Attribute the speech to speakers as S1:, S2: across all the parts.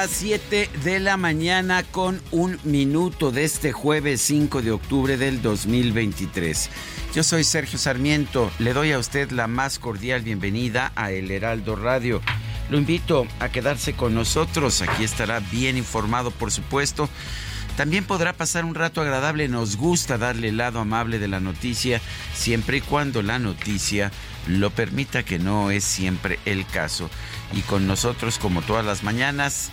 S1: Las 7 de la mañana con un minuto de este jueves 5 de octubre del 2023. Yo soy Sergio Sarmiento, le doy a usted la más cordial bienvenida a El Heraldo Radio. Lo invito a quedarse con nosotros, aquí estará bien informado por supuesto. También podrá pasar un rato agradable, nos gusta darle el lado amable de la noticia, siempre y cuando la noticia lo permita, que no es siempre el caso. Y con nosotros, como todas las mañanas,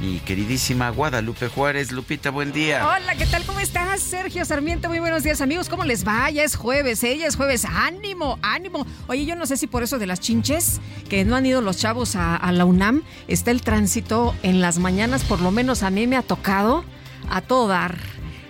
S1: mi queridísima Guadalupe Juárez. Lupita, buen día.
S2: Hola, ¿qué tal? ¿Cómo estás? Sergio Sarmiento, muy buenos días, amigos. ¿Cómo les va? Ya es jueves, ella es jueves. ¡Ánimo, ánimo! Oye, yo no sé si por eso de las chinches, que no han ido los chavos a, a la UNAM, está el tránsito en las mañanas, por lo menos a mí me ha tocado a todo dar.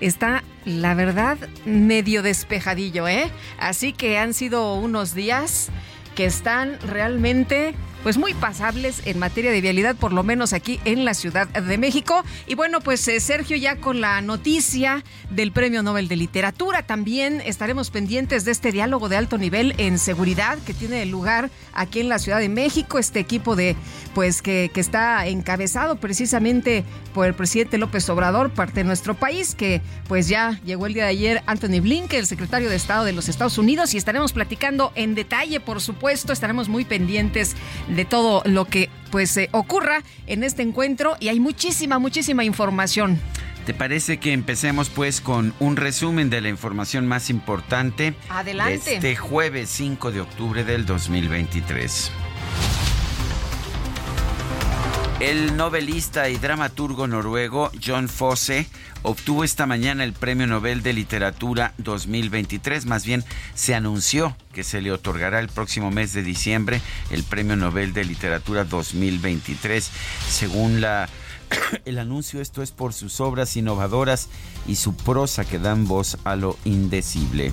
S2: Está, la verdad, medio despejadillo, ¿eh? Así que han sido unos días que están realmente pues muy pasables en materia de vialidad, por lo menos aquí en la Ciudad de México. Y bueno, pues eh, Sergio ya con la noticia del Premio Nobel de Literatura, también estaremos pendientes de este diálogo de alto nivel en seguridad que tiene lugar aquí en la Ciudad de México, este equipo de pues que, que está encabezado precisamente por el presidente López Obrador, parte de nuestro país, que pues ya llegó el día de ayer Anthony Blinken, el secretario de Estado de los Estados Unidos, y estaremos platicando en detalle, por supuesto, estaremos muy pendientes todo lo que pues eh, ocurra en este encuentro y hay muchísima, muchísima información.
S1: ¿Te parece que empecemos pues con un resumen de la información más importante
S2: Adelante.
S1: de este jueves 5 de octubre del 2023? El novelista y dramaturgo noruego John Fosse obtuvo esta mañana el Premio Nobel de Literatura 2023. Más bien, se anunció que se le otorgará el próximo mes de diciembre el Premio Nobel de Literatura 2023. Según el anuncio, esto es por sus obras innovadoras y su prosa que dan voz a lo indecible.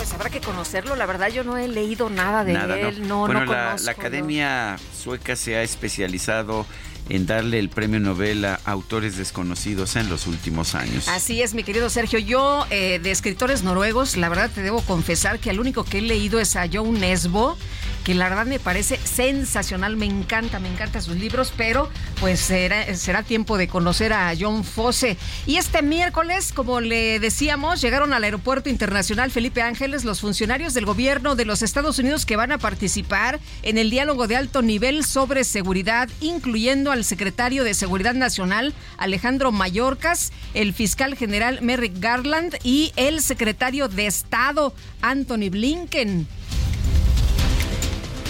S2: Pues habrá que conocerlo. La verdad, yo no he leído nada de
S1: Nada,
S2: él. No,
S1: bueno,
S2: no
S1: la,
S2: conozco,
S1: la
S2: no.
S1: Academia Sueca se ha especializado en darle el premio Nobel a autores desconocidos en los últimos años.
S2: Así es, mi querido Sergio. Yo, eh, de escritores noruegos, la verdad te debo confesar que el único que he leído es a Jon Nesbo, que la verdad me parece sensacional. Me encanta, me encantan sus libros, pero pues será, será tiempo de conocer a John Fosse. Y este miércoles, como le decíamos, llegaron al Aeropuerto Internacional Felipe Ángeles los funcionarios del gobierno de los Estados Unidos que van a participar en el diálogo de alto nivel sobre seguridad, incluyendo al secretario de Seguridad Nacional, Alejandro Mayorkas, el fiscal general Merrick Garland y el secretario de Estado, Anthony Blinken.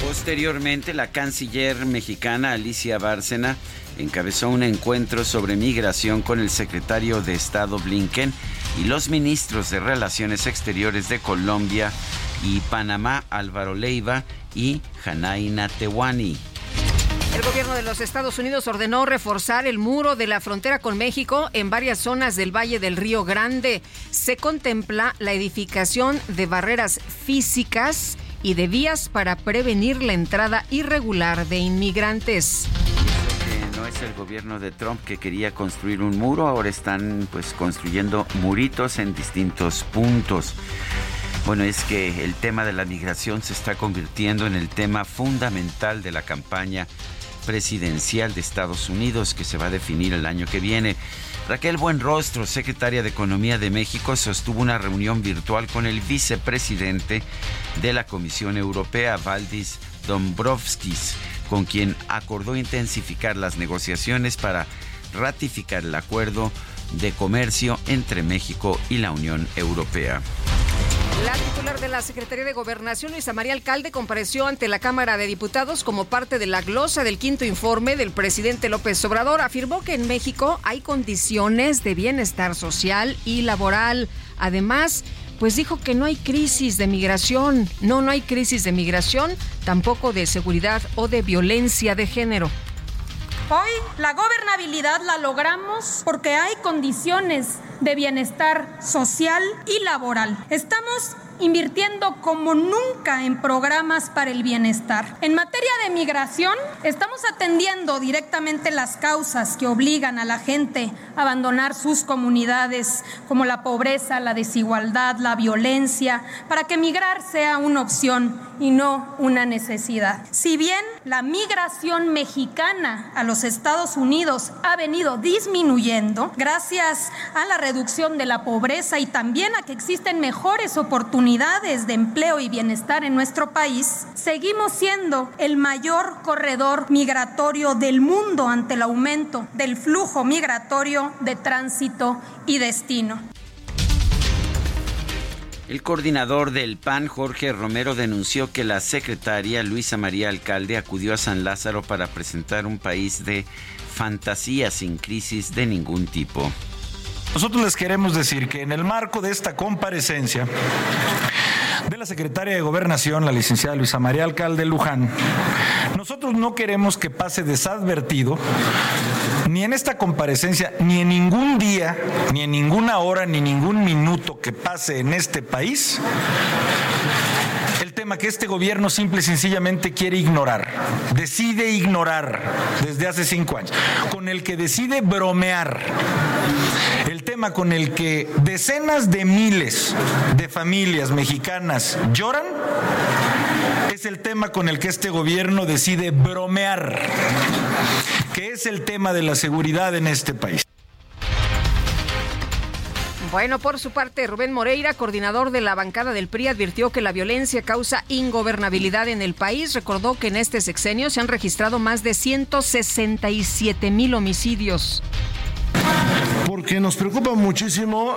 S1: Posteriormente, la canciller mexicana Alicia Bárcena encabezó un encuentro sobre migración con el secretario de Estado Blinken y los ministros de Relaciones Exteriores de Colombia y Panamá, Álvaro Leiva y Janaina Tewani.
S2: El gobierno de los Estados Unidos ordenó reforzar el muro de la frontera con México en varias zonas del Valle del Río Grande. Se contempla la edificación de barreras físicas y de vías para prevenir la entrada irregular de inmigrantes.
S1: no es el gobierno de Trump que quería construir un muro, ahora están pues construyendo muritos en distintos puntos. Bueno, es que el tema de la migración se está convirtiendo en el tema fundamental de la campaña presidencial de Estados Unidos que se va a definir el año que viene. Raquel Buenrostro, secretaria de Economía de México, sostuvo una reunión virtual con el vicepresidente de la Comisión Europea, Valdis Dombrovskis, con quien acordó intensificar las negociaciones para ratificar el acuerdo de comercio entre México y la Unión Europea.
S2: La titular de la Secretaría de Gobernación, Luisa María Alcalde, compareció ante la Cámara de Diputados como parte de la glosa del quinto informe del presidente López Obrador. Afirmó que en México hay condiciones de bienestar social y laboral. Además, pues dijo que no hay crisis de migración. No, no hay crisis de migración, tampoco de seguridad o de violencia de género.
S3: Hoy la gobernabilidad la logramos porque hay condiciones de bienestar social y laboral. Estamos invirtiendo como nunca en programas para el bienestar. En materia de migración, estamos atendiendo directamente las causas que obligan a la gente a abandonar sus comunidades, como la pobreza, la desigualdad, la violencia, para que migrar sea una opción y no una necesidad. Si bien la migración mexicana a los Estados Unidos ha venido disminuyendo gracias a la reducción de la pobreza y también a que existen mejores oportunidades de empleo y bienestar en nuestro país, seguimos siendo el mayor corredor migratorio del mundo ante el aumento del flujo migratorio de tránsito y destino.
S1: El coordinador del PAN, Jorge Romero, denunció que la secretaria Luisa María Alcalde acudió a San Lázaro para presentar un país de fantasía sin crisis de ningún tipo.
S4: Nosotros les queremos decir que en el marco de esta comparecencia de la secretaria de Gobernación, la licenciada Luisa María Alcalde Luján, nosotros no queremos que pase desadvertido ni en esta comparecencia, ni en ningún día, ni en ninguna hora, ni ningún minuto que pase en este país el tema que este gobierno simple y sencillamente quiere ignorar, decide ignorar desde hace cinco años, con el que decide bromear, el tema con el que decenas de miles de familias mexicanas lloran, es el tema con el que este gobierno decide bromear, que es el tema de la seguridad en este país.
S2: Bueno, por su parte, Rubén Moreira, coordinador de la bancada del PRI, advirtió que la violencia causa ingobernabilidad en el país. Recordó que en este sexenio se han registrado más de 167 mil homicidios
S5: porque nos preocupa muchísimo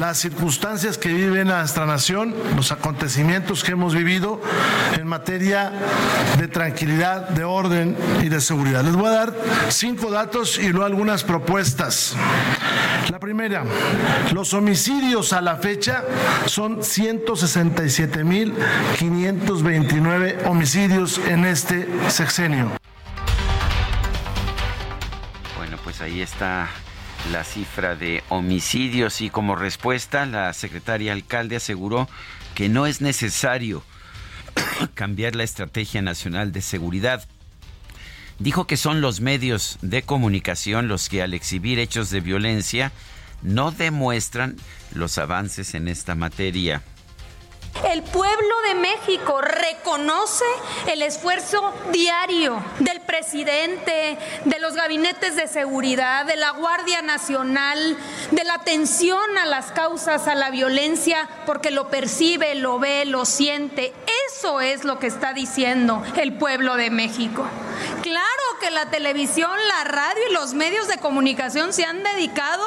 S5: las circunstancias que vive nuestra nación, los acontecimientos que hemos vivido en materia de tranquilidad, de orden y de seguridad. Les voy a dar cinco datos y luego algunas propuestas. La primera, los homicidios a la fecha son 167.529 homicidios en este sexenio.
S1: Ahí está la cifra de homicidios y como respuesta la secretaria alcalde aseguró que no es necesario cambiar la estrategia nacional de seguridad. Dijo que son los medios de comunicación los que al exhibir hechos de violencia no demuestran los avances en esta materia.
S3: El pueblo de México reconoce el esfuerzo diario del presidente, de los gabinetes de seguridad, de la Guardia Nacional, de la atención a las causas, a la violencia, porque lo percibe, lo ve, lo siente. Eso es lo que está diciendo el pueblo de México. Claro que la televisión, la radio y los medios de comunicación se han dedicado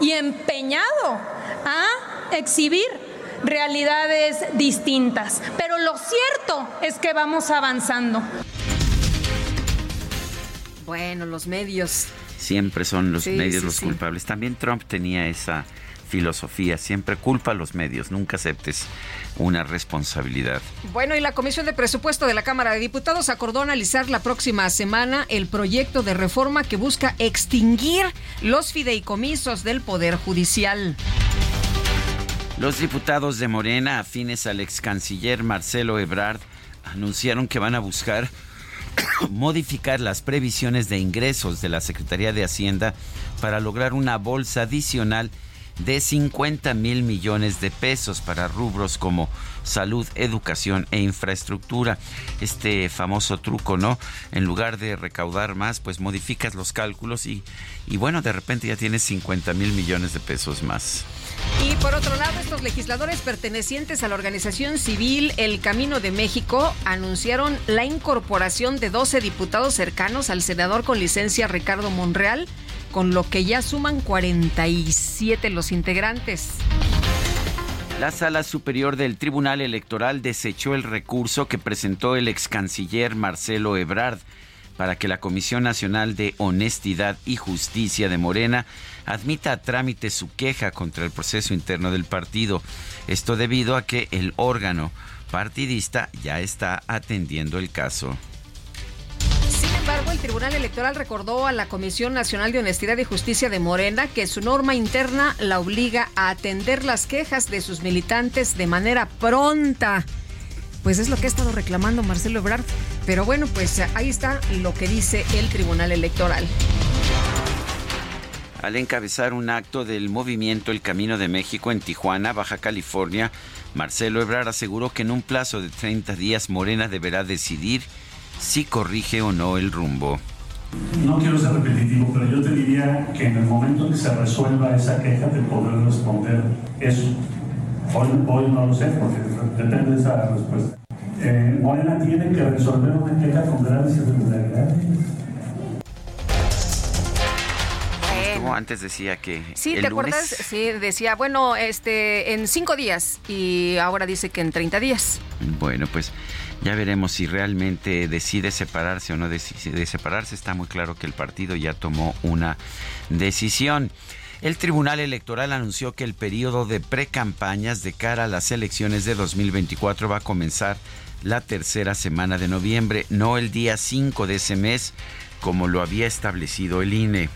S3: y empeñado a exhibir realidades distintas. Pero lo cierto es que vamos avanzando.
S2: Bueno, los medios.
S1: Siempre son los medios los culpables. También Trump tenía esa filosofía, siempre culpa a los medios, nunca aceptes una responsabilidad.
S2: Bueno, y la Comisión de Presupuesto de la Cámara de Diputados acordó analizar la próxima semana el proyecto de reforma que busca extinguir los fideicomisos del Poder Judicial.
S1: Los diputados de Morena, afines al ex canciller Marcelo Ebrard, anunciaron que van a buscar modificar las previsiones de ingresos de la Secretaría de Hacienda para lograr una bolsa adicional de 50 mil millones de pesos para rubros como salud, educación e infraestructura. Este famoso truco, ¿no? En lugar de recaudar más, pues modificas los cálculos y, y bueno, de repente ya tienes 50 mil millones de pesos más.
S2: Y por otro lado, estos legisladores pertenecientes a la organización civil El Camino de México anunciaron la incorporación de 12 diputados cercanos al senador con licencia Ricardo Monreal, con lo que ya suman 47 los integrantes.
S1: La Sala Superior del Tribunal Electoral desechó el recurso que presentó el ex canciller Marcelo Ebrard para que la Comisión Nacional de Honestidad y Justicia de Morena admita a trámite su queja contra el proceso interno del partido. Esto debido a que el órgano partidista ya está atendiendo el caso.
S2: Sin embargo, el Tribunal Electoral recordó a la Comisión Nacional de Honestidad y Justicia de Morena que su norma interna la obliga a atender las quejas de sus militantes de manera pronta. Pues es lo que ha estado reclamando Marcelo Ebrard. Pero bueno, pues ahí está lo que dice el Tribunal Electoral.
S1: Al encabezar un acto del movimiento El Camino de México en Tijuana, Baja California, Marcelo Ebrard aseguró que en un plazo de 30 días Morena deberá decidir si corrige o no el rumbo.
S6: No quiero ser repetitivo, pero yo te diría que en el momento que se resuelva esa queja te podré responder eso. Hoy, hoy no lo sé porque depende de esa respuesta. Eh, Morena tiene que resolver una queja con graves irregularidades
S1: antes decía que.
S2: Sí, ¿te acuerdas? Sí, decía, bueno, este, en cinco días y ahora dice que en 30 días.
S1: Bueno, pues ya veremos si realmente decide separarse o no decide separarse. Está muy claro que el partido ya tomó una decisión. El Tribunal Electoral anunció que el periodo de precampañas de cara a las elecciones de 2024 va a comenzar la tercera semana de noviembre, no el día 5 de ese mes, como lo había establecido el INE.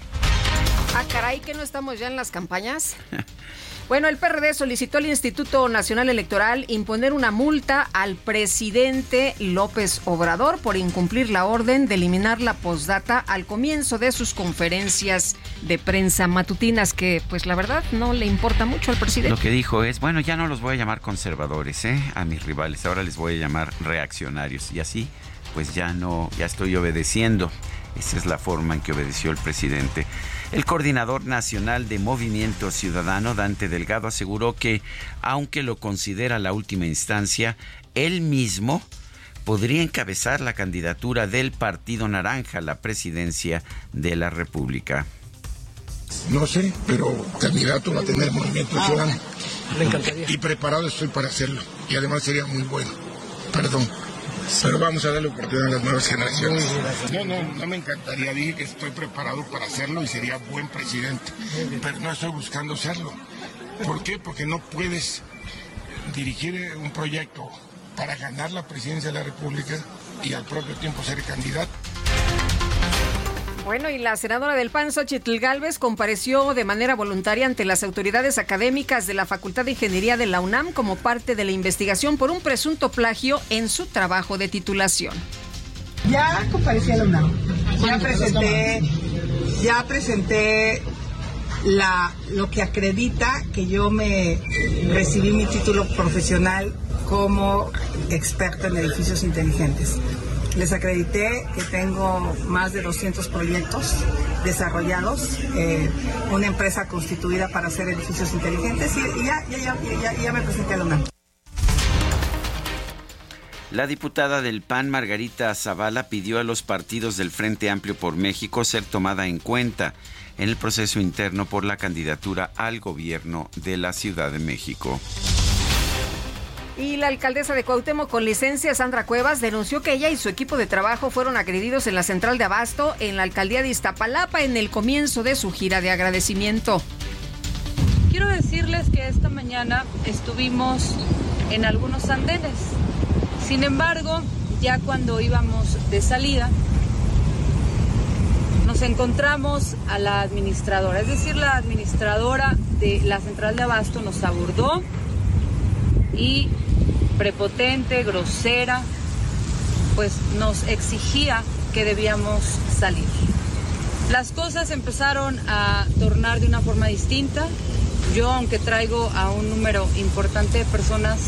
S2: Ah, caray, que no estamos ya en las campañas. Bueno, el PRD solicitó al Instituto Nacional Electoral imponer una multa al presidente López Obrador por incumplir la orden de eliminar la postdata al comienzo de sus conferencias de prensa matutinas, que pues la verdad no le importa mucho al presidente.
S1: Lo que dijo es, bueno, ya no los voy a llamar conservadores, ¿eh? A mis rivales, ahora les voy a llamar reaccionarios. Y así, pues ya no, ya estoy obedeciendo. Esa es la forma en que obedeció el presidente. El coordinador nacional de Movimiento Ciudadano, Dante Delgado, aseguró que, aunque lo considera la última instancia, él mismo podría encabezar la candidatura del Partido Naranja a la presidencia de la República.
S7: No sé, pero candidato va a tener Movimiento Ciudadano. Y preparado estoy para hacerlo. Y además sería muy bueno. Perdón. Pero vamos a darle oportunidad a las nuevas generaciones. No, no, no me encantaría. Dije que estoy preparado para hacerlo y sería buen presidente. Pero no estoy buscando serlo. ¿Por qué? Porque no puedes dirigir un proyecto para ganar la presidencia de la República y al propio tiempo ser candidato.
S2: Bueno, y la senadora del PAN, Xochitl Galvez, compareció de manera voluntaria ante las autoridades académicas de la Facultad de Ingeniería de la UNAM como parte de la investigación por un presunto plagio en su trabajo de titulación.
S8: Ya comparecí a la UNAM. Ya presenté, ya presenté la, lo que acredita que yo me recibí mi título profesional como experto en edificios inteligentes. Les acredité que tengo más de 200 proyectos desarrollados, eh, una empresa constituida para hacer edificios inteligentes y, ya, ya, me presenté a la UNAM.
S1: La diputada del PAN, Margarita Zavala, pidió a los partidos del Frente Amplio por México ser tomada en cuenta en el proceso interno por la candidatura al gobierno de la Ciudad de México.
S2: Y la alcaldesa de Cuauhtémoc con licencia, Sandra Cuevas, denunció que ella y su equipo de trabajo fueron agredidos en la central de Abasto, en la alcaldía de Iztapalapa, en el comienzo de su gira de agradecimiento.
S9: Quiero decirles que esta mañana estuvimos en algunos andenes. Sin embargo, ya cuando íbamos de salida, nos encontramos a la administradora, es decir, la administradora de la central de Abasto nos abordó y prepotente, grosera, pues nos exigía que debíamos salir. Las cosas empezaron a tornar de una forma distinta. Yo, aunque traigo a un número importante de personas,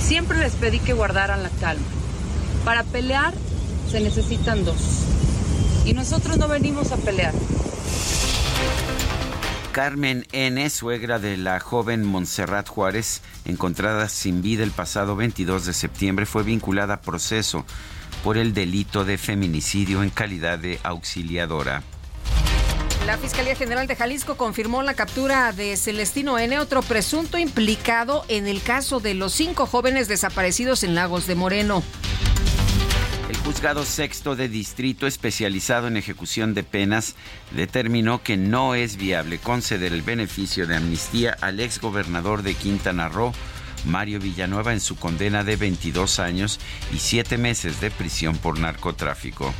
S9: siempre les pedí que guardaran la calma. Para pelear se necesitan dos. Y nosotros no venimos a pelear.
S1: Carmen N., suegra de la joven Montserrat Juárez, encontrada sin vida el pasado 22 de septiembre, fue vinculada a proceso por el delito de feminicidio en calidad de auxiliadora.
S2: La Fiscalía General de Jalisco confirmó la captura de Celestino N., otro presunto implicado en el caso de los cinco jóvenes desaparecidos en Lagos de Moreno.
S1: Juzgado sexto de distrito especializado en ejecución de penas determinó que no es viable conceder el beneficio de amnistía al exgobernador de Quintana Roo, Mario Villanueva, en su condena de 22 años y 7 meses de prisión por narcotráfico.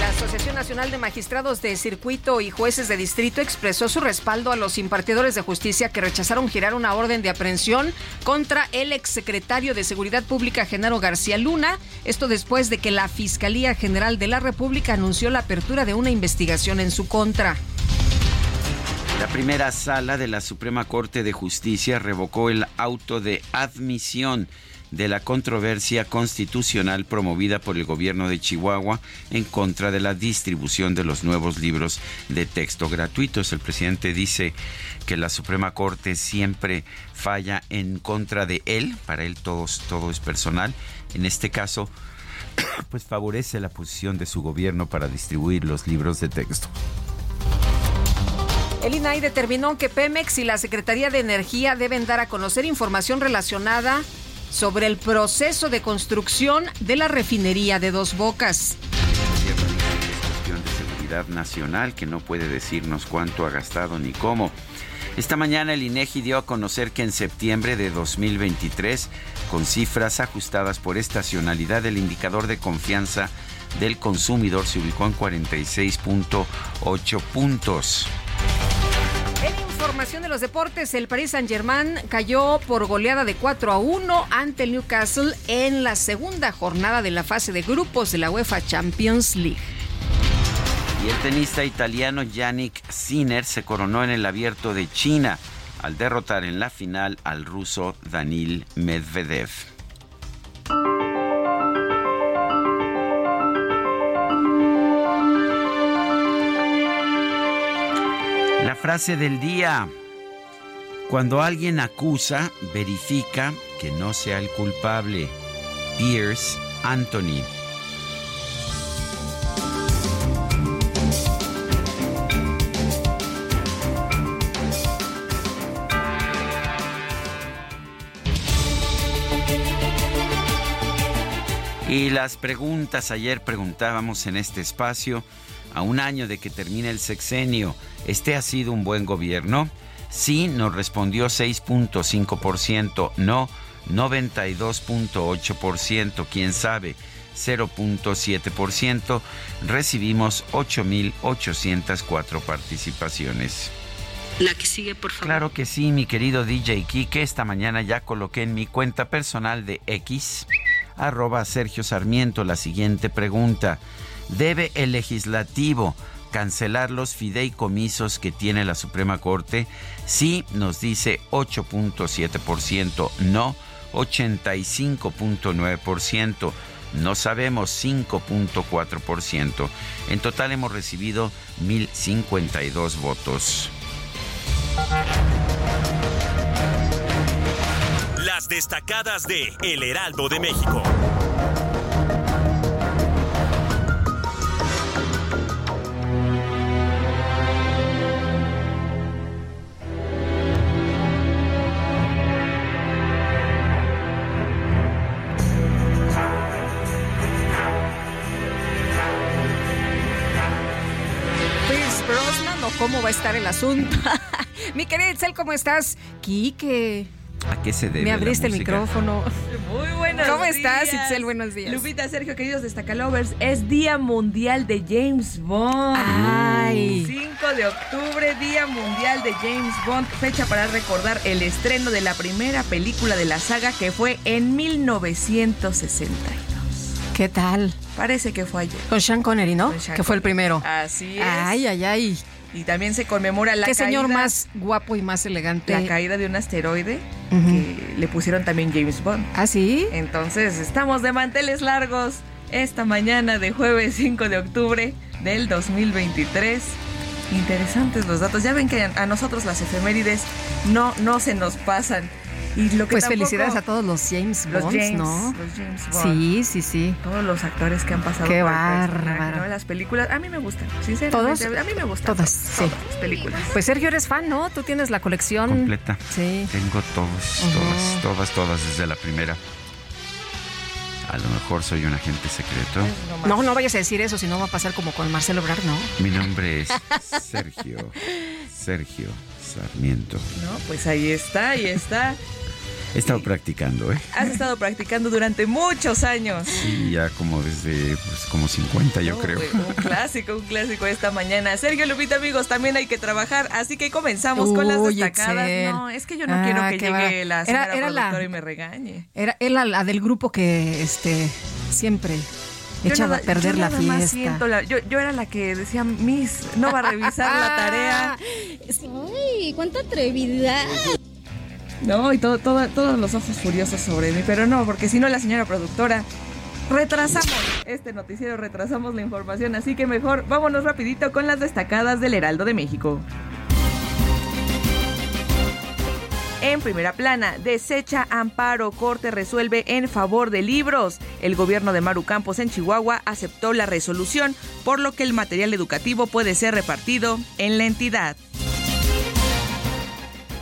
S2: La Asociación Nacional de Magistrados de Circuito y Jueces de Distrito expresó su respaldo a los impartidores de justicia que rechazaron girar una orden de aprehensión contra el exsecretario de Seguridad Pública, Genaro García Luna. Esto después de que la Fiscalía General de la República anunció la apertura de una investigación en su contra.
S1: La primera sala de la Suprema Corte de Justicia revocó el auto de admisión de la controversia constitucional promovida por el gobierno de Chihuahua en contra de la distribución de los nuevos libros de texto gratuitos. El presidente dice que la Suprema Corte siempre falla en contra de él, para él todo, es personal. En este caso, pues favorece la posición de su gobierno para distribuir los libros de texto.
S2: El INAI determinó que Pemex y la Secretaría de Energía deben dar a conocer información relacionada sobre el proceso de construcción de la refinería de Dos Bocas.
S1: Es cuestión de seguridad nacional que no puede decirnos cuánto ha gastado ni cómo. Esta mañana el INEGI dio a conocer que en septiembre de 2023, con cifras ajustadas por estacionalidad, el indicador de confianza del consumidor se ubicó en 46.8 puntos.
S2: En información de los deportes, el Paris Saint-Germain cayó por goleada de 4 a 1 ante el Newcastle en la segunda jornada de la fase de grupos de la UEFA Champions League.
S1: Y el tenista italiano Yannick Sinner se coronó en el abierto de China al derrotar en la final al ruso Danil Medvedev. La frase del día. Cuando alguien acusa, verifica que no sea el culpable. Pierce Anthony. Y las preguntas, ayer preguntábamos en este espacio, a un año de que termine el sexenio, ¿este ha sido un buen gobierno? Sí, nos respondió 6.5%, no 92.8%, quién sabe, 0.7%. Recibimos 8.804 participaciones.
S10: La que sigue, por favor.
S1: Claro que sí, mi querido DJ Kike. Esta mañana ya coloqué en mi cuenta personal de X, arroba Sergio Sarmiento, la siguiente pregunta. ¿Debe el legislativo cancelar los fideicomisos que tiene la Suprema Corte? Sí, nos dice 8.7%, no 85.9%. No sabemos 5.4%. En total hemos recibido 1.052 votos.
S11: Las destacadas de El Heraldo de México.
S2: Va a estar el asunto. Mi querida Itzel, ¿cómo estás? Quique.
S1: ¿A qué se debe?
S2: Me
S1: la
S2: abriste el micrófono.
S10: Muy buenos
S2: ¿Cómo
S10: días.
S2: estás, Itzel? Buenos días.
S10: Lupita, Sergio, queridos destacalovers, es Día Mundial de James Bond.
S2: Ay.
S10: 5 de octubre, Día Mundial de James Bond, fecha para recordar el estreno de la primera película de la saga que fue en 1962.
S2: ¿Qué tal?
S10: Parece que fue ayer.
S2: Con Sean Connery, ¿no?
S10: Con Sean
S2: que fue el primero.
S10: Así es.
S2: Ay, ay, ay.
S10: Y también se conmemora la
S2: ¿Qué
S10: caída,
S2: señor más guapo y más elegante?
S10: la caída de un asteroide que le pusieron también James Bond.
S2: ¿Ah, sí?
S10: Entonces, estamos de manteles largos esta mañana de jueves 5 de octubre del 2023. Interesantes los datos. Ya ven que a a nosotros las efemérides no, no se nos pasan. Y lo que
S2: Pues
S10: tampoco-
S2: felicidades a todos los James
S10: los
S2: Bonds,
S10: James,
S2: ¿no?
S10: los James Bond.
S2: Sí, sí, sí.
S10: Todos los actores que han pasado
S2: Qué
S10: por
S2: bárbaro.
S10: ¿no? Las películas, a mí me gustan, sinceramente.
S2: ¿Todos?
S10: A mí me gustan.
S2: Todas, sí.
S10: las películas.
S2: Pues Sergio, eres fan, ¿no? Tú tienes la colección.
S1: Completa.
S2: Sí.
S1: Tengo todos, todas, todas, todas desde la primera. A lo mejor soy un agente secreto.
S2: No, no vayas a decir eso, si no va a pasar como con Marcelo Obrar, ¿no?
S1: Mi nombre es Sergio. Sergio Sarmiento.
S10: No, pues ahí está, ahí está.
S1: He estado practicando, ¿eh?
S10: Has estado practicando durante muchos años.
S1: Sí, ya como desde pues, como 50, yo
S10: No,
S1: creo.
S10: Un clásico, un clásico esta mañana. Sergio Lupita, amigos, también hay que trabajar, así que comenzamos con las destacadas.
S2: Excel.
S10: No, es que yo no
S2: Ah,
S10: quiero que
S2: qué
S10: llegue la
S2: Era-
S10: señora
S2: era la-
S10: productora y me regañe.
S2: Era él la, del grupo que este siempre echaba
S10: nada-
S2: a perder
S10: yo
S2: la fiesta.
S10: siento la- yo, yo era la que decía, Miss, no va a revisar la tarea.
S12: ¡Ay, cuánta atrevidad!
S10: No, y todo, todo- todos los ojos furiosos sobre mí, pero no, porque si no la señora productora retrasamos este noticiero, retrasamos la información, así que mejor vámonos rapidito con las destacadas del Heraldo de México. En primera plana, desecha amparo, corte resuelve en favor de libros. El gobierno de Maru Campos en Chihuahua aceptó la resolución, por lo que el material educativo puede ser repartido en la entidad.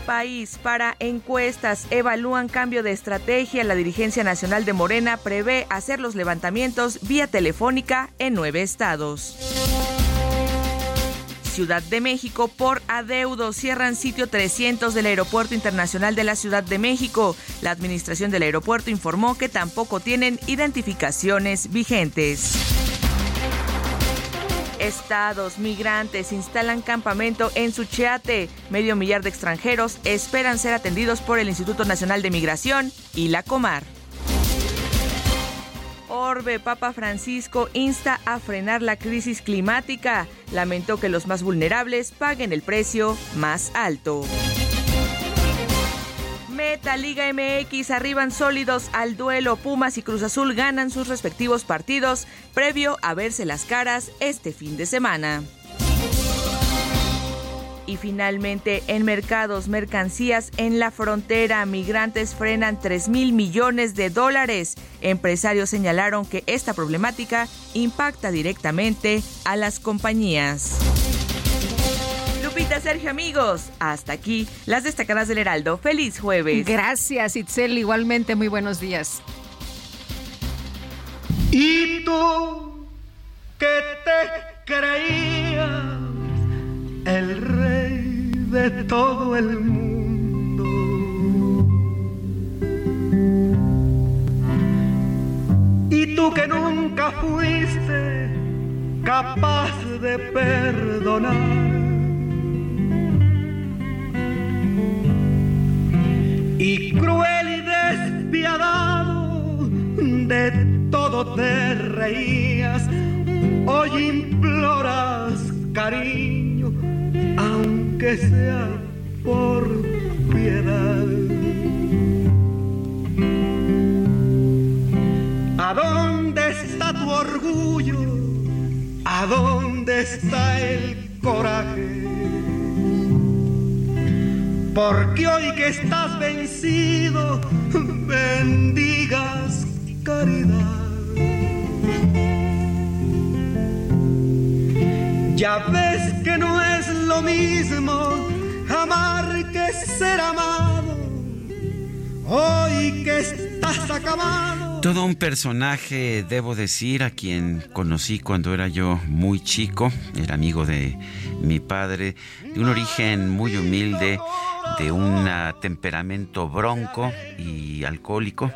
S10: País para encuestas evalúan cambio de estrategia. La dirigencia nacional de Morena prevé hacer los levantamientos vía telefónica en nueve estados. Ciudad de México por adeudo cierran sitio 300 del Aeropuerto Internacional de la Ciudad de México. La administración del aeropuerto informó que tampoco tienen identificaciones vigentes. Estados migrantes instalan campamento en Suchiate. Medio millar de extranjeros esperan ser atendidos por el Instituto Nacional de Migración y la Comar. Orbe, Papa Francisco insta a frenar la crisis climática. Lamentó que los más vulnerables paguen el precio más alto. Meta Liga MX arriban sólidos al duelo. Pumas y Cruz Azul ganan sus respectivos partidos previo a verse las caras este fin de semana. Y finalmente, en mercados, mercancías en la frontera, migrantes frenan 3 mil millones de dólares. Empresarios señalaron que esta problemática impacta directamente a las compañías. Lupita, Sergio, amigos, hasta aquí las destacadas del Heraldo. Feliz jueves.
S2: Gracias, Itzel. Igualmente, muy buenos días.
S13: Y tú que te creías el rey de todo el mundo. Y tú que nunca fuiste capaz de perdonar. Y cruel y despiadado de todo te reías. Hoy imploras cariño, aunque sea por piedad. ¿A dónde está tu orgullo? ¿A dónde está el coraje? Porque hoy que estás vencido, bendigas caridad. Ya ves que no es lo mismo amar que ser amado. Hoy que estás acabado.
S1: Todo un personaje, debo decir, a quien conocí cuando era yo muy chico, era amigo de mi padre, de un origen muy humilde, de un temperamento bronco y alcohólico.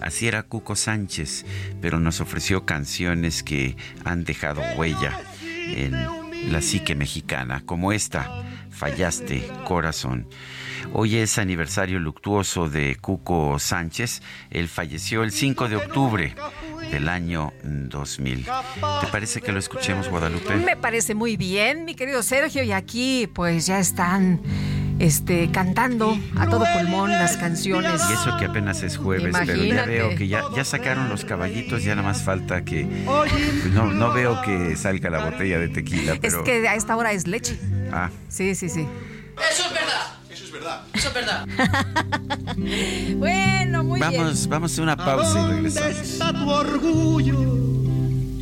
S1: Así era Cuco Sánchez, pero nos ofreció canciones que han dejado huella en la psique mexicana, como esta, Fallaste, Corazón. Hoy es aniversario luctuoso de Cuco Sánchez. Él falleció el 5 de octubre del año 2000. ¿Te parece que lo escuchemos, Guadalupe?
S2: Me parece muy bien, mi querido Sergio, y aquí pues ya están este, cantando a todo pulmón las canciones.
S1: Y eso que apenas es jueves, pero ya veo que ya, ya sacaron los caballitos, ya nada más falta que... Pues no, no veo que salga la botella de tequila, pero...
S2: Es que a esta hora es leche.
S1: Ah.
S2: Sí, sí, sí.
S14: Eso es verdad. Eso es verdad. Eso es verdad.
S2: bueno, muy
S1: vamos,
S2: bien.
S1: Vamos a una pausa y regresamos.
S13: ¿Dónde está tu orgullo?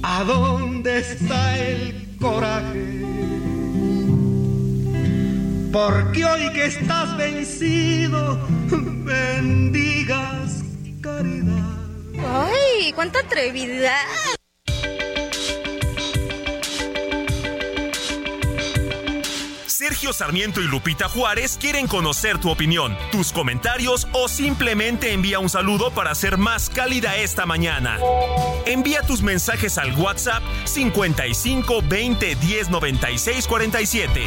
S13: ¿A dónde está el coraje? Porque hoy que estás vencido, bendigas caridad.
S12: ¡Ay, cuánta atrevidad!
S11: Sergio Sarmiento y Lupita Juárez quieren conocer tu opinión, tus comentarios o simplemente envía un saludo para hacer más cálida esta mañana. Envía tus mensajes al WhatsApp 55 20 10 96 47.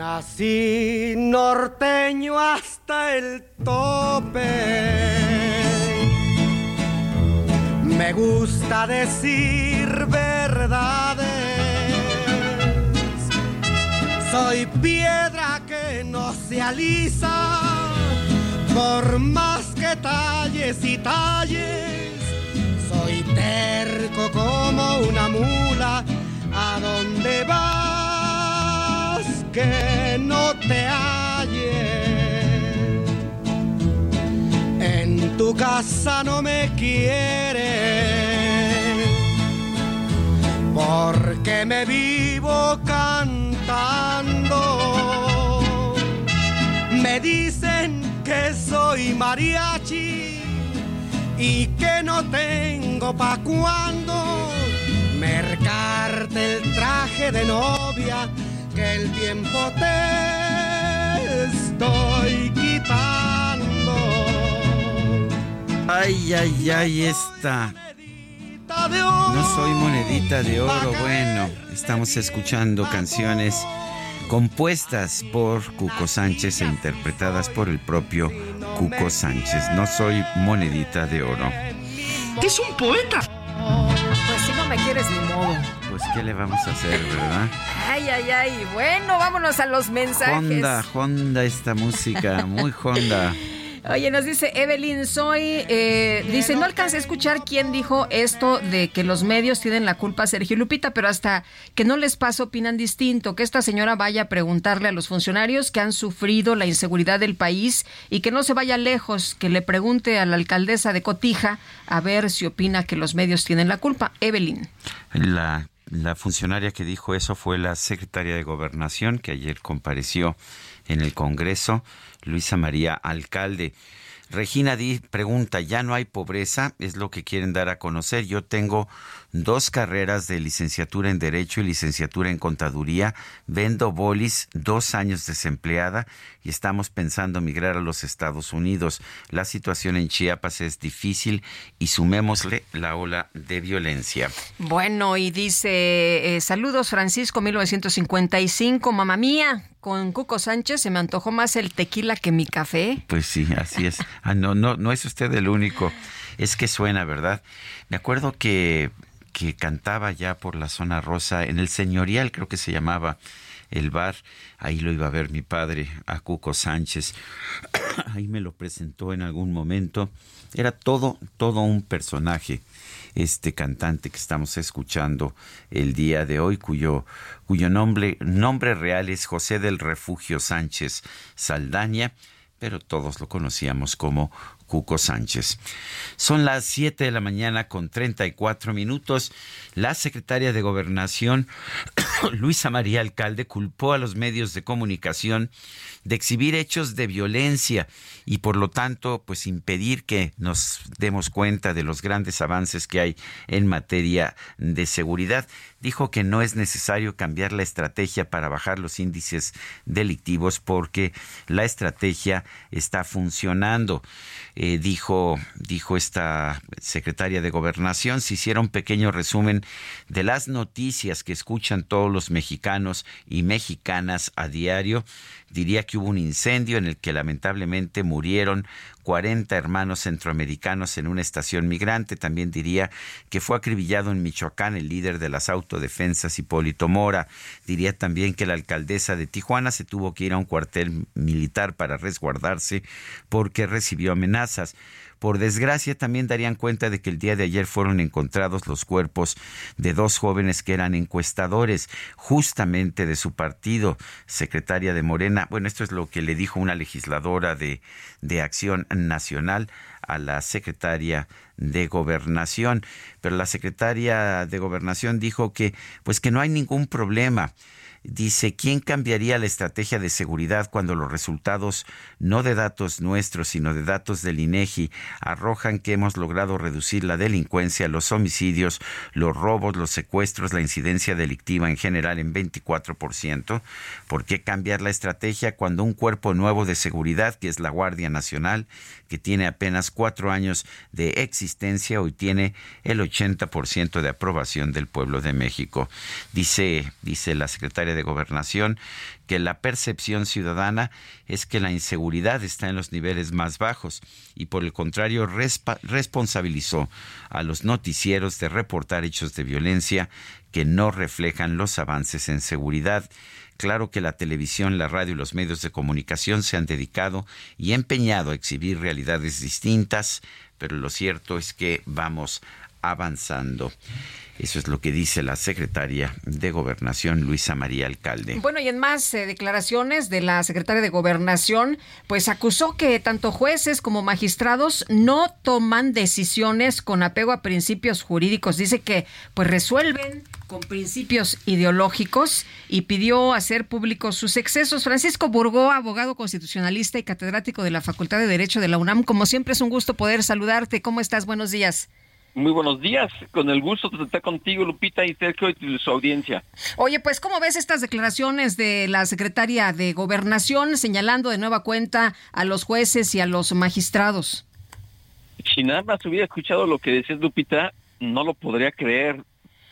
S13: Nací norteño hasta el tope. Me gusta decir verdades. Soy piedra que no se alisa por más que talles y talles. Soy terco como una mula. ¿A dónde vas? Que no te halle. En tu casa no me quiere, porque me vivo cantando. Me dicen que soy mariachi y que no tengo pa' cuando mercarte el traje de novia que el tiempo te estoy quitando.
S1: Ay, ay, ay, esta. No soy monedita de oro. Bueno, estamos escuchando canciones compuestas por Cuco Sánchez e interpretadas por el propio Cuco Sánchez. No soy monedita de oro.
S13: Es un poeta.
S2: Pues si no me quieres ni.
S1: Pues qué le vamos a hacer, ¿verdad?
S2: Ay, ay, ay. Bueno, vámonos a los mensajes.
S1: Honda, Honda esta música, muy Honda.
S2: Oye, nos dice Evelyn, soy, eh, dice, no alcancé a escuchar quién dijo esto de que los medios tienen la culpa, Sergio Lupita, pero hasta que no les pasa opinan distinto, que esta señora vaya a preguntarle a los funcionarios que han sufrido la inseguridad del país y que no se vaya lejos, que le pregunte a la alcaldesa de Cotija a ver si opina que los medios tienen la culpa. Evelyn.
S1: La la funcionaria que dijo eso fue la secretaria de Gobernación, que ayer compareció en el Congreso, Luisa María Alcalde. Regina Di pregunta, ¿ya no hay pobreza? Es lo que quieren dar a conocer. Yo tengo dos carreras de licenciatura en Derecho y licenciatura en Contaduría. Vendo bolis, dos años desempleada y estamos pensando migrar a los Estados Unidos. La situación en Chiapas es difícil y sumémosle la ola de violencia.
S2: Bueno, y dice, eh, saludos Francisco 1955, mamá mía, con Cuco Sánchez se me antojó más el tequila que mi café.
S1: Pues sí, así es. Ah, no, no, no es usted el único. Es que suena, ¿verdad? Me acuerdo que, que cantaba ya por la zona rosa, en el señorial creo que se llamaba el bar. Ahí lo iba a ver mi padre, a Cuco Sánchez. Ahí me lo presentó en algún momento. Era todo, todo un personaje. este cantante que estamos escuchando el día de hoy, cuyo, cuyo nombre, nombre real es José del Refugio Sánchez Saldaña, pero todos lo conocíamos como Cuco Sánchez. Son las 7 de la mañana con 34 minutos. La secretaria de Gobernación, Luisa María Alcalde, culpó a los medios de comunicación de exhibir hechos de violencia y por lo tanto pues impedir que nos demos cuenta de los grandes avances que hay en materia de seguridad. Dijo que no es necesario cambiar la estrategia para bajar los índices delictivos porque la estrategia está funcionando. Eh, dijo, dijo esta secretaria de Gobernación, si hiciera un pequeño resumen de las noticias que escuchan todos los mexicanos y mexicanas a diario, diría que hubo un incendio en el que lamentablemente murieron 40 hermanos centroamericanos en una estación migrante. También diría que fue acribillado en Michoacán el líder de las autodefensas, Hipólito Mora. Diría también que la alcaldesa de Tijuana se tuvo que ir a un cuartel militar para resguardarse porque recibió amenazas. Por desgracia, también darían cuenta de que el día de ayer fueron encontrados los cuerpos de dos jóvenes que eran encuestadores, justamente de su partido, secretaria de Morena. Bueno, esto es lo que le dijo una legisladora de, de Acción Nacional a la secretaria de Gobernación. Pero la secretaria de Gobernación dijo que, pues que no hay ningún problema Dice, ¿quién cambiaría la estrategia de seguridad cuando los resultados no de datos nuestros, sino de datos del INEGI arrojan que hemos logrado reducir la delincuencia, los homicidios, los robos, los secuestros, la incidencia delictiva en general en 24%? ¿Por qué cambiar la estrategia cuando un cuerpo nuevo de seguridad, que es la Guardia Nacional, que tiene apenas cuatro años de existencia, hoy tiene el 80% de aprobación del pueblo de México? Dice, dice la secretaria de Gobernación que la percepción ciudadana es que la inseguridad está en los niveles más bajos y por el contrario responsabilizó a los noticieros de reportar hechos de violencia que no reflejan los avances en seguridad. Claro que la televisión, la radio y los medios de comunicación se han dedicado y empeñado a exhibir realidades distintas, pero lo cierto es que vamos avanzando. Eso es lo que dice la secretaria de Gobernación, Luisa María Alcalde.
S2: Bueno, y en más eh, declaraciones de la secretaria de Gobernación, pues acusó que tanto jueces como magistrados no toman decisiones con apego a principios jurídicos. Dice que pues resuelven con principios ideológicos y pidió hacer públicos sus excesos. Francisco Burgó, abogado constitucionalista y catedrático de la Facultad de Derecho de la UNAM, como siempre es un gusto poder saludarte. ¿Cómo estás? Buenos días.
S15: Muy buenos días, con el gusto de estar contigo, Lupita y Sergio y su audiencia.
S2: Oye, pues, ¿cómo ves estas declaraciones de la secretaria de Gobernación señalando de nueva cuenta a los jueces y a los magistrados?
S15: Si nada más hubiera escuchado lo que decías, Lupita, no lo podría creer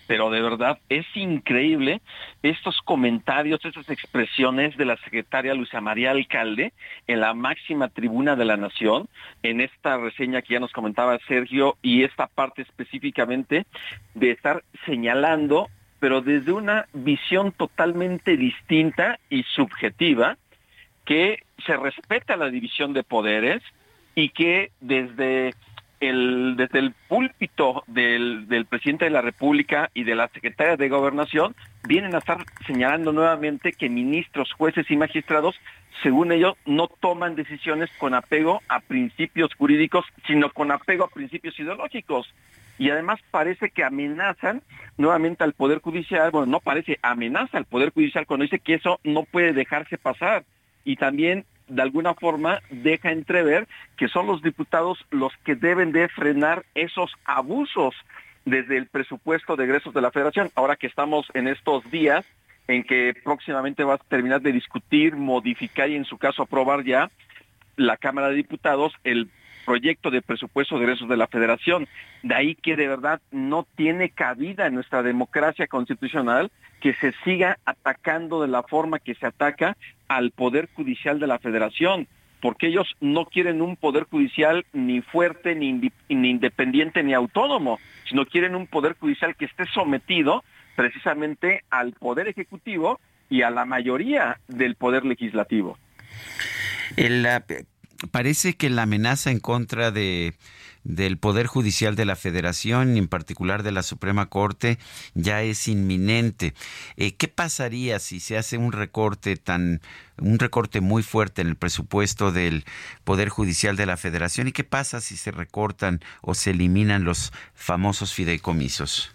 S15: pero de verdad es increíble estos comentarios, esas expresiones de la secretaria Luisa María Alcalde en la máxima tribuna de la Nación, en esta reseña que ya nos comentaba Sergio y esta parte específicamente de estar señalando, pero desde una visión totalmente distinta y subjetiva, que se respeta la división de poderes y que desde desde el púlpito del, del, presidente de la República y de la secretaria de Gobernación vienen a estar señalando nuevamente que ministros, jueces y magistrados, según ellos, no toman decisiones con apego a principios jurídicos, sino con apego a principios ideológicos. Y además parece que amenazan nuevamente al Poder Judicial, bueno, no parece, amenaza al Poder Judicial cuando dice que eso no puede dejarse pasar. Y también de alguna forma deja entrever que son los diputados los que deben de frenar esos abusos desde el presupuesto de egresos de la federación. Ahora que estamos en estos días en que próximamente va a terminar de discutir, modificar y en su caso aprobar ya la Cámara de Diputados el proyecto de presupuesto de egresos de la federación. De ahí que de verdad no tiene cabida en nuestra democracia constitucional que se siga atacando de la forma que se ataca al Poder Judicial de la Federación, porque ellos no quieren un Poder Judicial ni fuerte, ni, independiente, ni autónomo, sino quieren un Poder Judicial que esté sometido precisamente al Poder Ejecutivo y a la mayoría del Poder Legislativo.
S1: Parece que la amenaza en contra de del Poder Judicial de la Federación, en particular de la Suprema Corte, ya es inminente. Eh, ¿Qué pasaría si se hace un recorte tan, un recorte muy fuerte en el presupuesto del Poder Judicial de la Federación? ¿Y qué pasa si se recortan o se eliminan los famosos fideicomisos?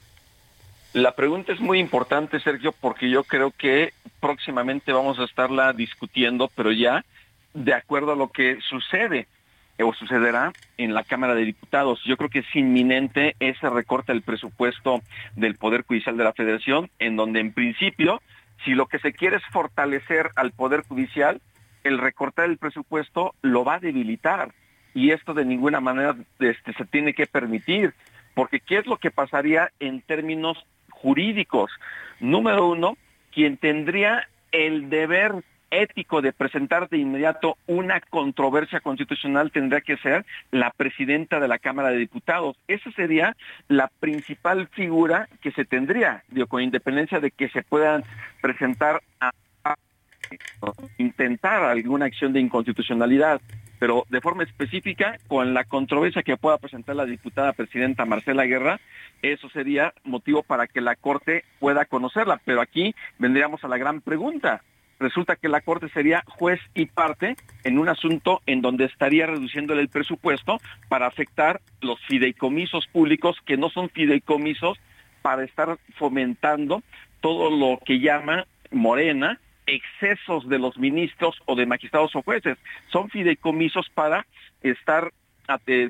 S15: La pregunta es muy importante, Sergio, porque yo creo que próximamente vamos a estarla discutiendo, pero ya de acuerdo a lo que sucede o sucederá en la Cámara de Diputados. Yo creo que es inminente ese recorte del presupuesto del Poder Judicial de la Federación, en donde en principio, si lo que se quiere es fortalecer al Poder Judicial, el recortar el presupuesto lo va a debilitar. Y esto de ninguna manera este, se tiene que permitir, porque ¿qué es lo que pasaría en términos jurídicos? Número uno, quien tendría el deber ético de presentar de inmediato una controversia constitucional tendría que ser la presidenta de la Cámara de Diputados. Esa sería la principal figura que se tendría, con independencia de que se puedan presentar a, intentar alguna acción de inconstitucionalidad pero de forma específica, con la controversia que pueda presentar la diputada presidenta Marcela Guerra, eso sería motivo para que la Corte pueda conocerla. Pero aquí vendríamos a la gran pregunta resulta que la Corte sería juez y parte en un asunto en donde estaría reduciéndole el presupuesto para afectar los fideicomisos públicos que no son fideicomisos para estar fomentando todo lo que llama Morena excesos de los ministros o de magistrados o jueces. Son fideicomisos para estar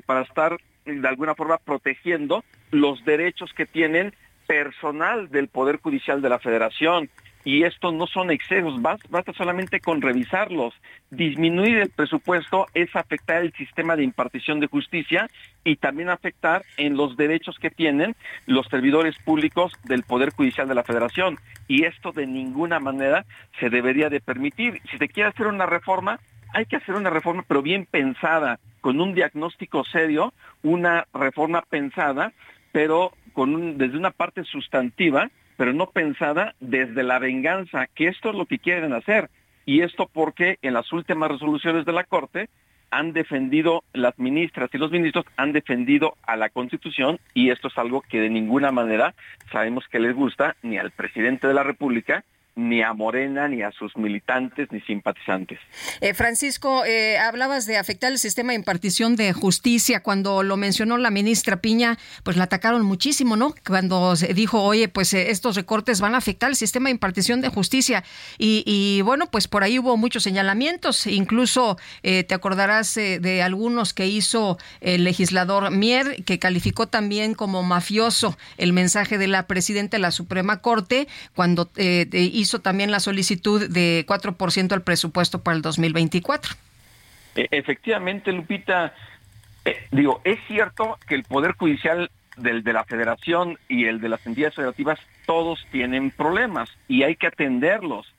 S15: para estar de alguna forma protegiendo los derechos que tienen personal del Poder Judicial de la Federación, y estos no son excesos, basta solamente con revisarlos. Disminuir el presupuesto es afectar el sistema de impartición de justicia y también afectar en los derechos que tienen los servidores públicos del Poder Judicial de la Federación. Y esto de ninguna manera se debería de permitir. Si se quiere hacer una reforma, hay que hacer una reforma pero bien pensada, con un diagnóstico serio, una reforma pensada, pero desde una parte sustantiva pero no pensada desde la venganza, que esto es lo que quieren hacer. Y esto porque en las últimas resoluciones de la Corte han defendido, las ministras y los ministros han defendido a la Constitución y esto es algo que de ninguna manera sabemos que les gusta ni al presidente de la República ni a Morena, ni a sus militantes, ni simpatizantes.
S2: Eh, Francisco, eh, hablabas de afectar el sistema de impartición de justicia. Cuando lo mencionó la ministra Piña, pues la atacaron muchísimo, ¿no? Cuando dijo, oye, pues eh, estos recortes van a afectar el sistema de impartición de justicia. Y, bueno, pues por ahí hubo muchos señalamientos. Incluso te acordarás de algunos que hizo el legislador Mier, que calificó también como mafioso el mensaje de la presidenta de la Suprema Corte cuando hizo hizo también la solicitud de 4% al presupuesto para el 2024.
S15: E, efectivamente, Lupita, eh, digo, es cierto que el Poder Judicial del de la Federación y el de las entidades federativas, todos tienen problemas y hay que atenderlos.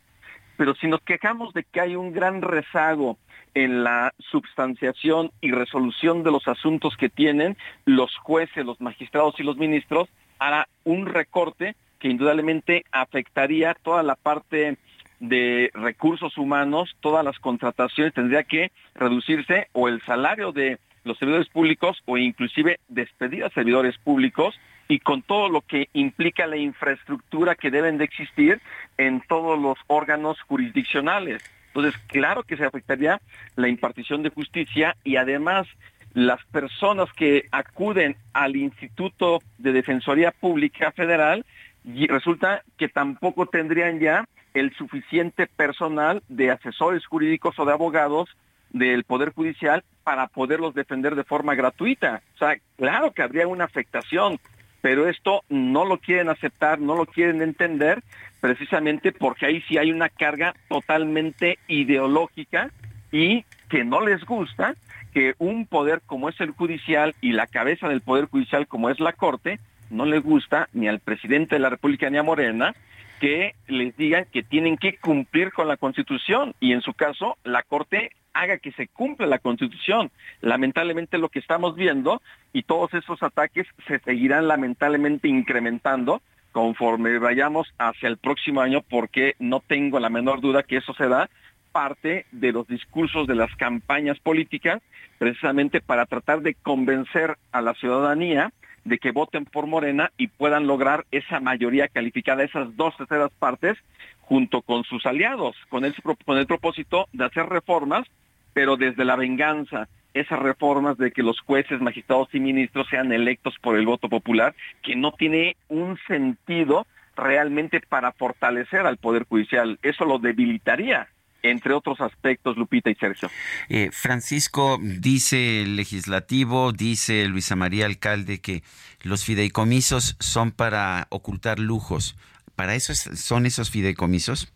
S15: Pero si nos quejamos de que hay un gran rezago en la substanciación y resolución de los asuntos que tienen los jueces, los magistrados y los ministros, hará un recorte que indudablemente afectaría toda la parte de recursos humanos, todas las contrataciones tendría que reducirse o el salario de los servidores públicos o inclusive despedir a servidores públicos y con todo lo que implica la infraestructura que deben de existir en todos los órganos jurisdiccionales. Entonces, claro que se afectaría la impartición de justicia y además las personas que acuden al Instituto de Defensoría Pública Federal y resulta que tampoco tendrían ya el suficiente personal de asesores jurídicos o de abogados del Poder Judicial para poderlos defender de forma gratuita. O sea, claro que habría una afectación, pero esto no lo quieren aceptar, no lo quieren entender, precisamente porque ahí sí hay una carga totalmente ideológica y que no les gusta que un poder como es el judicial y la cabeza del poder judicial como es la Corte no le gusta ni al presidente de la República ni a Morena que les digan que tienen que cumplir con la Constitución y en su caso la Corte haga que se cumpla la Constitución. Lamentablemente lo que estamos viendo y todos esos ataques se seguirán lamentablemente incrementando conforme vayamos hacia el próximo año porque no tengo la menor duda que eso se da parte de los discursos de las campañas políticas, precisamente para tratar de convencer a la ciudadanía de que voten por Morena y puedan lograr esa mayoría calificada, esas dos terceras partes, junto con sus aliados, con el, con el propósito de hacer reformas, pero desde la venganza, esas reformas de que los jueces, magistrados y ministros sean electos por el voto popular, que no tiene un sentido realmente para fortalecer al Poder Judicial. Eso lo debilitaría entre otros aspectos, Lupita y Sergio.
S1: Eh, Francisco, dice el legislativo, dice Luisa María Alcalde, que los fideicomisos son para ocultar lujos. ¿Para eso son esos fideicomisos?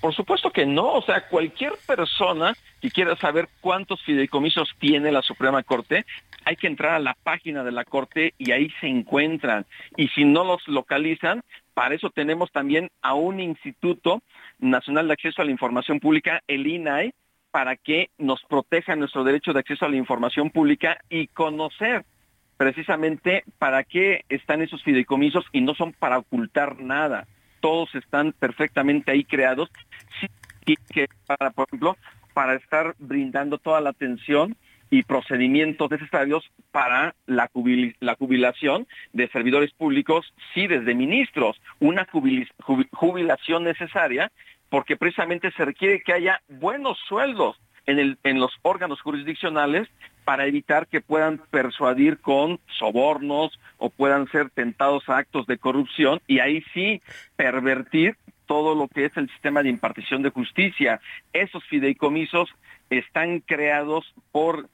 S15: Por supuesto que no, o sea, cualquier persona que quiera saber cuántos fideicomisos tiene la Suprema Corte, hay que entrar a la página de la Corte y ahí se encuentran. Y si no los localizan, para eso tenemos también a un Instituto Nacional de Acceso a la Información Pública, el INAI, para que nos proteja nuestro derecho de acceso a la información pública y conocer precisamente para qué están esos fideicomisos y no son para ocultar nada. Todos están perfectamente ahí creados y que para, por ejemplo, para estar brindando toda la atención y procedimientos necesarios para la, jubilación de servidores públicos, sí, desde ministros, una jubilación necesaria, porque precisamente se requiere que haya buenos sueldos en, los órganos jurisdiccionales para evitar que puedan persuadir con sobornos o puedan ser tentados a actos de corrupción y ahí sí pervertir todo lo que es el sistema de impartición de justicia. Esos fideicomisos están creados por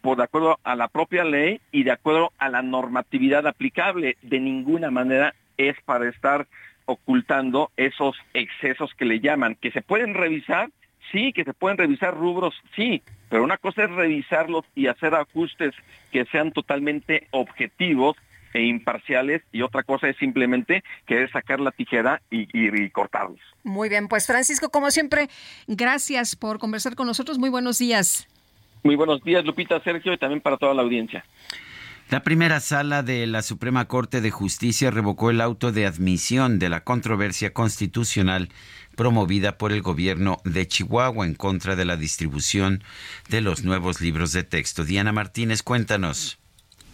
S15: por de acuerdo a la propia ley y de acuerdo a la normatividad aplicable. De ninguna manera es para estar ocultando esos excesos que le llaman, que se pueden revisar, sí, que se pueden revisar rubros, sí, pero una cosa es revisarlos y hacer ajustes que sean totalmente objetivos e imparciales y otra cosa es simplemente querer sacar la tijera y, y, cortarlos.
S2: Muy bien, pues Francisco, como siempre, gracias por conversar con nosotros. Muy buenos días.
S15: Muy buenos días, Lupita, Sergio, y también para toda la audiencia.
S1: La primera sala de la Suprema Corte de Justicia revocó el auto de admisión de la controversia constitucional promovida por el gobierno de Chihuahua en contra de la distribución de los nuevos libros de texto. Diana Martínez, cuéntanos.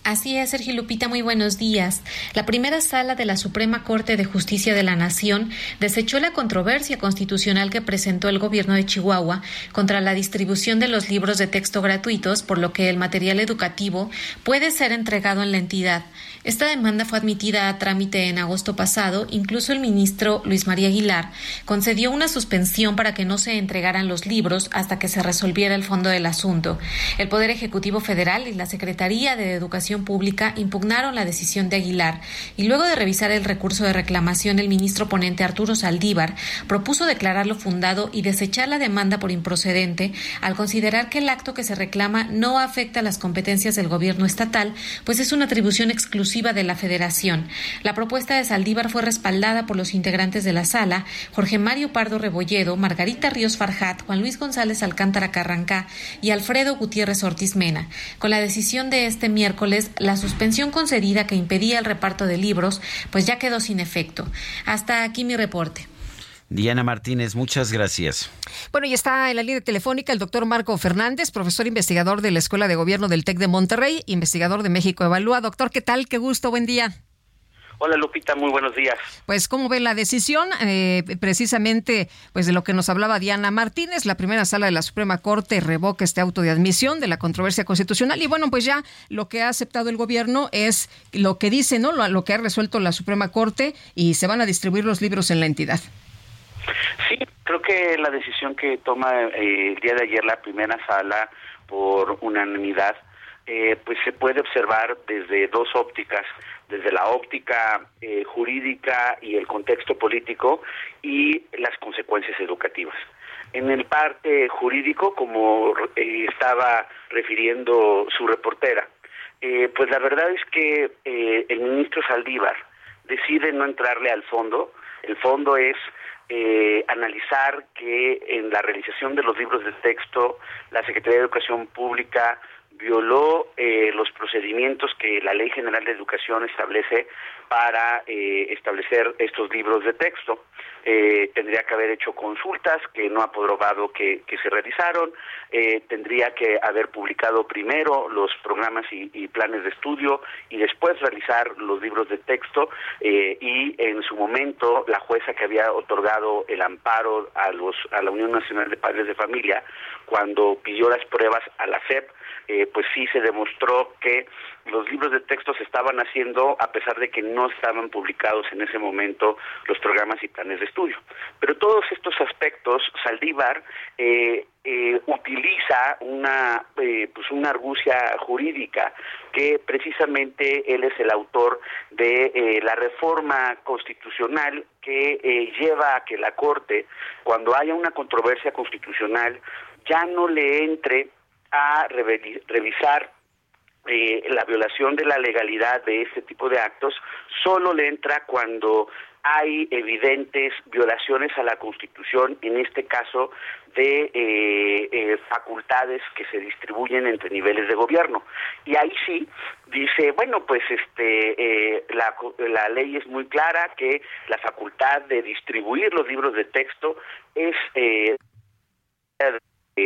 S16: Así es, Sergio Lupita, muy buenos días. La primera sala de la Suprema Corte de Justicia de la Nación desechó la controversia constitucional que presentó el gobierno de Chihuahua contra la distribución de los libros de texto gratuitos, por lo que el material educativo puede ser entregado en la entidad. Esta demanda fue admitida a trámite en agosto pasado. Incluso el ministro Luis María Aguilar concedió una suspensión para que no se entregaran los libros hasta que se resolviera el fondo del asunto. El Poder Ejecutivo Federal y la Secretaría de Educación Pública impugnaron la decisión de Aguilar y luego de revisar el recurso de reclamación, el ministro ponente Arturo Saldívar propuso declararlo fundado y desechar la demanda por improcedente al considerar que el acto que se reclama no afecta las competencias del gobierno estatal, pues es una atribución exclusiva de la Federación. La propuesta de Saldívar fue respaldada por los integrantes de la sala, Jorge Mario Pardo Rebolledo, Margarita Ríos Farjat, Juan Luis González Alcántara Carrancá y Alfredo Gutiérrez Ortiz Mena. Con la decisión de este miércoles, la suspensión concedida que impedía el reparto de libros, pues ya quedó sin efecto. Hasta aquí mi reporte.
S1: Diana Martínez, muchas gracias.
S2: Bueno, y está en la línea telefónica el doctor Marco Fernández, profesor investigador de la Escuela de Gobierno del TEC de Monterrey, investigador de México Evalúa. Doctor, ¿qué tal? Qué gusto, buen día.
S17: Hola Lupita, muy buenos días.
S2: Pues cómo ve la decisión, eh, precisamente, pues de lo que nos hablaba Diana Martínez, la primera sala de la Suprema Corte revoca este auto de admisión de la controversia constitucional y bueno, pues ya lo que ha aceptado el gobierno es lo que dice, ¿no? Lo, que ha resuelto la Suprema Corte y se van a distribuir los libros en la entidad.
S17: Sí, creo que la decisión que toma eh, el día de ayer la primera sala por unanimidad, eh, pues se puede observar desde dos ópticas desde la óptica eh, jurídica y el contexto político y las consecuencias educativas. En el parte jurídico, como eh, estaba refiriendo su reportera, eh, pues la verdad es que el ministro Saldívar decide no entrarle al fondo. El fondo es analizar que en la realización de los libros de texto, la Secretaría de Educación Pública violó eh, los procedimientos que la Ley General de Educación establece para eh, establecer estos libros de texto. Eh, tendría que haber hecho consultas que no ha probado que, se realizaron, eh, tendría que haber publicado primero los programas y, planes de estudio y después realizar los libros de texto y en su momento la jueza que había otorgado el amparo a, los, a la Unión Nacional de Padres de Familia cuando pidió las pruebas a la SEP, pues sí se demostró que los libros de texto se estaban haciendo a pesar de que no estaban publicados en ese momento los programas y planes de estudio. Pero todos estos aspectos, Saldívar eh, eh, utiliza una, eh, pues una argucia jurídica que precisamente él es el autor de la reforma constitucional que lleva a que la Corte, cuando haya una controversia constitucional, ya no le entre a revisar eh, la violación de la legalidad de este tipo de actos solo le entra cuando hay evidentes violaciones a la Constitución, en este caso de eh, eh, facultades que se distribuyen entre niveles de gobierno. Y ahí sí dice, bueno, pues este la, la ley es muy clara que la facultad de distribuir los libros de texto es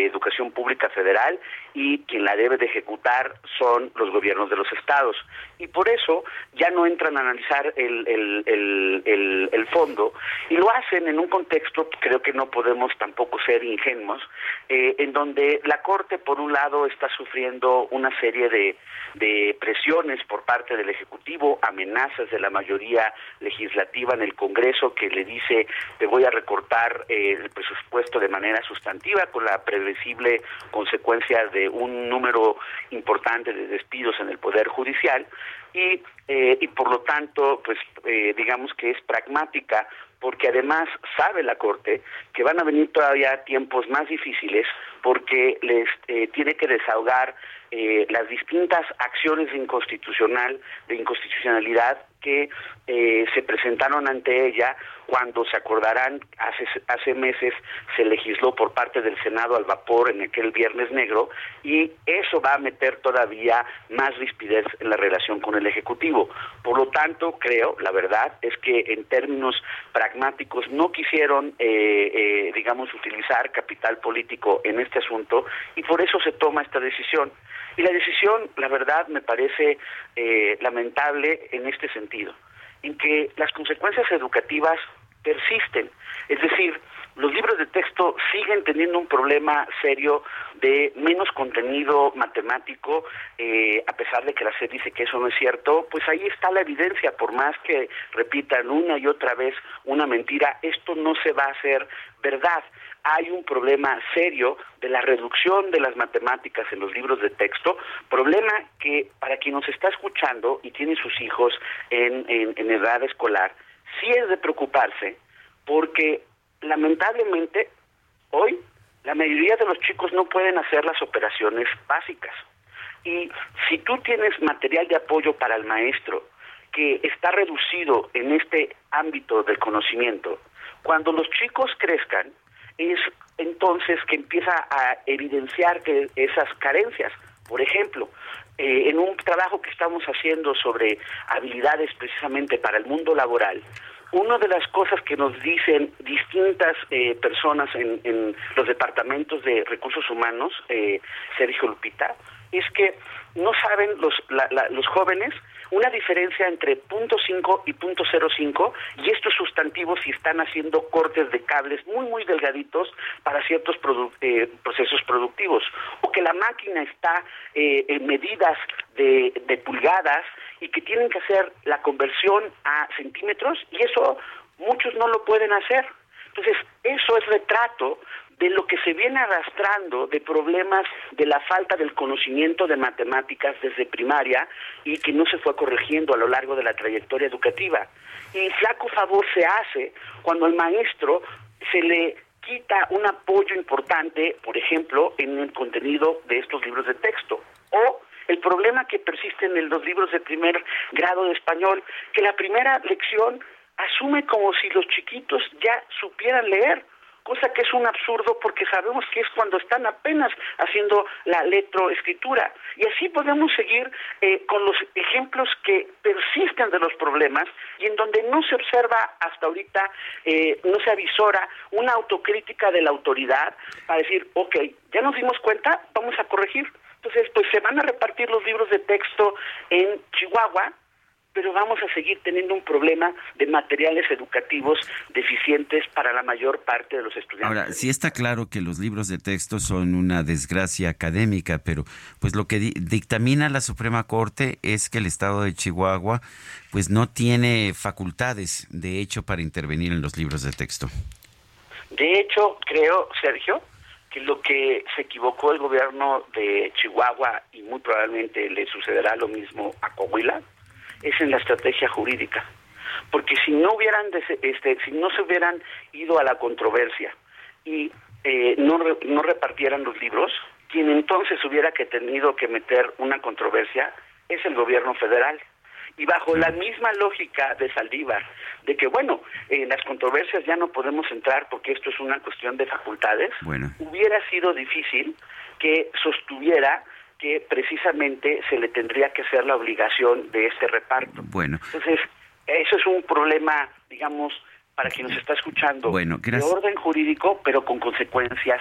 S17: educación pública federal y quien la debe de ejecutar son los gobiernos de los estados. Y por eso ya no entran a analizar el, el, el, fondo y lo hacen en un contexto, creo que no podemos tampoco ser ingenuos, eh, en donde la Corte, por un lado, está sufriendo una serie de, de presiones por parte del Ejecutivo, amenazas de la mayoría legislativa en el Congreso que le dice te voy a recortar eh, el presupuesto de manera sustantiva con la previsible consecuencia de un número importante de despidos en el Poder Judicial y, eh, y por lo tanto, pues eh, digamos que es pragmática porque además sabe la Corte que van a venir todavía tiempos más difíciles porque les eh, tiene que desahogar eh, las distintas acciones de inconstitucional de inconstitucionalidad que eh, se presentaron ante ella cuando se acordarán hace hace meses se legisló por parte del Senado al vapor en aquel viernes negro y eso va a meter todavía más rispidez en la relación con el ejecutivo. Por lo tanto creo la verdad es que en términos pragmáticos no quisieron eh, digamos utilizar capital político en este asunto y por eso se toma esta decisión y la decisión, la verdad, me parece eh, lamentable en este sentido, en que las consecuencias educativas persisten. Es decir, los libros de texto siguen teniendo un problema serio de menos contenido matemático, eh, a pesar de que la SED dice que eso no es cierto, pues ahí está la evidencia, por más que repitan una y otra vez una mentira, esto no se va a hacer verdad. Hay un problema serio de la reducción de las matemáticas en los libros de texto, problema que para quien nos está escuchando y tiene sus hijos en, en, edad escolar, sí es de preocuparse porque lamentablemente hoy la mayoría de los chicos no pueden hacer las operaciones básicas. Y si tú tienes material de apoyo para el maestro que está reducido en este ámbito del conocimiento, cuando los chicos crezcan, es entonces que empieza a evidenciar que esas carencias. Por ejemplo, eh, en un trabajo que estamos haciendo sobre habilidades precisamente para el mundo laboral, una de las cosas que nos dicen distintas eh, personas en, los departamentos de recursos humanos, eh, Sergio Lupita, es que no saben los, los jóvenes una diferencia entre punto .5 y punto .05 y estos sustantivos si están haciendo cortes de cables muy muy delgaditos para ciertos eh, procesos productivos o que la máquina está eh, en medidas de, de pulgadas y que tienen que hacer la conversión a centímetros y eso muchos no lo pueden hacer. Entonces, eso es retrato de lo que se viene arrastrando de problemas de la falta del conocimiento de matemáticas desde primaria y que no se fue corrigiendo a lo largo de la trayectoria educativa. Y flaco favor se hace cuando al maestro se le quita un apoyo importante, por ejemplo, en el contenido de estos libros de texto. O el problema que persiste en los libros de primer grado de español, que la primera lección asume como si los chiquitos ya supieran leer cosa que es un absurdo porque sabemos que es cuando están apenas haciendo la letroescritura. Y así podemos seguir eh, con los ejemplos que persisten de los problemas y en donde no se observa hasta ahorita, eh, no se avisora una autocrítica de la autoridad para decir, ok, ya nos dimos cuenta, vamos a corregir. Entonces, pues se van a repartir los libros de texto en Chihuahua, pero vamos a seguir teniendo un problema de materiales educativos deficientes para la mayor parte de los estudiantes.
S1: Ahora, sí está claro que los libros de texto son una desgracia académica, pero pues lo que dictamina la Suprema Corte es que el Estado de Chihuahua pues no tiene facultades, de hecho, para intervenir en los libros de texto.
S17: De hecho, creo, Sergio, que lo que se equivocó el gobierno de Chihuahua y muy probablemente le sucederá lo mismo a Coahuila, es en la estrategia jurídica. Porque si no hubieran este, si no se hubieran ido a la controversia y eh, no, no repartieran los libros, quien entonces hubiera que tenido que meter una controversia es el gobierno federal. Y bajo la misma lógica de Saldívar, de que, bueno, en las controversias ya no podemos entrar porque esto es una cuestión de facultades, hubiera sido difícil que sostuviera que precisamente se le tendría que hacer la obligación de este reparto.
S1: Bueno.
S17: Entonces, eso es un problema, digamos, para quien nos está escuchando, de orden jurídico, pero con consecuencias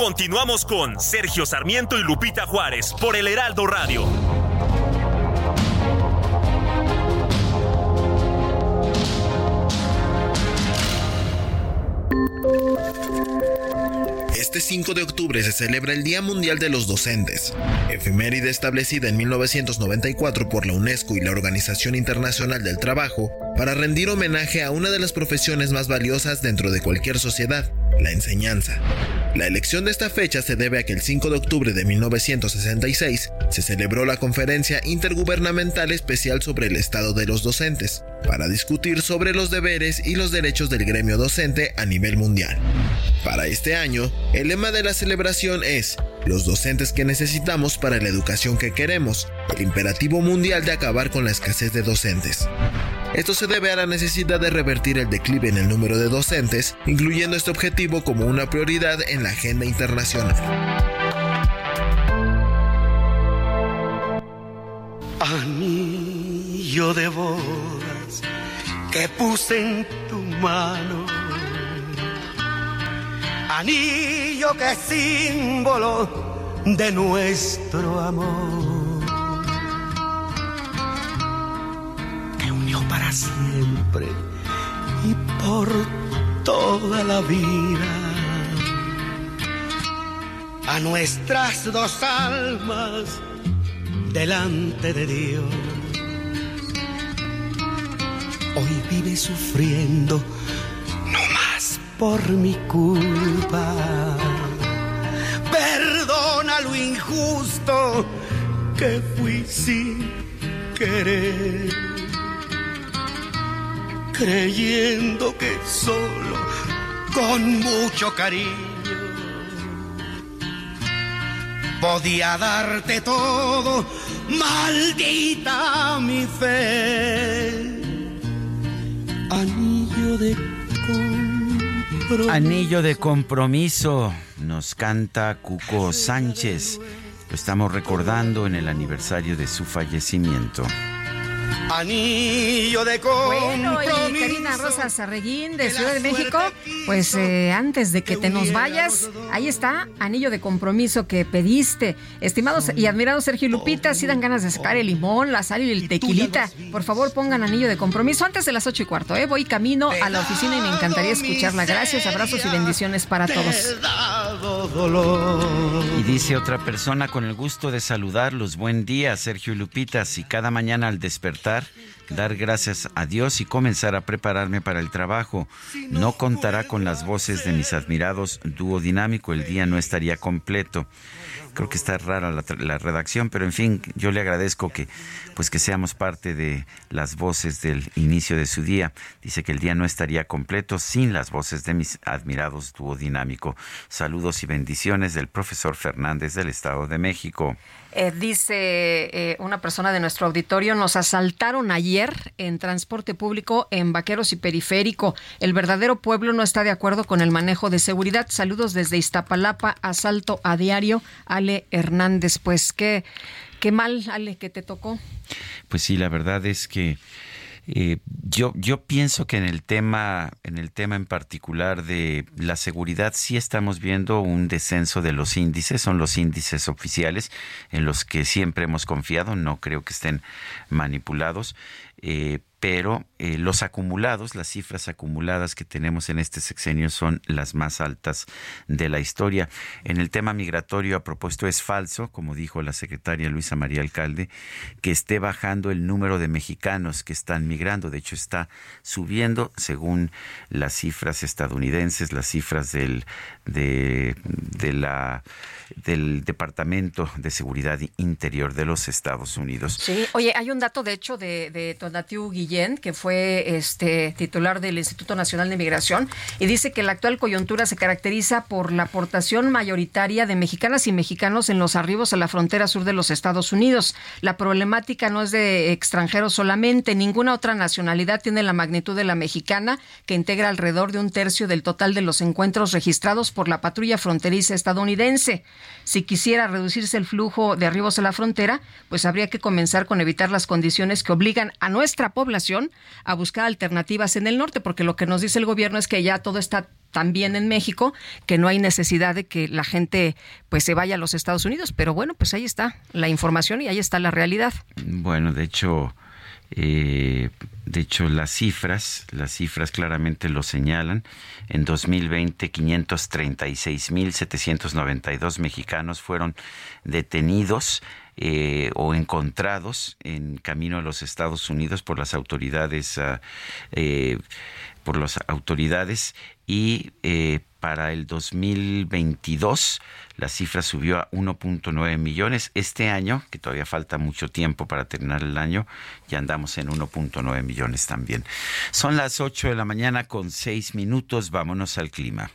S11: Continuamos con Sergio Sarmiento y Lupita Juárez por el Heraldo Radio.
S18: Este 5 de octubre se celebra el Día Mundial de los Docentes, efeméride establecida en 1994 por la UNESCO y la Organización Internacional del Trabajo para rendir homenaje a una de las profesiones más valiosas dentro de cualquier sociedad, la enseñanza. La elección de esta fecha se debe a que el 5 de octubre de 1966 se celebró la Conferencia Intergubernamental Especial sobre el Estado de los Docentes, para discutir sobre los deberes y los derechos del gremio docente a nivel mundial. Para este año, el lema de la celebración es Los docentes que necesitamos para la educación que queremos, el imperativo mundial de acabar con la escasez de docentes. Esto se debe a la necesidad de revertir el declive en el número de docentes, incluyendo este objetivo como una prioridad en la agenda internacional.
S19: Anillo de bodas que puse en tu mano. Anillo que es símbolo de nuestro amor para siempre y por toda la vida. A nuestras dos almas delante de Dios. Hoy vive sufriendo, por mi culpa. Perdona lo injusto que fui sin querer creyendo que solo con mucho cariño podía darte todo, maldita mi fe. Anillo de
S1: Anillo de compromiso, nos canta Cuco Sánchez. Lo estamos recordando en el aniversario de su fallecimiento.
S19: Anillo de
S2: Bueno, y Karina Rosa Sarreguín de Ciudad de México, pues eh, antes de que te nos vayas, ahí está, anillo de compromiso que pediste. Estimados y admirados Sergio y Lupita, si dan ganas de sacar el limón, la sal y el tequilita, por favor pongan anillo de compromiso antes de las ocho y cuarto. ¿eh? Voy camino a la oficina y me encantaría escucharla. Gracias, abrazos y bendiciones para todos.
S1: Y dice otra persona con el gusto de saludarlos. Buen día, Sergio y Lupita. Si cada mañana al despertar dar gracias a Dios y comenzar a prepararme para el trabajo. No contará con las voces de mis admirados dúo dinámico, el día no estaría completo creo que está rara la, redacción, pero en fin, yo le agradezco que pues que seamos parte de las voces del inicio de su día. Dice que el día no estaría completo sin las voces de mis admirados dúo dinámico. Saludos y bendiciones del profesor Fernández del Estado de México.
S2: Eh, dice eh, una persona de nuestro auditorio, nos asaltaron ayer en transporte público en Vaqueros y Periférico. El verdadero pueblo no está de acuerdo con el manejo de seguridad. Saludos desde Iztapalapa, asalto a diario. Ale Hernández, pues qué, qué mal, Ale, que te tocó.
S1: Pues sí, la verdad es que eh, yo, pienso que en el tema, en el tema en particular de la seguridad, sí estamos viendo un descenso de los índices, son los índices oficiales en los que siempre hemos confiado, no creo que estén manipulados. Eh, pero eh, los acumulados, las cifras acumuladas que tenemos en este sexenio son las más altas de la historia. En el tema migratorio, a propósito, es falso, como dijo la secretaria Luisa María Alcalde, que esté bajando el número de mexicanos que están migrando. De hecho, está subiendo según las cifras estadounidenses, las cifras del, de, de la del Departamento de Seguridad Interior de los Estados Unidos.
S2: Sí, oye, hay un dato de hecho de, de Tonatiu Que fue este titular del Instituto Nacional de Migración, y dice que la actual coyuntura se caracteriza por la aportación mayoritaria de mexicanas y mexicanos en los arribos a la frontera sur de los Estados Unidos. La problemática no es de extranjeros solamente, ninguna otra nacionalidad tiene la magnitud de la mexicana, que integra alrededor de un tercio del total de los encuentros registrados por la patrulla fronteriza estadounidense. Si quisiera reducirse el flujo de arribos a la frontera, pues habría que comenzar con evitar las condiciones que obligan a nuestra población a buscar alternativas en el norte, porque lo que nos dice el gobierno es que ya todo está tan bien en México que no hay necesidad de que la gente pues se vaya a los Estados Unidos, pero bueno, pues ahí está la información y ahí está la realidad.
S1: Bueno, de hecho, eh, de hecho, las cifras, las cifras claramente lo señalan. En 2020, 536.792 mexicanos fueron detenidos eh, o encontrados en camino a los Estados Unidos por las autoridades, ah, eh, por las autoridades y eh, para el 2022 la cifra subió a 1.9 millones. Este año, que todavía falta mucho tiempo para terminar el año, ya andamos en 1.9 millones también. Son las 8 de la mañana con 6 minutos. Vámonos al clima.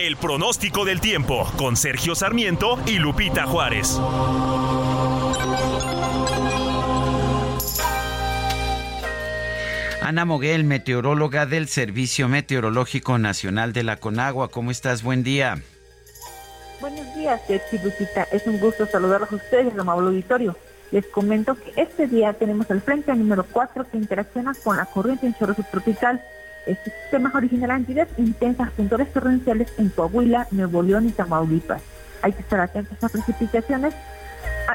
S11: El pronóstico del tiempo con Sergio Sarmiento y Lupita Juárez.
S1: Ana Moguel, meteoróloga del Servicio Meteorológico Nacional de la Conagua. ¿Cómo estás? Buen día.
S20: Buenos días, Sergio Lupita. Es un gusto saludarlos a ustedes, el amable auditorio. Les comento que este día tenemos el frente número 4 que interacciona con la corriente en chorro subtropical este sistema originará lluvias intensas puntuales torrenciales en Coahuila, Nuevo León y Tamaulipas. Hay que estar atentos a precipitaciones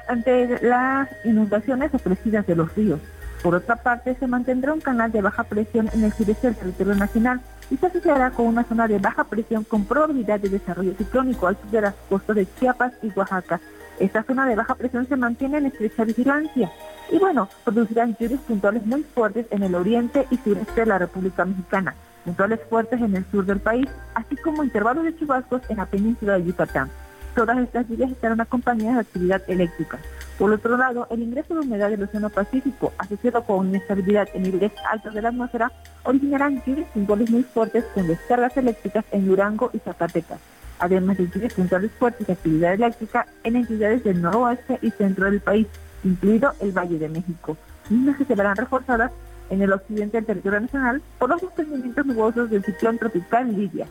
S20: ante las inundaciones ofrecidas de los ríos. Por otra parte, se mantendrá un canal de baja presión en el sureste del territorio nacional y se asociará con una zona de baja presión con probabilidad de desarrollo ciclónico al sur de las costas de Chiapas y Oaxaca. Esta zona de baja presión se mantiene en estrecha vigilancia y bueno, producirán lluvias puntuales muy fuertes en el oriente y sureste de la República Mexicana, puntuales fuertes en el sur del país, así como intervalos de chubascos en la península de Yucatán. Todas estas lluvias estarán acompañadas de actividad eléctrica. Por otro lado, el ingreso de humedad del Océano Pacífico, asociado con inestabilidad en niveles altos de la atmósfera, originarán lluvias puntuales muy fuertes con descargas eléctricas en Durango y Zacatecas, además de lluvias puntuales fuertes de actividad eléctrica en entidades del noroeste y centro del país, incluido el Valle de México, mismas que se verán reforzadas en el occidente del territorio nacional por los desprendimientos nubosos del ciclón tropical Lidia.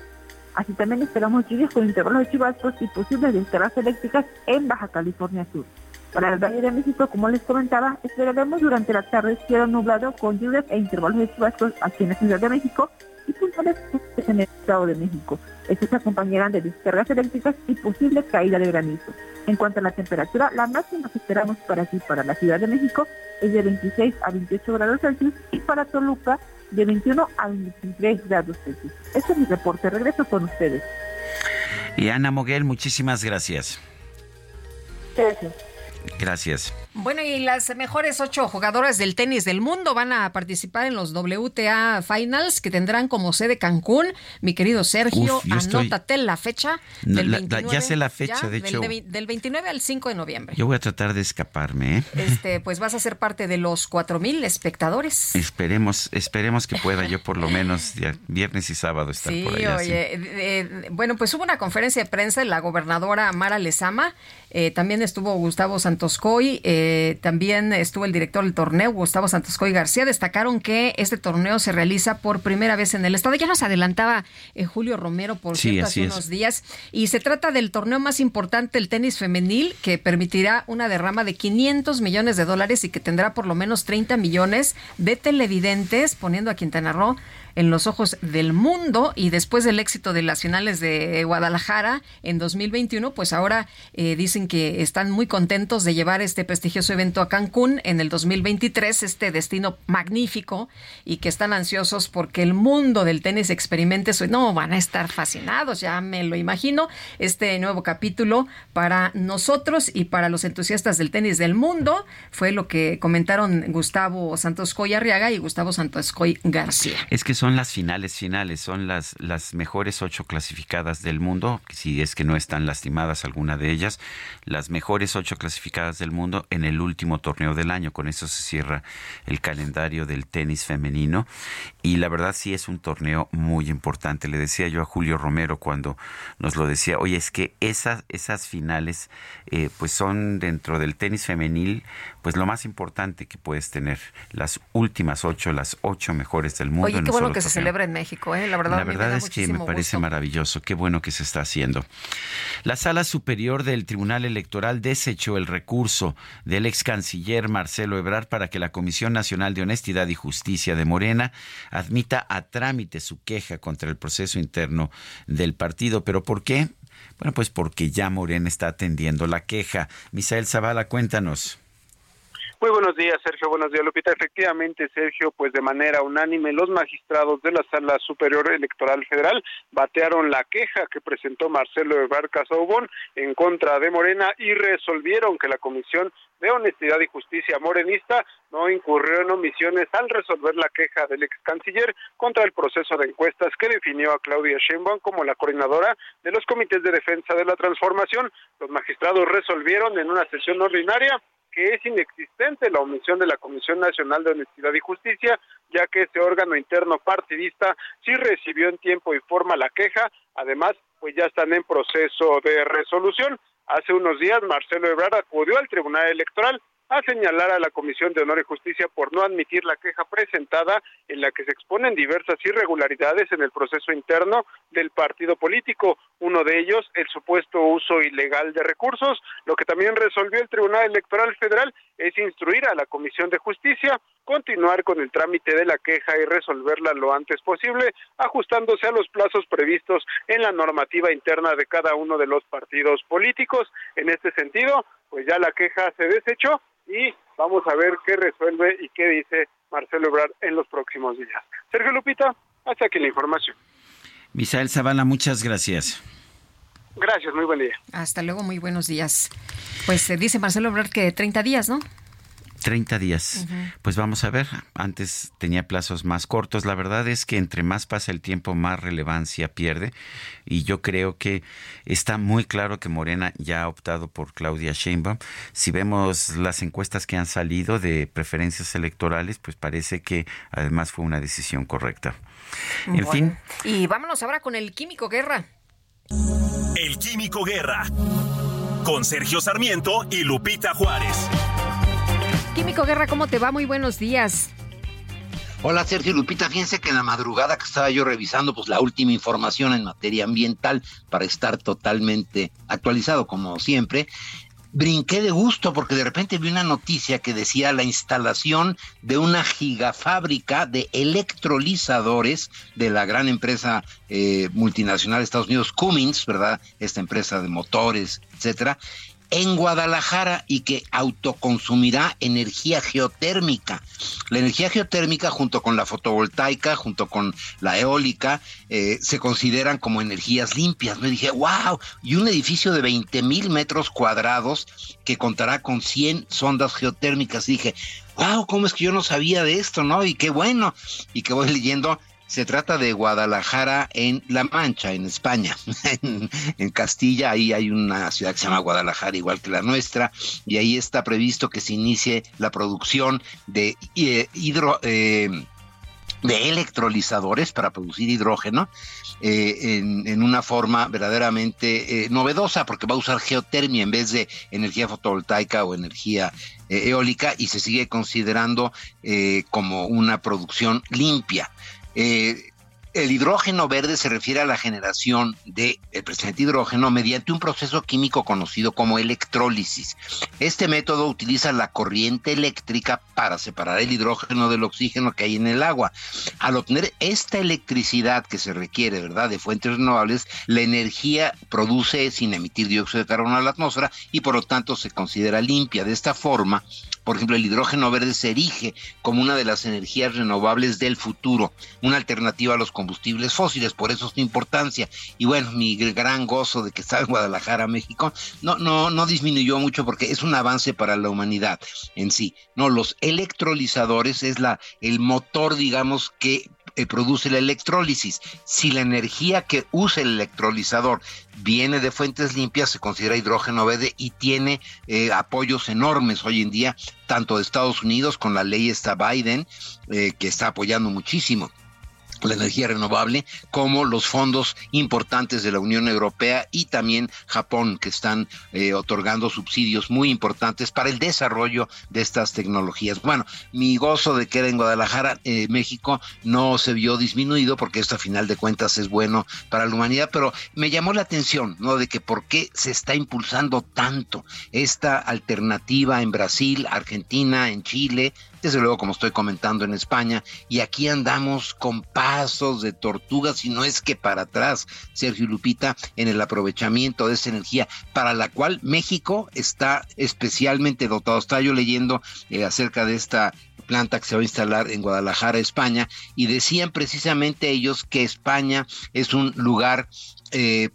S20: Así también esperamos lluvias con intervalos de chubascos y posibles descargas eléctricas en Baja California Sur. Para el Valle de México, como les comentaba, esperaremos durante la tarde cielo nublado con lluvias e intervalos de chubascos aquí en la Ciudad de México y puntuales en el Estado de México. Estos se acompañarán de descargas eléctricas y posible caída de granizo. En cuanto a la temperatura, la máxima que esperamos para aquí, para la Ciudad de México, es de 26 a 28 grados Celsius y para Toluca de 21 a 23 grados Celsius. Este es mi reporte. Regreso con ustedes.
S1: Y Ana Moguel, muchísimas gracias.
S20: Gracias.
S1: Gracias.
S2: Bueno, y las mejores ocho jugadoras del tenis del mundo van a participar en los WTA Finals que tendrán como sede Cancún. Mi querido Sergio, anótate la fecha. Del 29,
S1: ya sé la fecha, de hecho.
S2: Del, 29 al 5 de noviembre.
S1: Yo voy a tratar de escaparme. ¿eh?
S2: Este, pues vas a ser parte de los cuatro mil espectadores.
S1: Esperemos, esperemos que pueda yo por lo menos viernes y sábado estar por allá.
S2: Oye, bueno, pues hubo una conferencia de prensa de la gobernadora Mara Lezama. Eh, también estuvo Gustavo Santoscoy. Eh, eh, también estuvo el director del torneo, Gustavo Santos Coy García. Destacaron que este torneo se realiza por primera vez en el estado. Ya nos adelantaba eh, Julio Romero, por cierto, hace unos días. Y se trata del torneo más importante, el tenis femenil, que permitirá una derrama de 500 millones de dólares y que tendrá por lo menos 30 millones de televidentes, poniendo a Quintana Roo en los ojos del mundo y después del éxito de las finales de Guadalajara en 2021, pues ahora eh, dicen que están muy contentos de llevar este prestigioso evento a Cancún en el 2023, este destino magnífico y que están ansiosos porque el mundo del tenis experimente su... No, van a estar fascinados, ya me lo imagino, este nuevo capítulo para nosotros y para los entusiastas del tenis del mundo fue lo que comentaron Gustavo Santos Coy Arriaga y Gustavo Santos Coy García.
S1: Es que las finales finales, son las, las mejores ocho clasificadas del mundo, si es que no están lastimadas alguna de ellas, las mejores ocho clasificadas del mundo en el último torneo del año. Con eso se cierra el calendario del tenis femenino y la verdad sí es un torneo muy importante. Le decía yo a Julio Romero cuando nos lo decía, oye, es que esas, esas finales eh, pues son dentro del tenis femenil pues lo más importante que puedes tener, las últimas ocho, las ocho mejores del mundo.
S2: Oye, qué bueno que se celebra en México, ¿eh? la verdad.
S1: La verdad es que me parece maravilloso, qué bueno que se está haciendo. La Sala Superior del Tribunal Electoral desechó el recurso del ex canciller Marcelo Ebrard para que la Comisión Nacional de Honestidad y Justicia de Morena admita a trámite su queja contra el proceso interno del partido. ¿Pero por qué? Bueno, pues porque ya Morena está atendiendo la queja. Misael Zavala, cuéntanos.
S21: Muy buenos días, Sergio. Buenos días, Lupita. Efectivamente, Sergio, pues de manera unánime, los magistrados de la Sala Superior Electoral Federal batearon la queja que presentó Marcelo Ebrard Casaubón en contra de Morena y resolvieron que la Comisión de Honestidad y Justicia morenista no incurrió en omisiones al resolver la queja del ex canciller contra el proceso de encuestas que definió a Claudia Sheinbaum como la coordinadora de los comités de defensa de la transformación. Los magistrados resolvieron en una sesión ordinaria que es inexistente la omisión de la Comisión Nacional de Honestidad y Justicia, ya que ese órgano interno partidista sí recibió en tiempo y forma la queja, además, pues ya están en proceso de resolución. Hace unos días Marcelo Ebrard acudió al Tribunal Electoral a señalar a la Comisión de Honor y Justicia por no admitir la queja presentada en la que se exponen diversas irregularidades en el proceso interno del partido político. Uno de ellos, el supuesto uso ilegal de recursos. Lo que también resolvió el Tribunal Electoral Federal es instruir a la Comisión de Justicia continuar con el trámite de la queja y resolverla lo antes posible, ajustándose a los plazos previstos en la normativa interna de cada uno de los partidos políticos. En este sentido, pues ya la queja se desechó y vamos a ver qué resuelve y qué dice Marcelo Ebrard en los próximos días. Sergio Lupita, hasta aquí la información.
S1: Misael Zavala, muchas gracias.
S21: Gracias, muy buen día.
S2: Hasta luego, muy buenos días. Pues se dice Marcelo Ebrard que 30 días, ¿no?
S1: 30 días. Pues vamos a ver, antes tenía plazos más cortos. La verdad es que entre más pasa el tiempo, más relevancia pierde. Y yo creo que está muy claro que Morena ya ha optado por Claudia Sheinbaum. Si vemos las encuestas que han salido de preferencias electorales, pues parece que además fue una decisión correcta. En fin.
S2: Y vámonos ahora con el Químico Guerra.
S11: El Químico Guerra. Con Sergio Sarmiento y Lupita Juárez.
S2: Químico Guerra, ¿cómo te va? Muy buenos días.
S22: Hola Sergio Lupita, fíjense que en la madrugada que estaba yo revisando pues la última información en materia ambiental para estar totalmente actualizado como siempre, brinqué de gusto porque de repente vi una noticia que decía la instalación de una gigafábrica de electrolizadores de la gran empresa eh, multinacional de Estados Unidos, Cummins, ¿verdad? Esta empresa de motores, etcétera en Guadalajara y que autoconsumirá energía geotérmica. La energía geotérmica junto con la fotovoltaica, junto con la eólica, eh, se consideran como energías limpias. Me dije, wow, y un edificio de 20 mil metros cuadrados que contará con 100 sondas geotérmicas. dije, wow, ¿cómo es que yo no sabía de esto, no? Y qué bueno. Y que voy leyendo se trata de Guadalajara en La Mancha, en España. en, Castilla, ahí hay una ciudad que se llama Guadalajara, igual que la nuestra, y ahí está previsto que se inicie la producción de eh, hidro. Eh, de electrolizadores para producir hidrógeno eh, en, una forma verdaderamente novedosa porque va a usar geotermia en vez de energía fotovoltaica o energía eólica y se sigue considerando como una producción limpia. Eh, el hidrógeno verde se refiere a la generación del de presente hidrógeno mediante un proceso químico conocido como electrólisis. Este método utiliza la corriente eléctrica para separar el hidrógeno del oxígeno que hay en el agua. Al obtener esta electricidad que se requiere, ¿verdad?, de fuentes renovables, la energía produce sin emitir dióxido de carbono a la atmósfera y por lo tanto se considera limpia. De esta forma, por ejemplo, el hidrógeno verde se erige como una de las energías renovables del futuro, una alternativa a los combustibles fósiles, por eso su importancia. Y bueno, mi gran gozo de que está en Guadalajara, México, no, no, no disminuyó mucho porque es un avance para la humanidad en sí. No, los electrolizadores es la, el motor, digamos, que produce la electrólisis. Si la energía que usa el electrolizador viene de fuentes limpias, se considera hidrógeno verde y tiene eh, apoyos enormes hoy en día, tanto de Estados Unidos con la ley esta Biden, eh, que está apoyando muchísimo la energía renovable, como los fondos importantes de la Unión Europea y también Japón, que están eh, otorgando subsidios muy importantes para el desarrollo de estas tecnologías. Bueno, mi gozo de que en Guadalajara, eh, México, no se vio disminuido porque esto a final de cuentas es bueno para la humanidad, pero me llamó la atención, ¿no? De que por qué se está impulsando tanto esta alternativa en Brasil, Argentina, en Chile, desde luego como estoy comentando en España, y aquí andamos con pasos de tortugas, si no es que para atrás, Sergio Lupita, en el aprovechamiento de esa energía, para la cual México está especialmente dotado. Estaba yo leyendo eh, acerca de esta planta que se va a instalar en Guadalajara, España, y decían precisamente ellos que España es un lugar eh,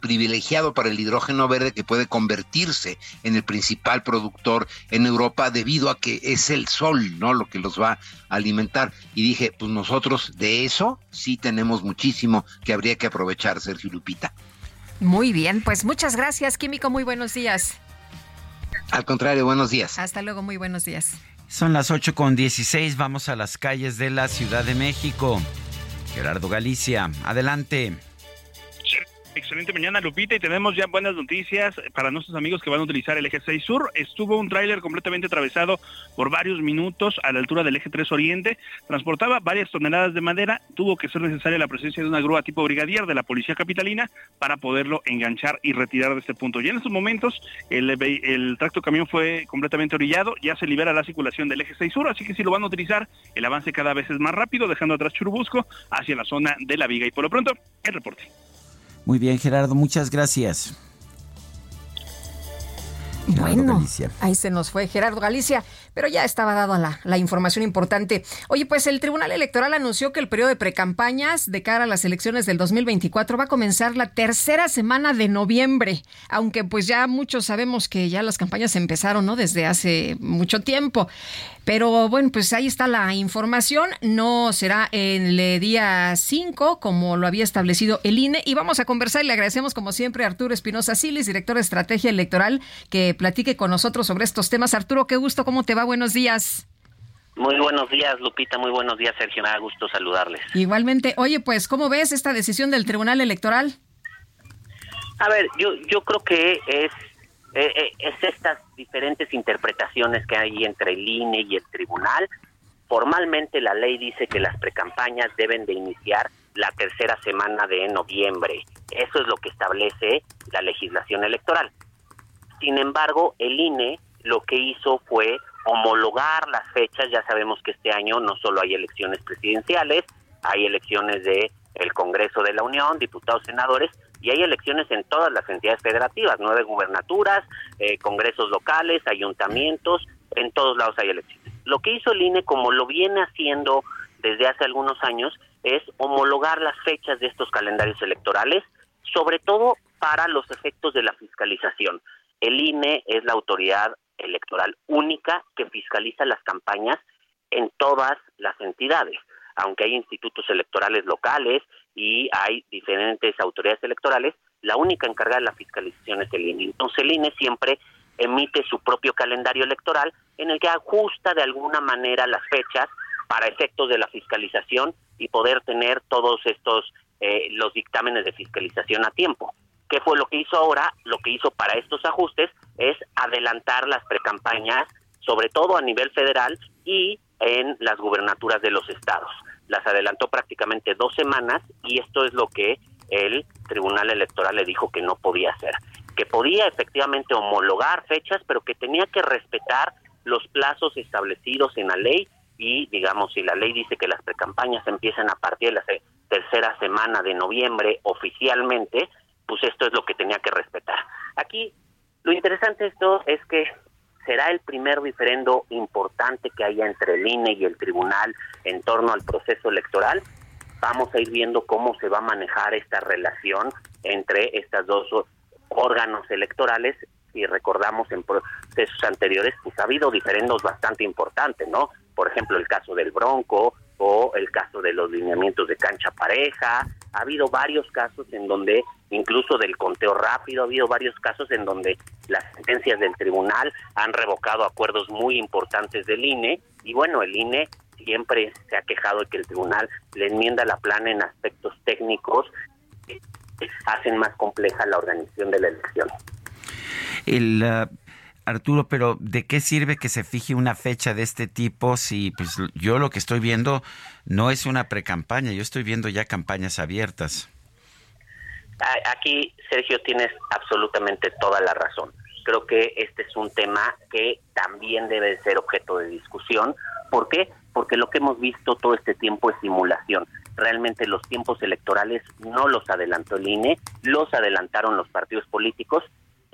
S22: privilegiado para el hidrógeno verde que puede convertirse en el principal productor en Europa debido a que es el sol, ¿no? Lo que los va a alimentar. Y dije, pues nosotros de eso sí tenemos muchísimo que habría que aprovechar, Sergio Lupita.
S2: Muy bien, pues muchas gracias, Químico. Muy buenos días.
S22: Al contrario, buenos días.
S2: Hasta luego, muy buenos días.
S1: Son las 8 con 16, vamos a las calles de la Ciudad de México. Gerardo Galicia, adelante.
S23: Excelente mañana, Lupita, y tenemos ya buenas noticias para nuestros amigos que van a utilizar el eje 6 Sur. Estuvo un tráiler completamente atravesado por varios minutos a la altura del eje 3 Oriente. Transportaba varias toneladas de madera. Tuvo que ser necesaria la presencia de una grúa tipo brigadier de la Policía Capitalina para poderlo enganchar y retirar de este punto. Ya en estos momentos el, el tracto camión fue completamente orillado. Ya se libera la circulación del eje 6 Sur, así que si lo van a utilizar, el avance cada vez es más rápido, dejando atrás Churubusco hacia la zona de la Viga. Y por lo pronto, el reporte.
S1: Muy bien, Gerardo, muchas gracias.
S2: bueno, ahí se nos fue Gerardo Galicia, pero ya estaba dado la, la información importante. Oye, pues el Tribunal Electoral anunció que el periodo de precampañas de cara a las elecciones del 2024 va a comenzar la tercera semana de noviembre, aunque pues ya muchos sabemos que ya las campañas empezaron, ¿no? Desde hace mucho tiempo. Pero bueno, pues ahí está la información. No será el eh, día 5 como lo había establecido el INE. Y vamos a conversar y le agradecemos como siempre a Arturo Espinosa Silis, director de Estrategia Electoral, que platique con nosotros sobre estos temas. Arturo, qué gusto, ¿cómo te va? Buenos días.
S24: Muy buenos días, Lupita. Muy buenos días, Sergio. Me da gusto saludarles.
S2: Igualmente. Oye, pues, ¿cómo ves esta decisión del Tribunal Electoral?
S24: A ver, yo, yo creo que es eh, eh, es estas diferentes interpretaciones que hay entre el INE y el tribunal. Formalmente la ley dice que las precampañas deben de iniciar la tercera semana de noviembre. Eso es lo que establece la legislación electoral. Sin embargo, el INE lo que hizo fue homologar las fechas. Ya sabemos que este año no solo hay elecciones presidenciales, hay elecciones de el Congreso de la Unión, diputados, senadores, y hay elecciones en todas las entidades federativas, nueve gubernaturas, eh, congresos locales, ayuntamientos, en todos lados hay elecciones. Lo que hizo el INE, como lo viene haciendo desde hace algunos años, es homologar las fechas de estos calendarios electorales, sobre todo para los efectos de la fiscalización. El INE es la autoridad electoral única que fiscaliza las campañas en todas las entidades, aunque hay institutos electorales locales y hay diferentes autoridades electorales, la única encargada de la fiscalización es el INE. Entonces el INE siempre emite su propio calendario electoral en el que ajusta de alguna manera las fechas para efectos de la fiscalización y poder tener todos estos eh, los dictámenes de fiscalización a tiempo. ¿Qué fue lo que hizo ahora? Lo que hizo para estos ajustes es adelantar las precampañas, sobre todo a nivel federal y en las gubernaturas de los estados. Las adelantó prácticamente dos semanas y esto es lo que el Tribunal Electoral le dijo que no podía hacer, que podía efectivamente homologar fechas, pero que tenía que respetar los plazos establecidos en la ley y, digamos, si la ley dice que las precampañas empiezan a partir de la tercera semana de noviembre oficialmente, pues esto es lo que tenía que respetar. Aquí, lo interesante de esto es que será el primer diferendo importante que haya entre el INE y el tribunal en torno al proceso electoral. Vamos a ir viendo cómo se va a manejar esta relación entre estos dos órganos electorales. Si recordamos en procesos anteriores, pues ha habido diferendos bastante importantes, ¿no? Por ejemplo, el caso del Bronco o el caso de los lineamientos de cancha pareja. Ha habido varios casos en donde incluso del conteo rápido, ha habido varios casos en donde las sentencias del tribunal han revocado acuerdos muy importantes del INE y bueno, el INE siempre se ha quejado de que el tribunal le enmienda la plana en aspectos técnicos que hacen más compleja la organización de la elección.
S1: El, uh, Arturo, pero ¿de qué sirve que se fije una fecha de este tipo si pues yo lo que estoy viendo no es una precampaña, yo estoy viendo ya campañas abiertas?
S24: Aquí, Sergio, tienes absolutamente toda la razón. Creo que este es un tema que también debe ser objeto de discusión. ¿Por qué? Porque lo que hemos visto todo este tiempo es simulación. Realmente los tiempos electorales no los adelantó el INE, los adelantaron los partidos políticos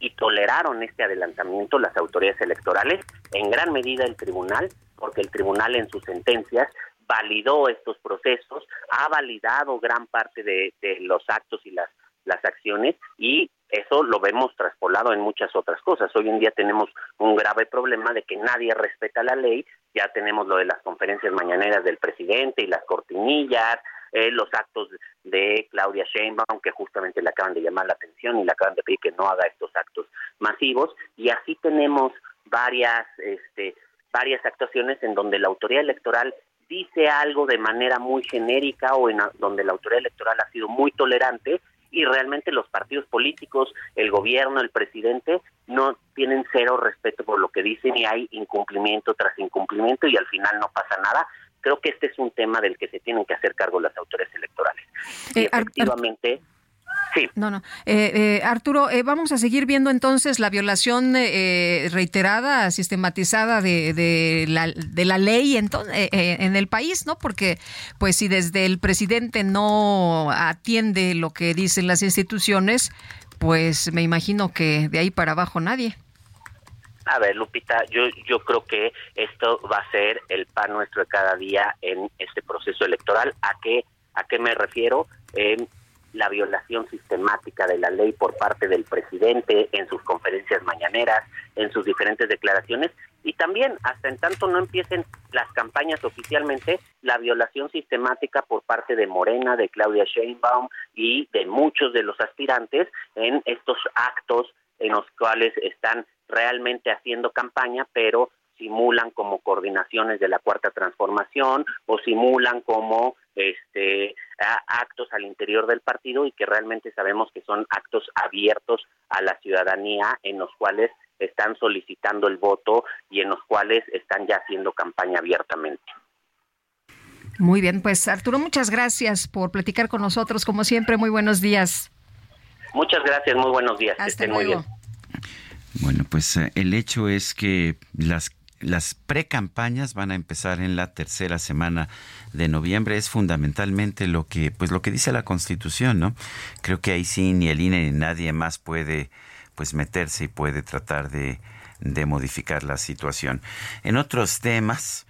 S24: y toleraron este adelantamiento las autoridades electorales, en gran medida el tribunal, porque el tribunal en sus sentencias validó estos procesos, ha validado gran parte de, los actos y las las acciones y eso lo vemos traspolado en muchas otras cosas. Hoy en día tenemos un grave problema de que nadie respeta la ley, ya tenemos lo de las conferencias mañaneras del presidente y las cortinillas, eh, los actos de Claudia Sheinbaum que justamente le acaban de llamar la atención y le acaban de pedir que no haga estos actos masivos y así tenemos varias este varias actuaciones en donde la autoridad electoral dice algo de manera muy genérica o en donde la autoridad electoral ha sido muy tolerante y realmente los partidos políticos, el gobierno, el presidente, no tienen cero respeto por lo que dicen y hay incumplimiento tras incumplimiento y al final no pasa nada. Creo que este es un tema del que se tienen que hacer cargo las autoridades electorales. y eh, efectivamente... Sí.
S2: No, no. Eh, eh, Arturo, eh, vamos a seguir viendo entonces la violación reiterada, sistematizada de, de, la, de la ley entonces, en el país, ¿no? Porque, pues, si desde el presidente no atiende lo que dicen las instituciones, pues me imagino que de ahí para abajo nadie.
S24: A ver, Lupita, yo, yo creo que esto va a ser el pan nuestro de cada día en este proceso electoral. ¿A qué, a qué me refiero? la violación sistemática de la ley por parte del presidente en sus conferencias mañaneras, en sus diferentes declaraciones y también hasta en tanto no empiecen las campañas oficialmente, la violación sistemática por parte de Morena, de Claudia Sheinbaum y de muchos de los aspirantes en estos actos en los cuales están realmente haciendo campaña, pero simulan como coordinaciones de la cuarta transformación o simulan como este actos al interior del partido y que realmente sabemos que son actos abiertos a la ciudadanía en los cuales están solicitando el voto y en los cuales están ya haciendo campaña abiertamente.
S2: Muy bien, pues Arturo, muchas gracias por platicar con nosotros. Como siempre, muy buenos días.
S24: Muchas gracias, muy buenos días.
S2: Hasta luego.
S1: Bueno, pues eh, el hecho es que las las pre-campañas van a empezar en la tercera semana de noviembre. Es fundamentalmente lo que, pues lo que dice la Constitución, ¿no? Creo que ahí sí ni el INE ni nadie más puede pues meterse y puede tratar de, de modificar la situación. En otros temas,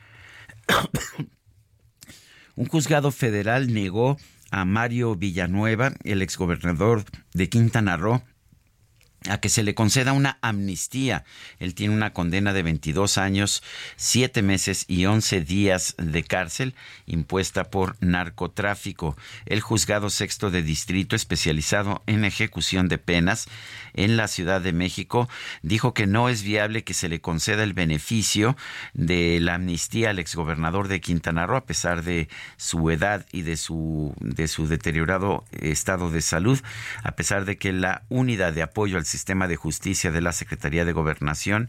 S1: un juzgado federal negó a Mario Villanueva, el exgobernador de Quintana Roo, a que se le conceda una amnistía. Él tiene una condena de 22 años, 7 meses y 11 días de cárcel impuesta por narcotráfico. El juzgado sexto de distrito especializado en ejecución de penas en la Ciudad de México dijo que no es viable que se le conceda el beneficio de la amnistía al exgobernador de Quintana Roo a pesar de su edad y de su de su deteriorado estado de salud, a pesar de que la unidad de apoyo al sistema de justicia de la Secretaría de Gobernación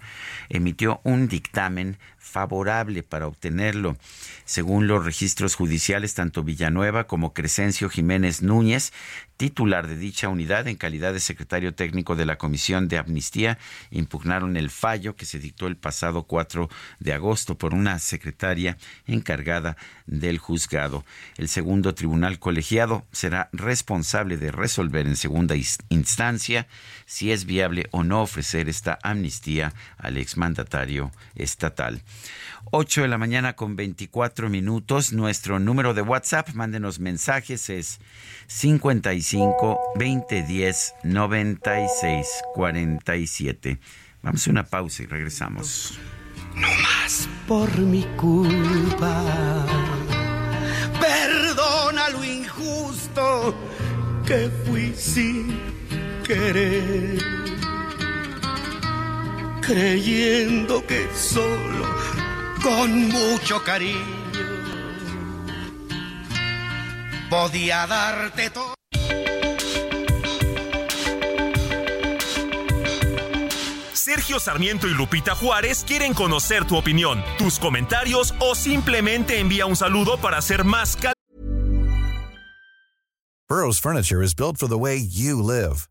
S1: emitió un dictamen favorable para obtenerlo. Según los registros judiciales, tanto Villanueva como Crescencio Jiménez Núñez, titular de dicha unidad en calidad de secretario técnico de la Comisión de Amnistía, impugnaron el fallo que se dictó el pasado 4 de agosto por una secretaria encargada del juzgado. El segundo tribunal colegiado será responsable de resolver en segunda instancia si es viable o no ofrecer esta amnistía al exmandatario estatal. 8 de la mañana con 24 minutos. Nuestro número de WhatsApp, mándenos mensajes, es 55 2010 96 47. Vamos a una pausa y regresamos.
S13: No más por mi culpa. Perdona lo injusto que fui sin querer. Creyendo que solo con mucho cariño podía darte todo.
S11: Sergio Sarmiento y Lupita Juárez quieren conocer tu opinión, tus comentarios o simplemente envía un saludo para ser más cal
S25: Burroughs Furniture is built for the way you live.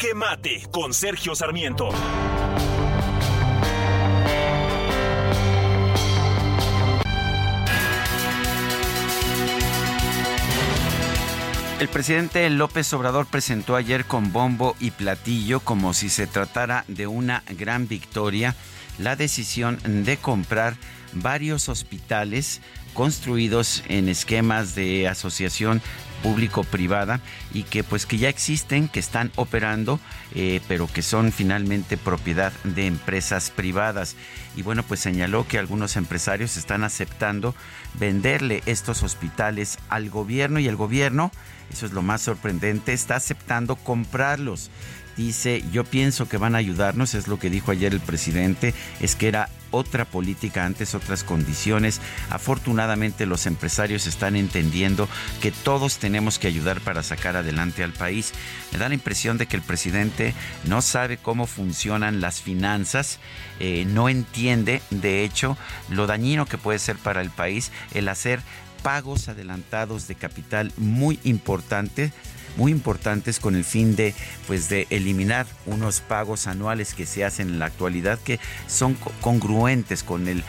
S11: Jaque Mate con Sergio Sarmiento.
S1: El presidente López Obrador presentó ayer con bombo y platillo, como si se tratara de una gran victoria, la decisión de comprar varios hospitales construidos en esquemas de asociación público-privada y que pues que ya existen, que están operando, eh, pero que son finalmente propiedad de empresas privadas. Y bueno, pues señaló que algunos empresarios están aceptando venderle estos hospitales al gobierno y el gobierno, eso es lo más sorprendente, está aceptando comprarlos dice, yo pienso que van a ayudarnos, es lo que dijo ayer el presidente, es que era otra política antes, otras condiciones. Afortunadamente los empresarios están entendiendo que todos tenemos que ayudar para sacar adelante al país. Me da la impresión de que el presidente no sabe cómo funcionan las finanzas, eh, no entiende, de hecho, lo dañino que puede ser para el país el hacer pagos adelantados de capital muy importante muy importantes con el fin de pues de eliminar unos pagos anuales que se hacen en la actualidad que son congruentes con el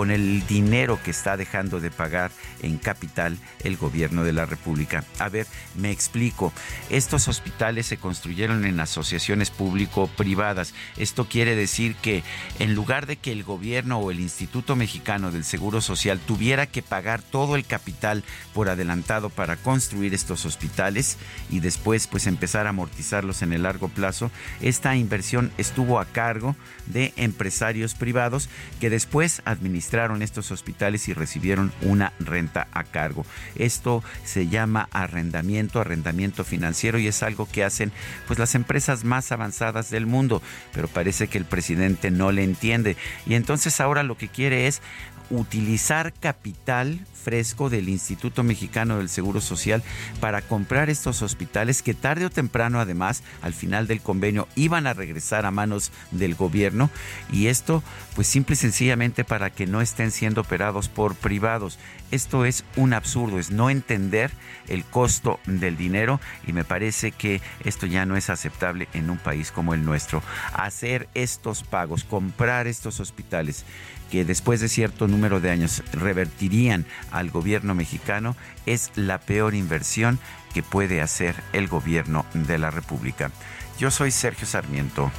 S1: con el dinero que está dejando de pagar en capital el gobierno de la República. A ver, me explico. Estos hospitales se construyeron en asociaciones público-privadas. Esto quiere decir que en lugar de que el gobierno o el Instituto Mexicano del Seguro Social tuviera que pagar todo el capital por adelantado para construir estos hospitales y después pues empezar a amortizarlos en el largo plazo, esta inversión estuvo a cargo de empresarios privados que después administraron estos hospitales y recibieron una renta a cargo. Esto se llama arrendamiento, arrendamiento financiero y es algo que hacen pues las empresas más avanzadas del mundo, pero parece que el presidente no le entiende y entonces ahora lo que quiere es utilizar capital fresco del Instituto Mexicano del Seguro Social para comprar estos hospitales que tarde o temprano además al final del convenio iban a regresar a manos del gobierno y esto pues simple y sencillamente para que no estén siendo operados por privados. Esto es un absurdo, es no entender el costo del dinero y me parece que esto ya no es aceptable en un país como el nuestro. Hacer estos pagos, comprar estos hospitales que después de cierto número de años revertirían al gobierno mexicano es la peor inversión que puede hacer el gobierno de la República. Yo soy Sergio Sarmiento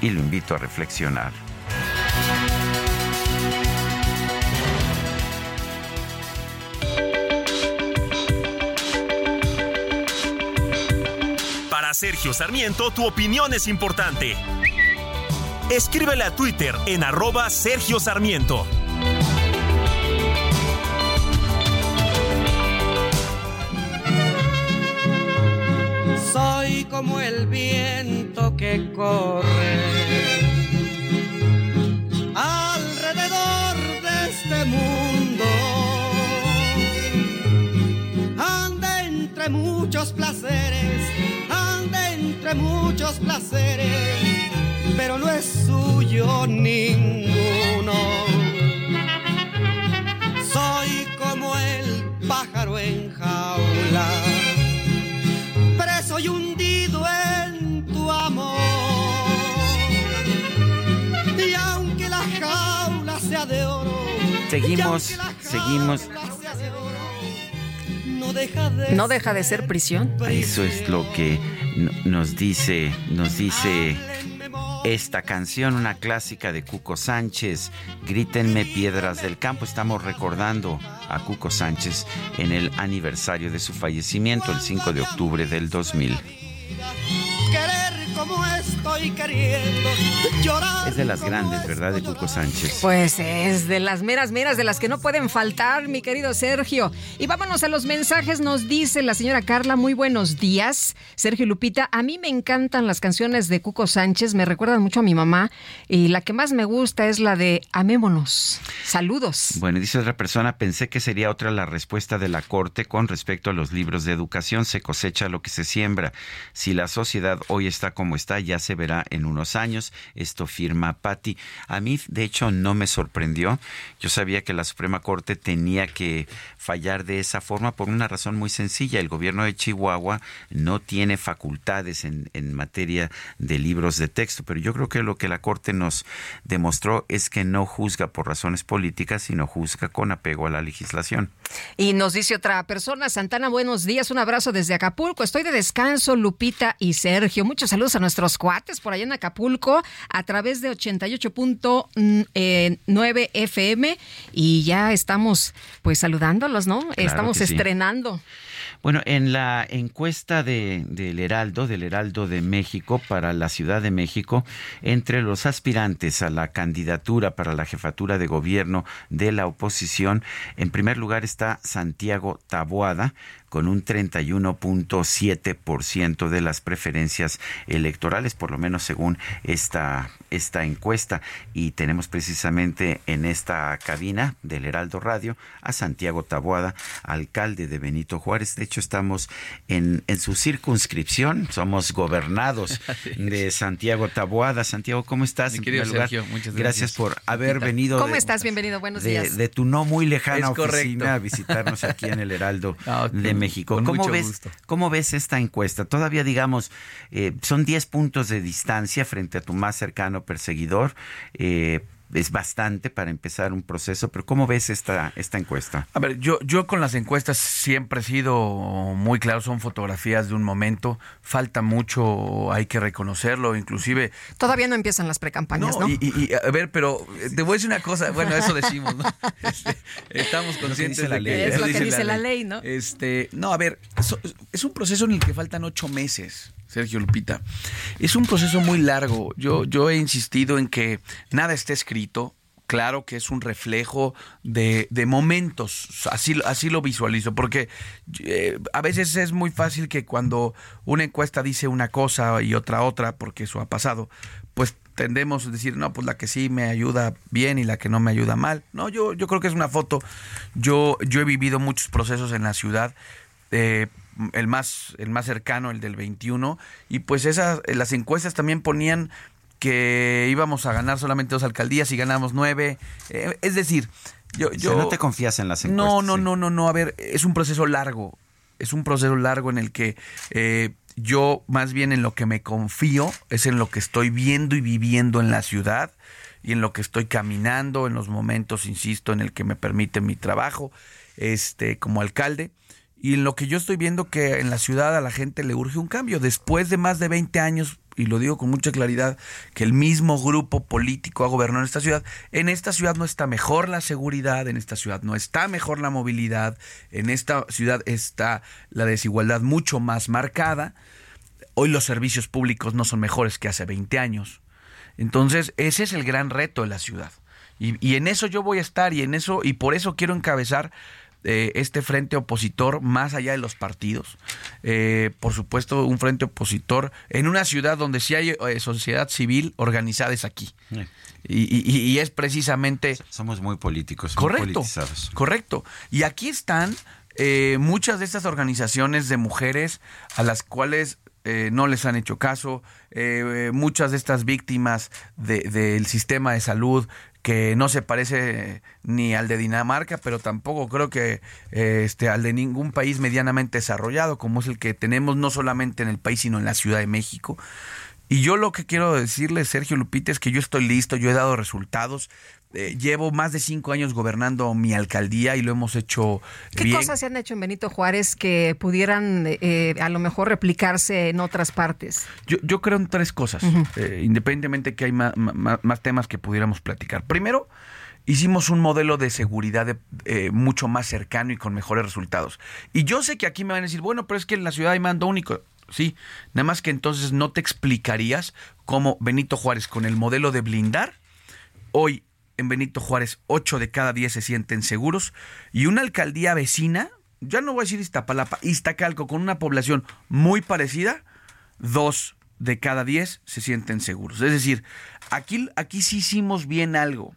S1: y lo invito a reflexionar.
S11: Para Sergio Sarmiento, tu opinión es importante Escríbele a Twitter en arroba Sergio Sarmiento.
S13: Soy como el viento que corre alrededor de este mundo. Anda entre muchos placeres, anda entre muchos placeres pero no es suyo ninguno. Soy como el pájaro en jaula, preso y hundido en tu amor. Y aunque la jaula sea de oro,
S1: seguimos, seguimos.
S2: no deja, de no deja de ser prisión.
S1: Eso es lo que nos dice, nos dice esta canción, una clásica de Cuco Sánchez, Grítenme Piedras del Campo. Estamos recordando a Cuco Sánchez en el aniversario de su fallecimiento, el 5 de octubre del 2000
S13: como estoy queriendo llorar.
S1: Es de las grandes, ¿verdad? De Cuco Sánchez.
S2: Pues es de las meras, meras, de las que no pueden faltar, mi querido Sergio. Y vámonos a los mensajes. Nos dice la señora Carla, muy buenos días. Sergio Lupita, a mí me encantan las canciones de Cuco Sánchez, me recuerdan mucho a mi mamá. Y la que más me gusta es la de Amémonos. Saludos.
S1: Bueno, dice otra persona, pensé que sería otra la respuesta de la Corte con respecto a los libros de educación. Se cosecha lo que se siembra. Si la sociedad hoy está como está, ya se verá en unos años. Esto firma Patti. A mí, de hecho, no me sorprendió. Yo sabía que la Suprema Corte tenía que fallar de esa forma por una razón muy sencilla. El gobierno de Chihuahua no tiene facultades en, en materia de libros de texto, pero yo creo que lo que la Corte nos demostró es que no juzga por razones políticas, sino juzga con apego a la legislación.
S2: Y nos dice otra persona, Santana, buenos días, un abrazo desde Acapulco. Estoy de descanso, Lupita y Sergio. Muchos saludos a nuestros cuates por allá en Acapulco a través de 88.9 FM y ya estamos pues saludándolos, ¿no? estamos estrenando.
S1: Bueno, en la encuesta de, del Heraldo, del Heraldo de México para la Ciudad de México, entre los aspirantes a la candidatura para la jefatura de gobierno de la oposición, en primer lugar está Santiago Taboada con un 31.7% de las preferencias electorales, por lo menos según esta, esta encuesta. Y tenemos precisamente en esta cabina del Heraldo Radio a Santiago Taboada, alcalde de Benito Juárez. De hecho, estamos en, en su circunscripción, somos gobernados de Santiago Taboada. Santiago, ¿cómo estás?
S26: Mi querido Sergio, muchas gracias.
S1: Gracias por haber venido.
S2: ¿Cómo estás? Bienvenido, buenos días.
S1: De tu no muy lejana oficina a visitarnos aquí en el Heraldo de México. ¿Cómo ves, ¿Cómo ves esta encuesta? Todavía, digamos, eh, son 10 puntos de distancia frente a tu más cercano perseguidor. Eh, es bastante para empezar un proceso, pero ¿cómo ves esta, esta encuesta?
S26: A ver, yo, yo con las encuestas siempre he sido muy claro, son fotografías de un momento, falta mucho, hay que reconocerlo, inclusive...
S2: Todavía no empiezan las precampañas, ¿no?
S26: Y, y, a ver, pero te voy a decir una cosa, bueno, eso decimos, ¿no? Este, estamos conscientes de
S2: la ley. Es lo que dice la ley, ¿no?
S26: Este, no, a ver, es un proceso en el que faltan ocho meses. Sergio Lupita. Es un proceso muy largo. Yo, yo he insistido en que nada está escrito. Claro que es un reflejo de, de momentos, así, así lo visualizo, porque eh, a veces es muy fácil que cuando una encuesta dice una cosa y otra otra, porque eso ha pasado, pues tendemos a decir, no, pues la que sí me ayuda bien y la que no me ayuda mal. No, yo, yo creo que es una foto. Yo, yo he vivido muchos procesos en la ciudad. Eh, el más, el más cercano, el del 21, y pues esas, las encuestas también ponían que íbamos a ganar solamente dos alcaldías y ganamos nueve. Eh, es decir, yo, yo...
S1: no te confías en las encuestas.
S26: No, no, no, no, no. A ver, es un proceso largo. Es un proceso largo en el que eh, yo más bien en lo que me confío es en lo que estoy viendo y viviendo en la ciudad y en lo que estoy caminando, en los momentos, insisto, en el que me permite mi trabajo este, como alcalde. Y en lo que yo estoy viendo que en la ciudad a la gente le urge un cambio. Después de más de 20 años, y lo digo con mucha claridad, que el mismo grupo político ha gobernado en esta ciudad, en esta ciudad no está mejor la seguridad, en esta ciudad no está mejor la movilidad, en esta ciudad está la desigualdad mucho más marcada. Hoy los servicios públicos no son mejores que hace 20 años. Entonces, ese es el gran reto de la ciudad. Y, y en eso yo voy a estar y en eso, y por eso quiero encabezar eh, este frente opositor más allá de los partidos. Eh, por supuesto, un frente opositor en una ciudad donde sí hay eh, sociedad civil organizada es aquí. Y, es precisamente...
S1: Somos muy políticos.
S26: Correcto. correcto. Y aquí están muchas de estas organizaciones de mujeres a las cuales no les han hecho caso, muchas de estas víctimas del sistema de salud que no se parece ni al de Dinamarca, pero tampoco creo que eh, este, al de ningún país medianamente desarrollado, como es el que tenemos no solamente en el país, sino en la Ciudad de México. Y yo lo que quiero decirle, Sergio Lupita, es que yo estoy listo, yo he dado resultados. Eh, llevo más de cinco años gobernando mi alcaldía y lo hemos hecho
S2: ¿Qué cosas se han hecho en Benito Juárez que pudieran eh, a lo mejor replicarse en otras partes?
S26: Yo, yo creo en tres cosas, eh, independientemente que hay más, temas que pudiéramos platicar. Primero, hicimos un modelo de seguridad mucho más cercano y con mejores resultados. Y yo sé que aquí me van a decir, bueno, pero es que en la ciudad hay mando único. Sí, nada más que entonces no te explicarías cómo Benito Juárez con el modelo de blindar hoy en Benito Juárez 8 de cada 10 se sienten seguros y una alcaldía vecina, ya no voy a decir Iztapalapa, Iztacalco, con una población muy parecida, 2 de cada 10 se sienten seguros. Es decir, aquí, aquí sí hicimos bien algo.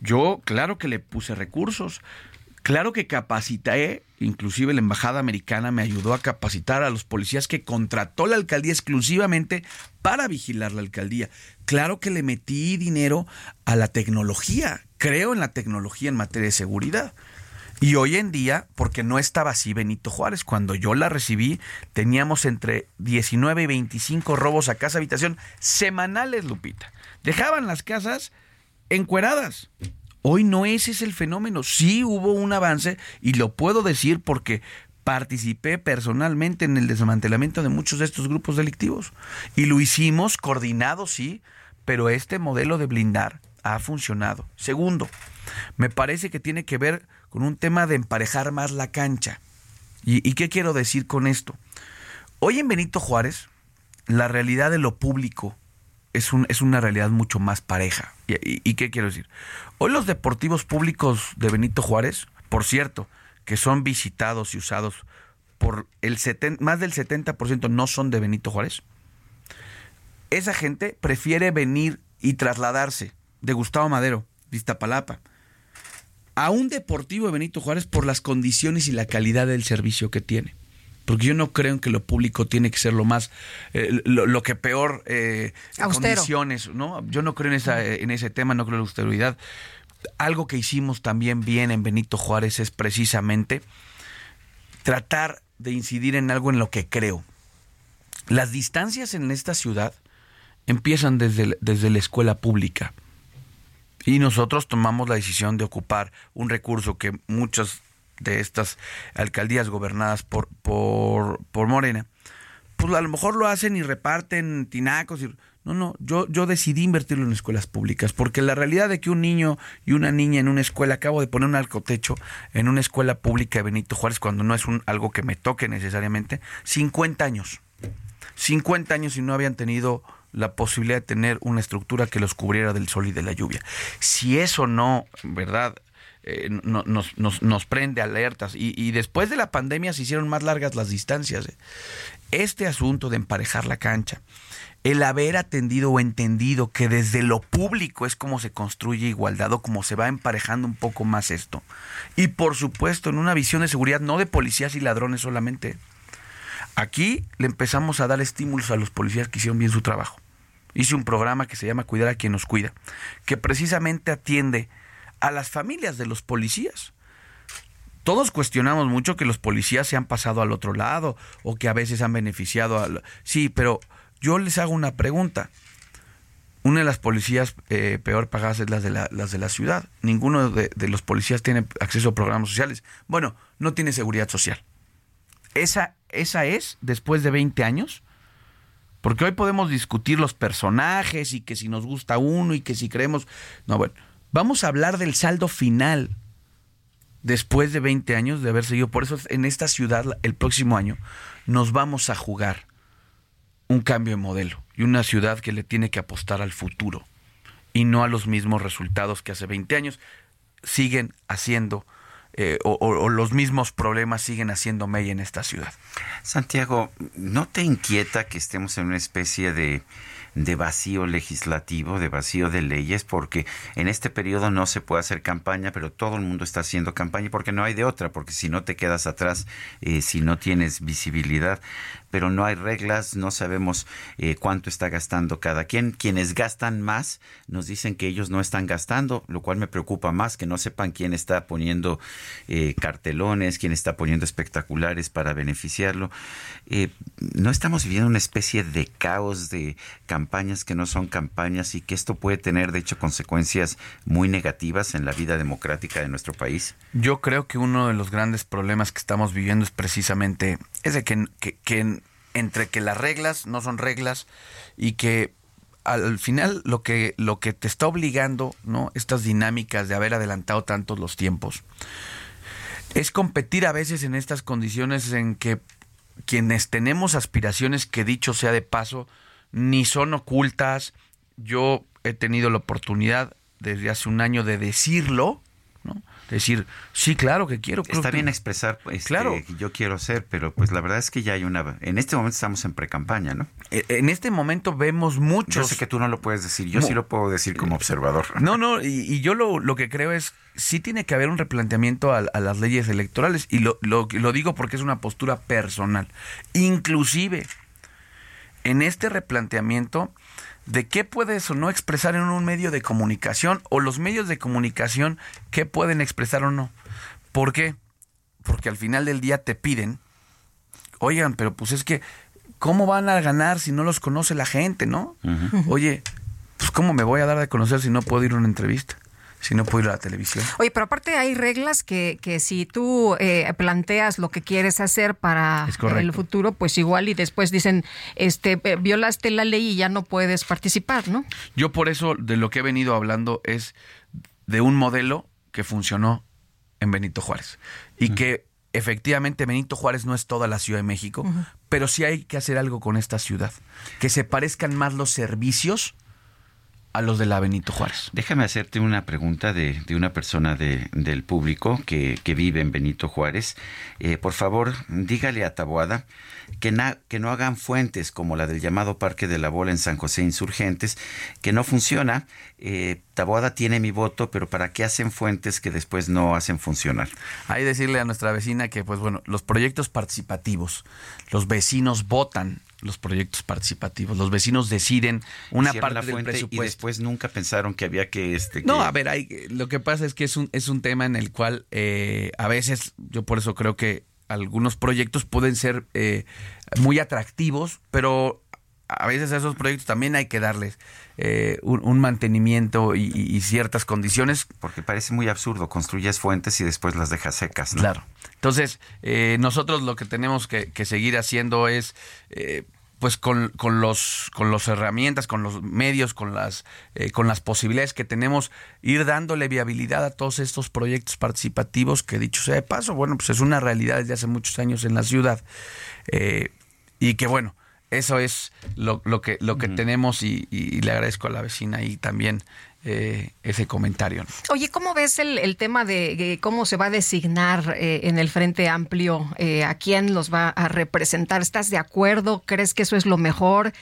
S26: Yo, claro que le puse recursos, claro que capacité, inclusive la embajada americana me ayudó a capacitar a los policías que contrató la alcaldía exclusivamente para vigilar la alcaldía. Claro que le metí dinero a la tecnología. Creo en la tecnología en materia de seguridad. Y hoy en día, porque no estaba así Benito Juárez, cuando yo la recibí, teníamos entre 19 y 25 robos a casa habitación semanales, Lupita. Dejaban las casas encueradas. Hoy no ese es el fenómeno. Sí hubo un avance y lo puedo decir porque participé personalmente en el desmantelamiento de muchos de estos grupos delictivos. Y lo hicimos coordinado, sí, pero este modelo de blindar ha funcionado. Segundo, me parece que tiene que ver con un tema de emparejar más la cancha. ¿Y, qué quiero decir con esto? Hoy en Benito Juárez, la realidad de lo público es, un, es una realidad mucho más pareja. ¿Y, ¿Y, qué quiero decir? Hoy los deportivos públicos de Benito Juárez, por cierto, que son visitados y usados por el más del 70% no son de Benito Juárez. Esa gente prefiere venir y trasladarse de Gustavo Madero, de Iztapalapa, a un deportivo de Benito Juárez por las condiciones y la calidad del servicio que tiene. Porque yo no creo que lo público tiene que ser lo más, eh, lo, que peor eh, condiciones, ¿no? Yo no creo en, esa, en ese tema, no creo en la austeridad algo que hicimos también bien en Benito Juárez es precisamente tratar de incidir en algo en lo que creo. Las distancias en esta ciudad empiezan desde, desde la escuela pública. Y nosotros tomamos la decisión de ocupar un recurso que muchas de estas alcaldías gobernadas por, por, por Morena, pues a lo mejor lo hacen y reparten tinacos. Y, no, no, yo, yo decidí invertirlo en escuelas públicas, porque la realidad de que un niño y una niña en una escuela, acabo de poner un alcotecho en una escuela pública de Benito Juárez, cuando no es un, algo que me toque necesariamente, 50 años. 50 años y no habían tenido la posibilidad de tener una estructura que los cubriera del sol y de la lluvia. Si eso no, ¿verdad? Eh, no, nos, nos, prende alertas y, y, después de la pandemia se hicieron más largas las distancias. ¿eh? Este asunto de emparejar la cancha, el haber atendido o entendido que desde lo público es como se construye igualdad o como se va emparejando un poco más esto. Y por supuesto en una visión de seguridad no de policías y ladrones solamente. Aquí le empezamos a dar estímulos a los policías que hicieron bien su trabajo hice un programa que se llama Cuidar a quien nos cuida, que precisamente atiende a las familias de los policías. Todos cuestionamos mucho que los policías se han pasado al otro lado o que a veces han beneficiado a... Sí, pero yo les hago una pregunta. Una de las policías eh, peor pagadas es las de la, las de la ciudad. Ninguno de, de los policías tiene acceso a programas sociales. Bueno, no tiene seguridad social. Esa, esa es, después de 20 años, porque hoy podemos discutir los personajes y que si nos gusta uno y que si creemos... No, bueno, vamos a hablar del saldo final después de 20 años de haber seguido. Por eso en esta ciudad el próximo año nos vamos a jugar un cambio de modelo y una ciudad que le tiene que apostar al futuro y no a los mismos resultados que hace 20 años siguen haciendo eh, o, o, los mismos problemas siguen haciendo mella en esta ciudad.
S1: Santiago, ¿no te inquieta que estemos en una especie de, de vacío legislativo, de vacío de leyes, porque en este periodo no se puede hacer campaña, pero todo el mundo está haciendo campaña porque no hay de otra, porque si no te quedas atrás, eh, si no tienes visibilidad, pero no hay reglas, no sabemos eh, cuánto está gastando cada quien. Quienes gastan más nos dicen que ellos no están gastando, lo cual me preocupa más, que no sepan quién está poniendo eh, cartelones, quién está poniendo espectaculares para beneficiarlo. Eh, no estamos viviendo una especie de caos de campañas que no son campañas y que esto puede tener, de hecho, consecuencias muy negativas en la vida democrática de nuestro país.
S26: Yo creo que uno de los grandes problemas que estamos viviendo es precisamente ese que, que, que entre que las reglas no son reglas y que al final lo que lo que te está obligando, ¿no? Estas dinámicas de haber adelantado tantos los tiempos es competir a veces en estas condiciones en que quienes tenemos aspiraciones que dicho sea de paso ni son ocultas. Yo he tenido la oportunidad desde hace un año de decirlo, ¿no? Decir, sí, claro que quiero.
S1: Está bien expresar, este,
S26: claro.
S1: yo quiero ser, pero pues la verdad es que ya hay una... En este momento estamos en pre-campaña, ¿no?
S26: En este momento vemos muchos...
S1: Yo sé que tú no lo puedes decir, yo sí lo puedo decir como observador.
S26: No, no, y, y yo lo, lo, que creo es, sí tiene que haber un replanteamiento a, a las leyes electorales, y lo, lo, lo digo porque es una postura personal. Inclusive, en este replanteamiento de qué puedes o no expresar en un medio de comunicación o los medios de comunicación qué pueden expresar o no. ¿Por qué? Porque al final del día te piden, oigan, pero pues es que, ¿cómo van a ganar si no los conoce la gente, no? Uh -huh. Oye, pues ¿cómo me voy a dar de conocer si no puedo ir a una entrevista? Si no puedo ir a la televisión.
S2: Oye, pero aparte hay reglas que, que si tú eh, planteas lo que quieres hacer para el futuro, pues igual y después dicen, este, eh, violaste la ley y ya no puedes participar, ¿no?
S26: Yo por eso de lo que he venido hablando es de un modelo que funcionó en Benito Juárez y uh -huh. que efectivamente Benito Juárez no es toda la Ciudad de México, uh -huh. pero sí hay que hacer algo con esta ciudad, que se parezcan más los servicios a los de la Benito Juárez.
S1: Déjame hacerte una pregunta de, de una persona de, del público que, que, vive en Benito Juárez. Eh, por favor, dígale a Taboada que, na, que no hagan fuentes como la del llamado Parque de la Bola en San José Insurgentes, que no funciona. Eh, Taboada tiene mi voto, pero ¿para qué hacen fuentes que después no hacen funcionar?
S26: Hay decirle a nuestra vecina que, pues bueno, los proyectos participativos, los vecinos votan los proyectos participativos. Los vecinos deciden una
S1: Hicieron
S26: parte del presupuesto.
S1: Y después nunca pensaron que había que... Este,
S26: no, a ver, hay, lo que pasa es que es un, es un tema en el cual eh, a veces, yo por eso creo que algunos proyectos pueden ser eh, muy atractivos, pero a veces a esos proyectos también hay que darles eh, un, mantenimiento y, ciertas condiciones.
S1: Porque parece muy absurdo, construyes fuentes y después las dejas secas.
S26: Claro. Entonces, eh, nosotros lo que tenemos que, seguir haciendo es... Eh, pues con, con, los con las herramientas, con los medios, con las con las posibilidades que tenemos, ir dándole viabilidad a todos estos proyectos participativos que dicho sea de paso, bueno, pues es una realidad desde hace muchos años en la ciudad. Y que bueno, eso es lo, que, lo que tenemos y, le agradezco a la vecina y también eh, ese comentario.
S2: Oye, ¿cómo ves el, tema de, cómo se va a designar eh, en el Frente Amplio eh, a quién los va a representar? ¿Estás de acuerdo? ¿Crees que eso es lo mejor?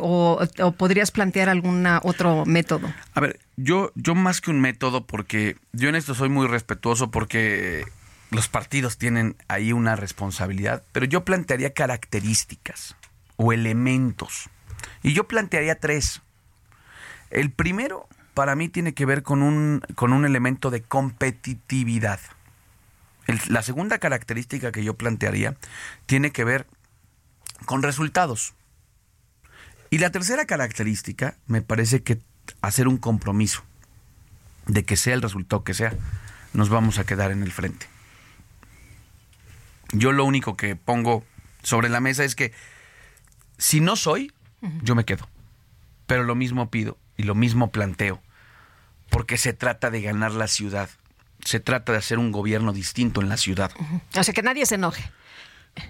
S2: O, podrías plantear algún otro método?
S26: A ver, yo, yo más que un método, porque yo en esto soy muy respetuoso porque los partidos tienen ahí una responsabilidad, pero yo plantearía características o elementos. Y yo plantearía tres. El primero, para mí, tiene que ver con un, con un elemento de competitividad. la segunda característica que yo plantearía tiene que ver con resultados. Y la tercera característica me parece que hacer un compromiso de que sea el resultado que sea, nos vamos a quedar en el frente. Yo lo único que pongo sobre la mesa es que si no soy, yo me quedo. Pero lo mismo pido y lo mismo planteo, porque se trata de ganar la ciudad. Se trata de hacer un gobierno distinto en la ciudad.
S2: O sea, que nadie se enoje.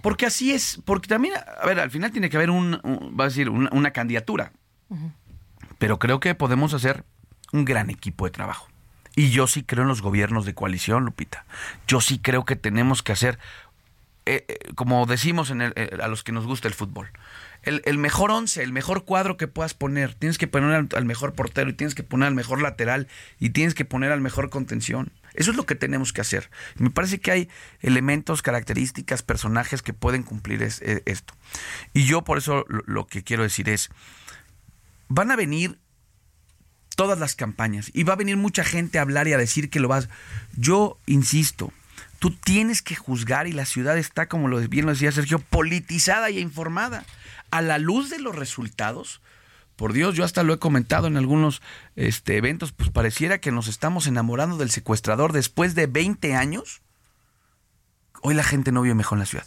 S26: Porque así es, porque también, a ver, al final tiene que haber un, va a decir, una, candidatura. Pero creo que podemos hacer un gran equipo de trabajo. Y yo sí creo en los gobiernos de coalición, Lupita. Yo sí creo que tenemos que hacer, eh, eh, como decimos eh, a los que nos gusta el fútbol, el, mejor once, el mejor cuadro que puedas poner. Tienes que poner al, mejor portero y tienes que poner al mejor lateral y tienes que poner al mejor contención. Eso es lo que tenemos que hacer. Me parece que hay elementos, características, personajes que pueden cumplir esto. Y yo por eso lo, que quiero decir es, van a venir todas las campañas y va a venir mucha gente a hablar y a decir que lo vas. Yo insisto, tú tienes que juzgar y la ciudad está, como bien lo decía Sergio, politizada y informada a la luz de los resultados, por Dios, yo hasta lo he comentado en algunos este, eventos, pues pareciera que nos estamos enamorando del secuestrador después de 20 años. Hoy la gente no vive mejor en la ciudad.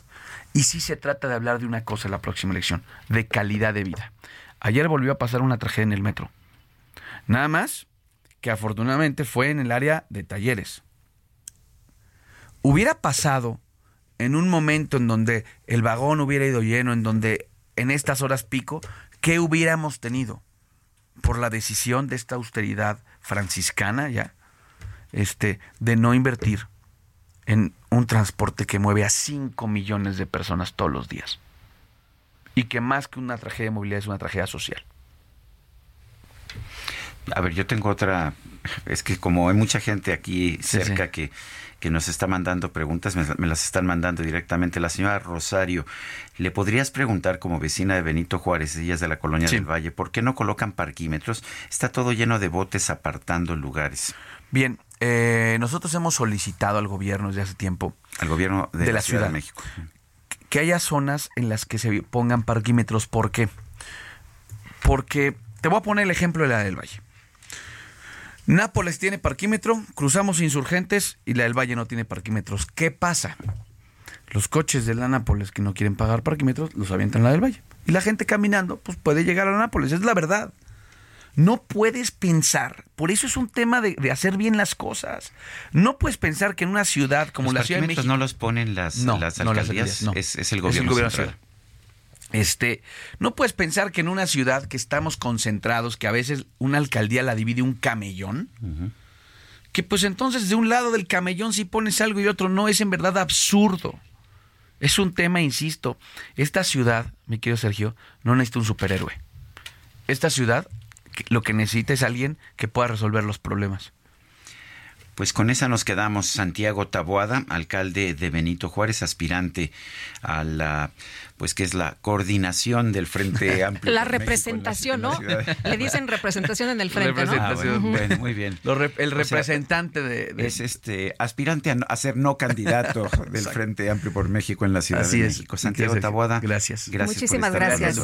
S26: Y sí se trata de hablar de una cosa en la próxima elección, de calidad de vida. Ayer volvió a pasar una tragedia en el metro. Nada más que afortunadamente fue en el área de talleres. Hubiera pasado en un momento en donde el vagón hubiera ido lleno, en donde en estas horas pico, ¿qué hubiéramos tenido por la decisión de esta austeridad franciscana ya? Este, de no invertir en un transporte que mueve a 5 millones de personas todos los días. Y que más que una tragedia de movilidad es una tragedia social.
S1: A ver, yo tengo otra, es que como hay mucha gente aquí cerca que que nos está mandando preguntas, me, las están mandando directamente. La señora Rosario, ¿le podrías preguntar como vecina de Benito Juárez, ella es de la colonia del Valle, por qué no colocan parquímetros? Está todo lleno de botes apartando lugares.
S26: Bien, eh, nosotros hemos solicitado al gobierno desde hace tiempo.
S1: Al gobierno de, la, Ciudad, de México.
S26: Que haya zonas en las que se pongan parquímetros. ¿Por qué? Porque te voy a poner el ejemplo de la del Valle. Nápoles tiene parquímetro, cruzamos insurgentes y la del Valle no tiene parquímetros. ¿Qué pasa? Los coches de la Nápoles que no quieren pagar parquímetros los avientan la del Valle. Y la gente caminando, pues puede llegar a Nápoles, es la verdad. No puedes pensar, por eso es un tema de, hacer bien las cosas. No puedes pensar que en una ciudad como la Ciudad de México.
S1: no los ponen las, las alcaldías, es, el gobierno, central.
S26: Este, no puedes pensar que en una ciudad que estamos concentrados, que a veces una alcaldía la divide un camellón, que pues entonces de un lado del camellón si pones algo y otro no, es en verdad absurdo. Es un tema, insisto, esta ciudad, mi querido Sergio, no necesita un superhéroe. Esta ciudad lo que necesita es alguien que pueda resolver los problemas.
S1: Pues con esa nos quedamos. Santiago Taboada, alcalde de Benito Juárez, aspirante a la, pues que es la coordinación del Frente Amplio.
S2: La representación, ¿no? Le dicen representación en el frente, ¿no? Ah,
S1: bueno, muy bien.
S26: el representante de,
S1: Es este aspirante a, ser no candidato del Frente Amplio por México en la Ciudad de México. Santiago Taboada.
S26: Gracias.
S1: Gracias.
S2: Muchísimas gracias.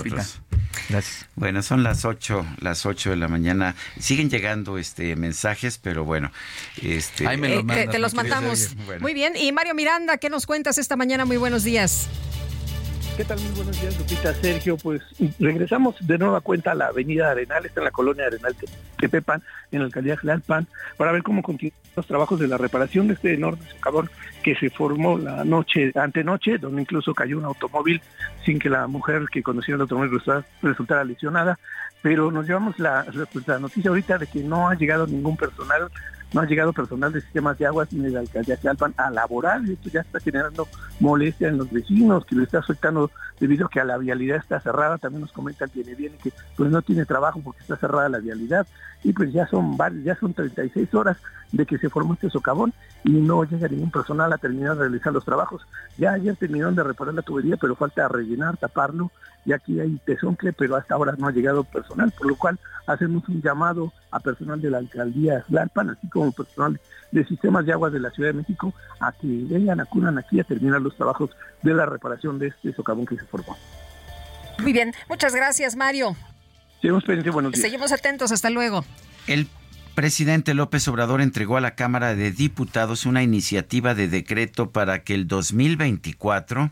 S26: Gracias.
S1: Bueno, son las 8, las 8 de la mañana. Siguen llegando este mensajes, pero bueno, este
S26: Ahí me los
S2: Eh, te,
S26: mandas,
S2: te los.
S1: Bueno.
S2: Muy bien. Y Mario Miranda, ¿qué nos cuentas esta mañana? Muy buenos días.
S27: ¿Qué tal? Muy buenos días, Lupita, Sergio. Pues regresamos de nueva cuenta a la avenida Arenal, está en la colonia Arenal Te- Tepepan, en la alcaldía Tlalpan, para ver cómo continúan los trabajos de la reparación de este enorme socavón que se formó la noche, antenoche, donde incluso cayó un automóvil sin que la mujer que conducía el automóvil resultara, lesionada. Pero nos llevamos la noticia ahorita de que no ha llegado ningún personal no ha llegado personal de sistemas de aguas ni de la alcaldía de Tlalpan a laborar. Y esto ya está generando molestia en los vecinos que le está afectando debido a que la vialidad está cerrada también nos comentan que viene que pues no tiene trabajo porque está cerrada la vialidad. Y pues ya son ya son 36 horas de que se formó este socavón y no llega ningún personal a terminar de realizar los trabajos. Ya ayer terminaron de reparar la tubería pero falta rellenar taparlo. Y aquí hay tesoncle pero hasta ahora no ha llegado personal por lo cual hacemos un llamado a personal de la alcaldía Tlalpan, así como personal de sistemas de aguas de la Ciudad de México, a que vengan, acudan aquí a terminar los trabajos de la reparación de este socavón que se formó.
S2: Muy bien. Muchas gracias, Mario.
S27: Seguimos pendientes, buenos días.
S2: Seguimos atentos. Hasta luego.
S1: El presidente López Obrador entregó a la Cámara de Diputados una iniciativa de decreto para que el 2024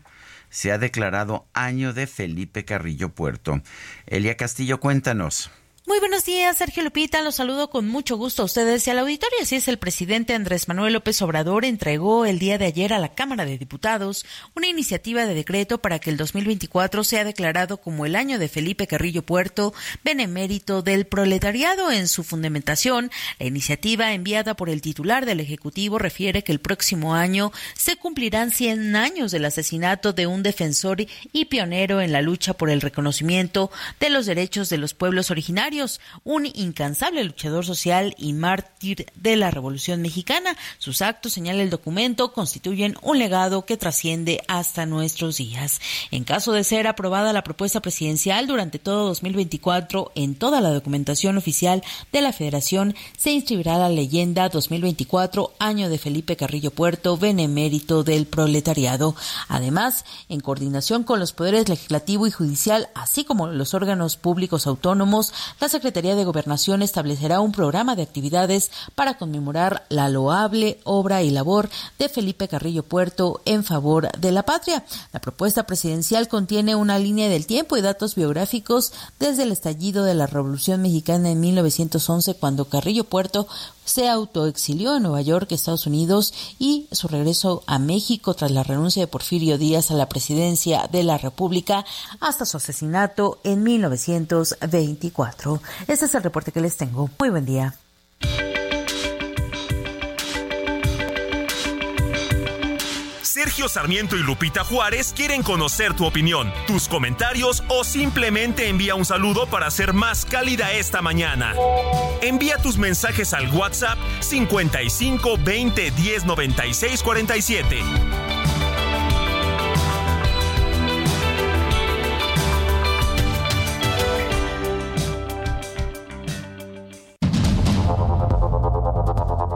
S1: sea declarado año de Felipe Carrillo Puerto. Elia Castillo, cuéntanos.
S28: Muy buenos días, Sergio Lupita. Los saludo con mucho gusto a ustedes y al auditorio. Así es, el presidente Andrés Manuel López Obrador entregó el día de ayer a la Cámara de Diputados una iniciativa de decreto para que el 2024 sea declarado como el año de Felipe Carrillo Puerto, benemérito del proletariado. En su fundamentación, la iniciativa enviada por el titular del Ejecutivo refiere que el próximo año se cumplirán 100 años del asesinato de un defensor y pionero en la lucha por el reconocimiento de los derechos de los pueblos originarios un incansable luchador social y mártir de la Revolución Mexicana. Sus actos, señala el documento, constituyen un legado que trasciende hasta nuestros días. En caso de ser aprobada la propuesta presidencial durante todo 2024, en toda la documentación oficial de la Federación se inscribirá la leyenda 2024, año de Felipe Carrillo Puerto, benemérito del proletariado. Además, en coordinación con los poderes legislativo y judicial, así como los órganos públicos autónomos, la Secretaría de Gobernación establecerá un programa de actividades para conmemorar la loable obra y labor de Felipe Carrillo Puerto en favor de la patria. La propuesta presidencial contiene una línea del tiempo y datos biográficos desde el estallido de la Revolución Mexicana en 1911, cuando Carrillo Puerto se autoexilió en Nueva York, Estados Unidos, y su regreso a México tras la renuncia de Porfirio Díaz a la presidencia de la República hasta su asesinato en 1924. Este es el reporte que les tengo. Muy buen día.
S11: Sergio Sarmiento y Lupita Juárez quieren conocer tu opinión, tus comentarios o simplemente envía un saludo para ser más cálida esta mañana. Envía tus mensajes al WhatsApp 55 20 10 96 47.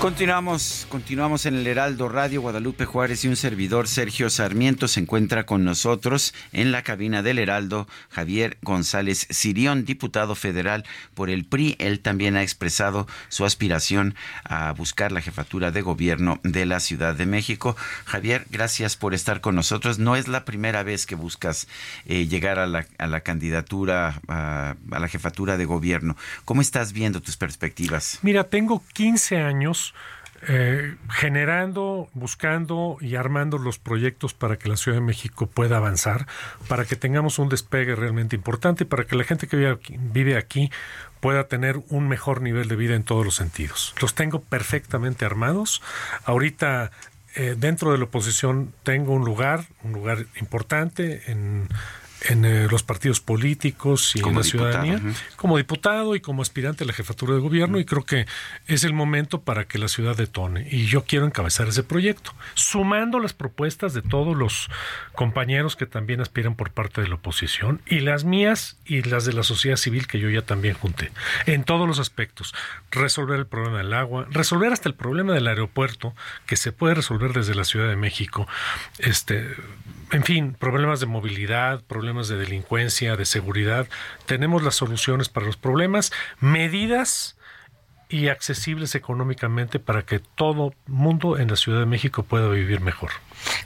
S1: Continuamos, continuamos en el Heraldo Radio. Guadalupe Juárez y un servidor, Sergio Sarmiento, se encuentra con nosotros en la cabina del Heraldo, Javier González Sirión, diputado federal por el PRI. Él también ha expresado su aspiración a buscar la jefatura de gobierno de la Ciudad de México. Javier, gracias por estar con nosotros. No es la primera vez que buscas eh, llegar a la, a la candidatura, a, a la jefatura de gobierno. ¿Cómo estás viendo tus perspectivas?
S29: Mira, tengo 15 años eh, generando, buscando y armando los proyectos para que la Ciudad de México pueda avanzar, para que tengamos un despegue realmente importante, para que la gente que vive aquí, vive aquí pueda tener un mejor nivel de vida en todos los sentidos. Los tengo perfectamente armados. Ahorita eh, dentro de la oposición tengo un lugar, un lugar importante en en eh, los partidos políticos y en la ciudadanía, como diputado y como aspirante a la jefatura de gobierno, y creo que es el momento para que la ciudad detone. Y yo quiero encabezar ese proyecto, sumando las propuestas de todos los compañeros que también aspiran por parte de la oposición, y las mías y las de la sociedad civil que yo ya también junté, en todos los aspectos. Resolver el problema del agua, resolver hasta el problema del aeropuerto, que se puede resolver desde la Ciudad de México, este en fin, problemas de movilidad, problemas de delincuencia, de seguridad. Tenemos las soluciones para los problemas, medidas y accesibles económicamente para que todo mundo en la Ciudad de México pueda vivir mejor.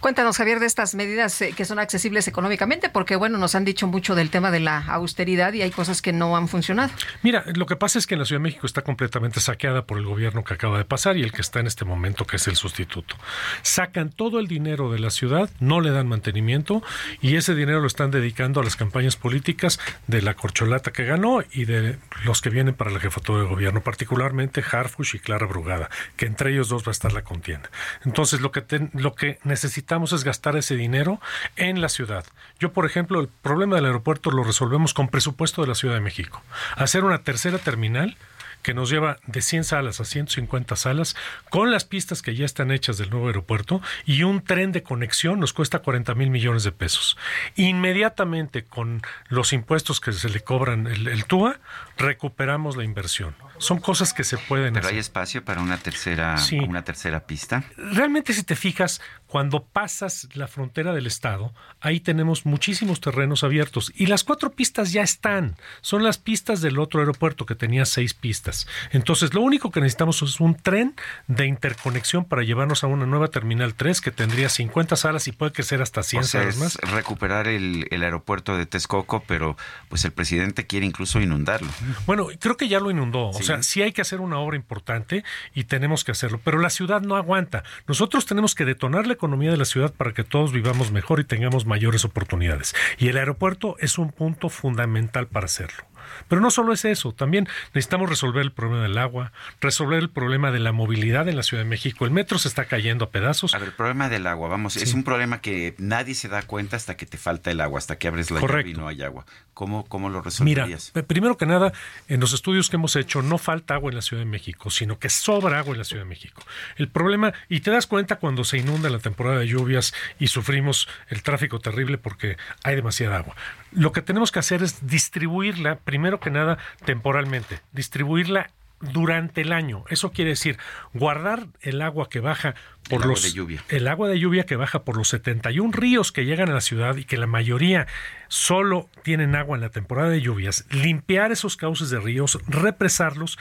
S2: Cuéntanos, Javier, de estas medidas eh, que son accesibles económicamente, porque bueno, nos han dicho mucho del tema de la austeridad y hay cosas que no han funcionado.
S29: Mira, lo que pasa es que en la Ciudad de México está completamente saqueada por el gobierno que acaba de pasar y el que está en este momento, que es el sustituto. Sacan todo el dinero de la ciudad, no le dan mantenimiento y ese dinero lo están dedicando a las campañas políticas de la corcholata que ganó y de los que vienen para la jefatura de gobierno, particularmente Harfush y Clara Brugada, que entre ellos dos va a estar la contienda. Entonces, lo que, lo que necesitamos es gastar ese dinero en la ciudad. Yo, por ejemplo, el problema del aeropuerto lo resolvemos con presupuesto de la Ciudad de México. Hacer una tercera terminal que nos lleva de 100 salas a 150 salas, con las pistas que ya están hechas del nuevo aeropuerto y un tren de conexión nos cuesta 40 mil millones de pesos. Inmediatamente con los impuestos que se le cobran el, TUA, recuperamos la inversión. Son cosas que se pueden
S1: Pero hay espacio para una tercera, una tercera pista.
S29: Realmente si te fijas, cuando pasas la frontera del estado, ahí tenemos muchísimos terrenos abiertos y las cuatro pistas ya están. Son las pistas del otro aeropuerto que tenía seis pistas. Entonces, lo único que necesitamos es un tren de interconexión para llevarnos a una nueva Terminal 3 que tendría 50 salas y puede crecer hasta 100 salas más.
S1: recuperar el, aeropuerto de Texcoco, pero pues el presidente quiere incluso inundarlo.
S29: Bueno, creo que ya lo inundó. O sea, sí hay que hacer una obra importante y tenemos que hacerlo, pero la ciudad no aguanta. Nosotros tenemos que detonar la economía de la ciudad para que todos vivamos mejor y tengamos mayores oportunidades. Y el aeropuerto es un punto fundamental para hacerlo. Pero no solo es eso, también necesitamos resolver el problema del agua, resolver el problema de la movilidad en la Ciudad de México. El metro se está cayendo a pedazos.
S1: A ver, el problema del agua, vamos, es un problema que nadie se da cuenta hasta que te falta el agua, hasta que abres la llave y no hay agua. ¿Cómo, ¿Cómo lo resolverías?
S29: Mira, primero que nada, en los estudios que hemos hecho no falta agua en la Ciudad de México, sino que sobra agua en la Ciudad de México. El problema, y te das cuenta cuando se inunda la temporada de lluvias y sufrimos el tráfico terrible porque hay demasiada agua. Lo que tenemos que hacer es distribuirla, primero que nada, temporalmente, distribuirla durante el año. Eso quiere decir guardar el agua que baja por
S1: el
S29: los
S1: agua de lluvia.
S29: el agua de lluvia que baja por los 71 ríos que llegan a la ciudad y que la mayoría solo tienen agua en la temporada de lluvias, limpiar esos cauces de ríos, represarlos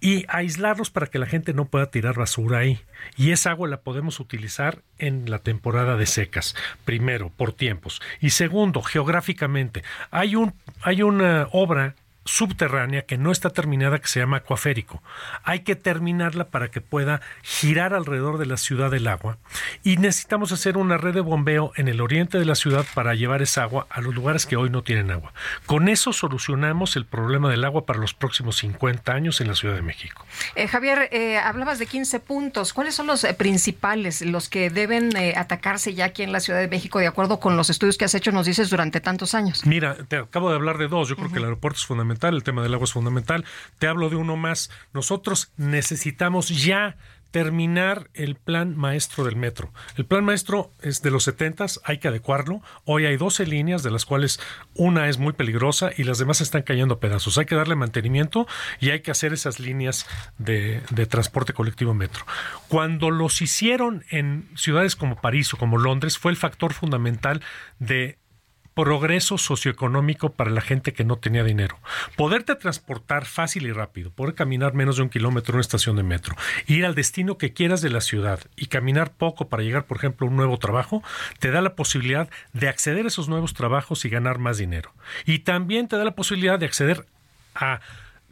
S29: y aislarlos para que la gente no pueda tirar basura ahí. Y esa agua la podemos utilizar en la temporada de secas, primero, por tiempos. Y segundo, geográficamente. Hay, un, hay una obra subterránea que no está terminada que se llama acuaférico. Hay que terminarla para que pueda girar alrededor de la ciudad del agua y necesitamos hacer una red de bombeo en el oriente de la ciudad para llevar esa agua a los lugares que hoy no tienen agua. Con eso solucionamos el problema del agua para los próximos 50 años en la Ciudad de México.
S2: Eh, Javier, eh, hablabas de 15 puntos. ¿Cuáles son los eh, principales, los que deben atacarse ya aquí en la Ciudad de México de acuerdo con los estudios que has hecho, nos dices, durante tantos años?
S29: Mira, te acabo de hablar de dos. Yo creo que el aeropuerto es fundamental el tema del agua es fundamental. Te hablo de uno más. Nosotros necesitamos ya terminar el plan maestro del metro. El plan maestro es de los 70, hay que adecuarlo. Hoy hay 12 líneas, de las cuales una es muy peligrosa y las demás están cayendo a pedazos. Hay que darle mantenimiento y hay que hacer esas líneas de, de transporte colectivo metro. Cuando los hicieron en ciudades como París o como Londres, fue el factor fundamental de progreso socioeconómico para la gente que no tenía dinero. Poderte transportar fácil y rápido, poder caminar menos de un kilómetro en una estación de metro, ir al destino que quieras de la ciudad y caminar poco para llegar, por ejemplo, a un nuevo trabajo, te da la posibilidad de acceder a esos nuevos trabajos y ganar más dinero. Y también te da la posibilidad de acceder a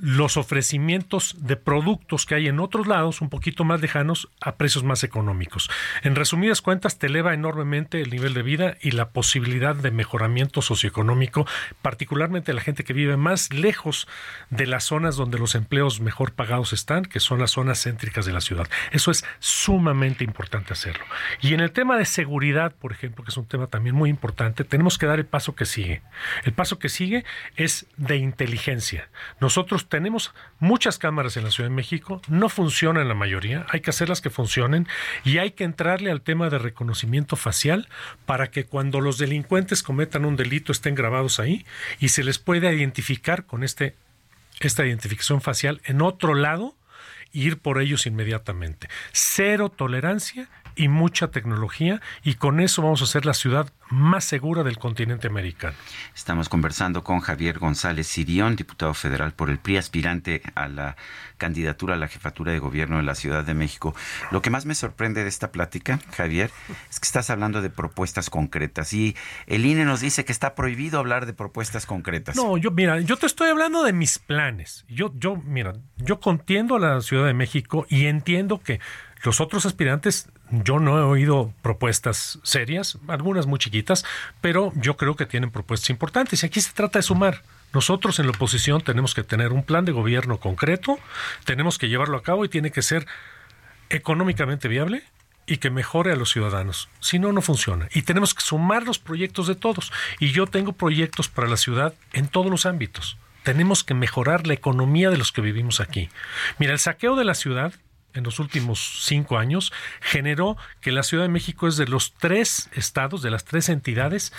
S29: los ofrecimientos de productos que hay en otros lados, un poquito más lejanos, a precios más económicos. En resumidas cuentas, te eleva enormemente el nivel de vida y la posibilidad de mejoramiento socioeconómico, particularmente la gente que vive más lejos de las zonas donde los empleos mejor pagados están, que son las zonas céntricas de la ciudad. Eso es sumamente importante hacerlo. Y en el tema de seguridad, por ejemplo, que es un tema también muy importante, tenemos que dar el paso que sigue. El paso que sigue es de inteligencia. Nosotros tenemos muchas cámaras en la Ciudad de México, no funcionan la mayoría, hay que hacerlas que funcionen y hay que entrarle al tema de reconocimiento facial para que cuando los delincuentes cometan un delito estén grabados ahí y se les pueda identificar con este, esta identificación facial en otro lado ir por ellos inmediatamente. Cero tolerancia y mucha tecnología y con eso vamos a hacer la ciudad más segura del continente americano.
S1: Estamos conversando con Javier González Sirión, diputado federal por el PRI, aspirante a la candidatura a la jefatura de gobierno de la Ciudad de México. Lo que más me sorprende de esta plática, Javier, es que estás hablando de propuestas concretas y el INE nos dice que está prohibido hablar de propuestas concretas.
S29: No, yo mira, yo te estoy hablando de mis planes. Yo yo mira, yo contiendo a la Ciudad de México y entiendo que los otros aspirantes, yo no he oído propuestas serias, algunas muy chiquitas, pero yo creo que tienen propuestas importantes. Y aquí se trata de sumar. Nosotros en la oposición tenemos que tener un plan de gobierno concreto, tenemos que llevarlo a cabo y tiene que ser económicamente viable y que mejore a los ciudadanos. Si no, no funciona. Y tenemos que sumar los proyectos de todos. Y yo tengo proyectos para la ciudad en todos los ámbitos. Tenemos que mejorar la economía de los que vivimos aquí. Mira, el saqueo de la ciudad en los últimos cinco años generó que la Ciudad de México es de los tres estados, de las tres entidades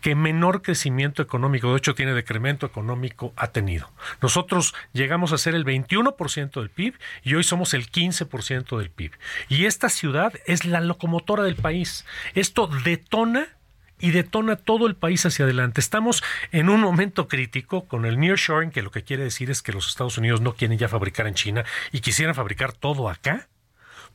S29: que menor crecimiento económico, de hecho tiene decremento económico, ha tenido. Nosotros llegamos a ser el 21% del PIB y hoy somos el 15% del PIB. Y esta ciudad es la locomotora del país. Esto detona y detona todo el país hacia adelante. Estamos en un momento crítico con el nearshoring, que lo que quiere decir es que los Estados Unidos no quieren ya fabricar en China y quisieran fabricar todo acá.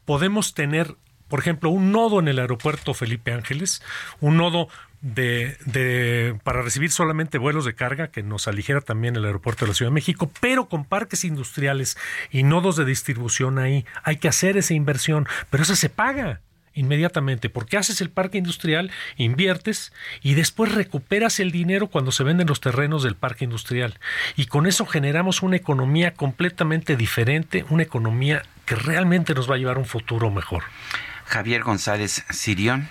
S29: Podemos tener, por ejemplo, un nodo en el aeropuerto Felipe Ángeles, un nodo de, de, para recibir solamente vuelos de carga, que nos aligera también el aeropuerto de la Ciudad de México, pero con parques industriales y nodos de distribución ahí. Hay que hacer esa inversión, pero eso se paga inmediatamente, porque haces el parque industrial, inviertes y después recuperas el dinero cuando se venden los terrenos del parque industrial. Y con eso generamos una economía completamente diferente, una economía que realmente nos va a llevar a un futuro mejor.
S1: Javier González Sirión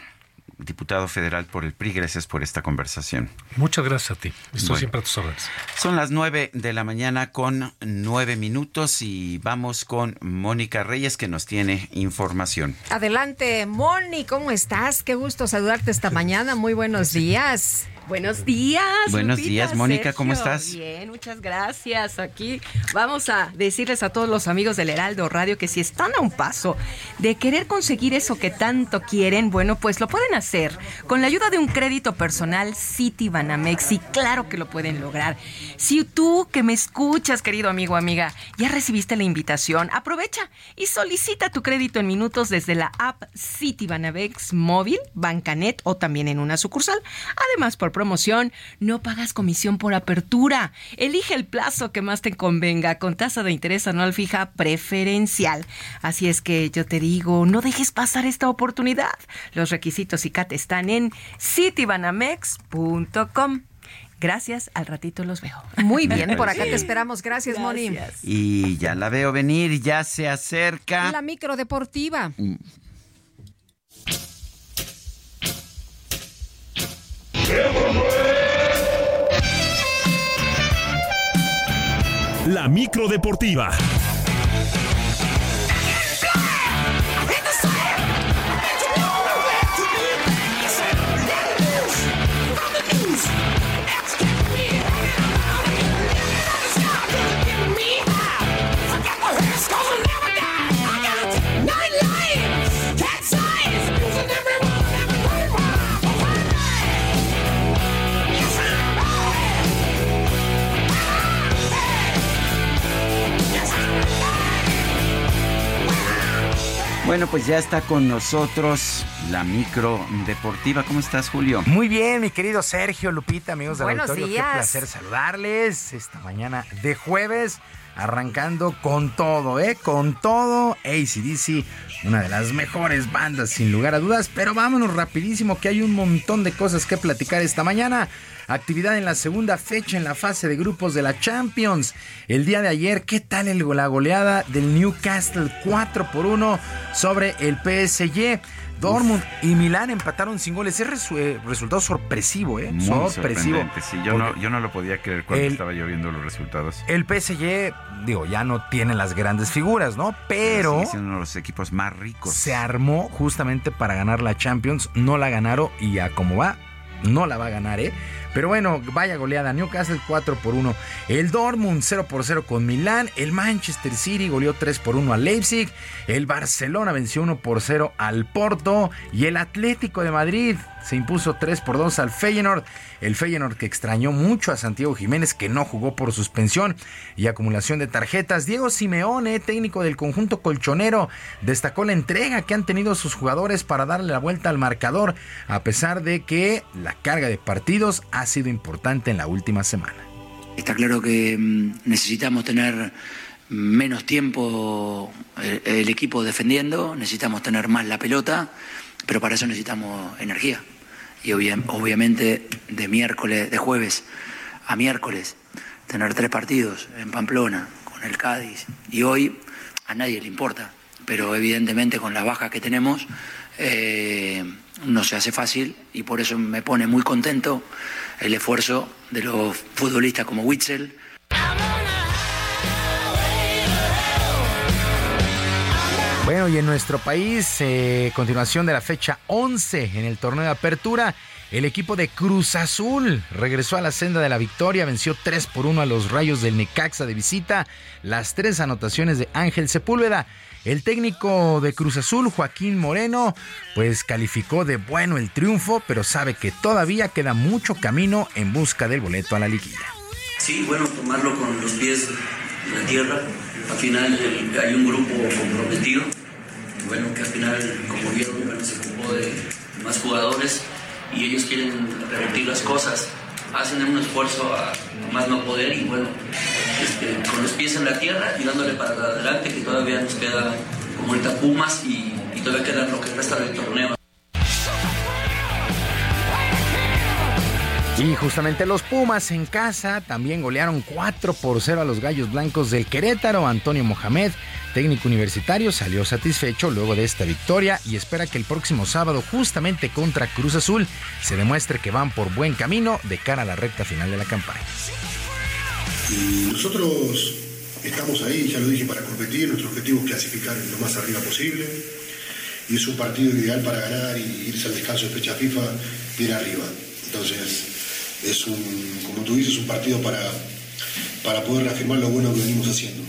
S1: diputado federal por el PRI. Gracias por esta conversación.
S29: Muchas gracias a ti. Estoy bueno, siempre a tus órdenes.
S1: Son las nueve de la mañana con nueve minutos y vamos con Mónica Reyes que nos tiene información.
S2: Adelante, Moni, ¿cómo estás? Qué gusto saludarte esta mañana. Muy buenos días.
S30: Buenos días.
S1: Buenos días, Mónica, ¿cómo estás?
S30: Bien, muchas gracias. Aquí vamos a decirles a todos los amigos del Heraldo Radio que si están a un paso de querer conseguir eso que tanto quieren, bueno, pues lo pueden hacer con la ayuda de un crédito personal Citibanamex y claro que lo pueden lograr. Si tú que me escuchas, querido amigo o amiga, ya recibiste la invitación, aprovecha y solicita tu crédito en minutos desde la app Citibanamex móvil, Bancanet o también en una sucursal. Además, por promoción, no pagas comisión por apertura. Elige el plazo que más te convenga con tasa de interés anual fija preferencial. Así es que yo te digo, no dejes pasar esta oportunidad. Los requisitos y CAT están en citibanamex.com. Gracias, al ratito los veo.
S2: Muy bien, por acá te esperamos. Gracias, Moni.
S1: Y ya la veo venir, ya se acerca.
S2: La micro deportiva. Mm.
S11: La micro deportiva.
S1: Bueno, pues ya está con nosotros la micro deportiva. ¿Cómo estás, Julio?
S31: Muy bien, mi querido Sergio, Lupita, amigos del
S30: Buenos
S31: auditorio.
S30: días.
S31: Qué placer saludarles esta mañana de jueves, arrancando con todo, ¿eh? Con todo, ACDC, una de las mejores bandas, sin lugar a dudas. Pero vámonos rapidísimo, que hay un montón de cosas que platicar esta mañana. Actividad en la segunda fecha en la fase de grupos de la Champions. El día de ayer, ¿qué tal el, la goleada del Newcastle 4 por 1 sobre el PSG? Dortmund y Milán empataron sin goles. Es resu- eh, resultado sorpresivo, ¿eh?
S1: Muy
S31: sorpresivo.
S1: Sí, yo no, yo no lo podía creer cuando
S31: El-
S1: estaba yo viendo los resultados.
S31: El PSG, digo, ya no tiene las grandes figuras, ¿no? Pero
S1: Sigue siendo uno de los equipos más ricos.
S31: se armó justamente para ganar la Champions. No la ganaron y a como va, no la va a ganar, ¿eh? Pero bueno, vaya goleada. Newcastle 4 por 1. El Dortmund 0 por 0 con Milán. El Manchester City goleó 3 por 1 al Leipzig. El Barcelona venció 1 por 0 al Porto. Y el Atlético de Madrid se impuso 3 por 2 al Feyenoord. El Feyenoord que extrañó mucho a Santiago Jiménez que no jugó por suspensión y acumulación de tarjetas. Diego Simeone, técnico del conjunto colchonero, destacó la entrega que han tenido sus jugadores para darle la vuelta al marcador, a pesar de que la carga de partidos ha sido importante en la última semana.
S32: Está claro que mm, necesitamos tener menos tiempo el, el equipo defendiendo, necesitamos tener más la pelota, pero para eso necesitamos energía. Y obvia- obviamente de miércoles, de jueves a miércoles, tener tres partidos en Pamplona, con el Cádiz, y hoy a nadie le importa, pero evidentemente con la baja que tenemos eh, no se hace fácil y por eso me pone muy contento el esfuerzo de los futbolistas como Witzel,
S31: Bueno, y en nuestro país, eh, continuación de la fecha 11 en el torneo de apertura, el equipo de Cruz Azul regresó a la senda de la victoria, venció 3 por 1 a los Rayos del Necaxa de visita, las tres anotaciones de Ángel Sepúlveda. El técnico de Cruz Azul, Joaquín Moreno, pues calificó de bueno el triunfo, pero sabe que todavía queda mucho camino en busca del boleto a la liguilla.
S33: Sí, bueno, tomarlo con los pies en la tierra. Al final hay un grupo comprometido. Bueno, que al final, como vieron, se ocupó de más jugadores y ellos quieren revertir las cosas. Hacen un esfuerzo a más no poder y bueno, este, con los pies en la tierra y dándole para adelante, que todavía nos queda como ahorita Pumas y, y todavía queda lo que resta del torneo.
S31: Y justamente los Pumas en casa también golearon 4 por 0 a los Gallos Blancos del Querétaro. Antonio Mohamed, técnico universitario, salió satisfecho luego de esta victoria y espera que el próximo sábado, justamente contra Cruz Azul, se demuestre que van por buen camino de cara a la recta final de la campaña.
S34: Nosotros estamos ahí, ya lo dije, para competir. Nuestro objetivo es clasificar lo más arriba posible. Y es un partido ideal para ganar y irse al descanso de fecha FIFA bien arriba. Entonces, es un, como tú dices, un partido para, para poder reafirmar lo bueno que venimos haciendo.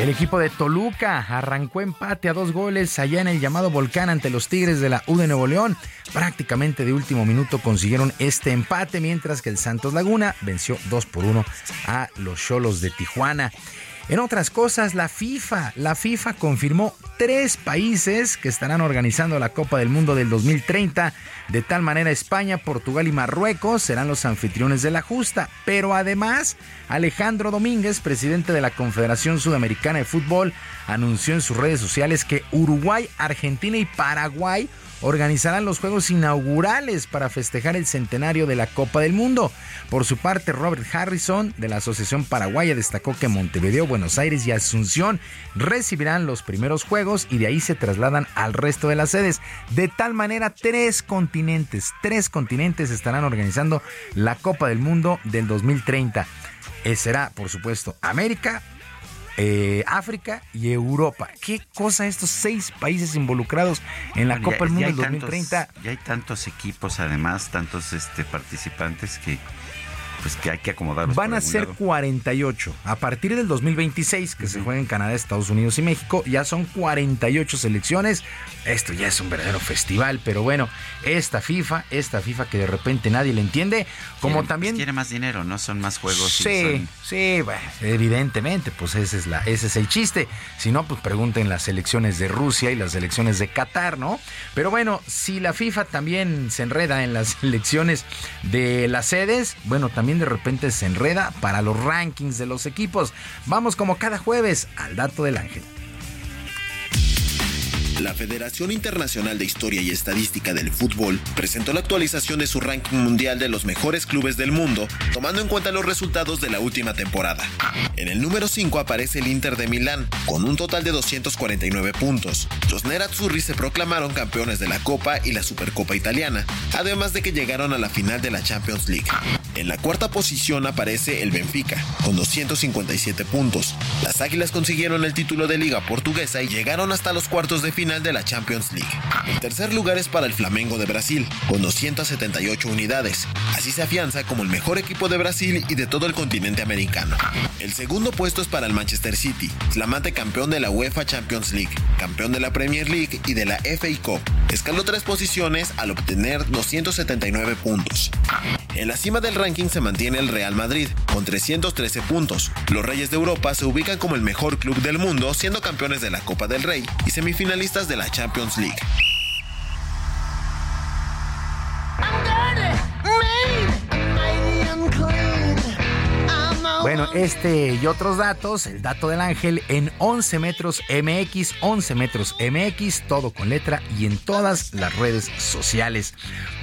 S31: El equipo de Toluca arrancó empate a dos goles allá en el llamado Volcán ante los Tigres de la U de Nuevo León. Prácticamente de último minuto consiguieron este empate, mientras que el Santos Laguna venció 2 por 1 a los Cholos de Tijuana. En otras cosas, la FIFA, la FIFA confirmó tres países que estarán organizando la Copa del Mundo del 2030. De tal manera, España, Portugal y Marruecos serán los anfitriones de la justa. Pero además, Alejandro Domínguez, presidente de la Confederación Sudamericana de Fútbol, anunció en sus redes sociales que Uruguay, Argentina y Paraguay organizarán los Juegos inaugurales para festejar el centenario de la Copa del Mundo. Por su parte, Robert Harrison de la Asociación Paraguaya destacó que Montevideo, Buenos Aires y Asunción recibirán los primeros Juegos y de ahí se trasladan al resto de las sedes. De tal manera, tres continentes, tres continentes estarán organizando la Copa del Mundo del 2030. Eh, será, por supuesto, América, eh, África y Europa. ¿Qué cosa estos seis países involucrados en la
S1: Bueno,
S31: Copa del Mundo del
S1: hay
S31: 2030?
S1: tantos- ya hay tantos equipos, además, tantos este, participantes que pues que hay que acomodarlos.
S31: Van a ser
S1: lado.
S31: 48. A partir del 2026, que se juega en Canadá, Estados Unidos y México, ya son 48 selecciones. Esto ya es un verdadero festival, pero bueno, esta FIFA, esta FIFA que de repente nadie le entiende, como
S1: Quieren-
S31: también...
S1: pues, quiere más dinero, no son más juegos.
S31: Sí,
S1: son-
S31: sí, bueno, evidentemente, pues ese es, la, ese es el chiste. Si no, pues pregunten las elecciones de Rusia y las elecciones de Qatar, ¿no? Pero bueno, si la FIFA también se enreda en las elecciones de las sedes, bueno, también de repente se enreda para los rankings de los equipos. Vamos como cada jueves al dato del ángel.
S18: La Federación Internacional de Historia y Estadística del Fútbol presentó la actualización de su ranking mundial de los mejores clubes del mundo, tomando en cuenta los resultados de la última temporada. En el número 5 aparece el Inter de Milán, con un total de 249 puntos. Los Nerazzurri se proclamaron campeones de la Copa y la Supercopa Italiana, además de que llegaron a la final de la Champions League. En la cuarta posición aparece el Benfica, con 257 puntos. Las Águilas consiguieron el título de Liga Portuguesa y llegaron hasta los cuartos de final de la Champions League. El tercer lugar es para el Flamengo de Brasil, con 278 unidades. Así se afianza como el mejor equipo de Brasil y de todo el continente americano. El segundo puesto es para el Manchester City, flamante campeón de la UEFA Champions League, campeón de la Premier League y de la FA Cup. Escaló tres posiciones al obtener 279 puntos. En la cima del ranking se mantiene el Real Madrid, con 313 puntos. Los Reyes de Europa se ubican como el mejor club del mundo, siendo campeones de la Copa del Rey y semifinalistas de la Champions League.
S31: Bueno, este y otros datos, el dato del ángel en 11 metros MX, 11 metros MX, todo con letra y en todas las redes sociales.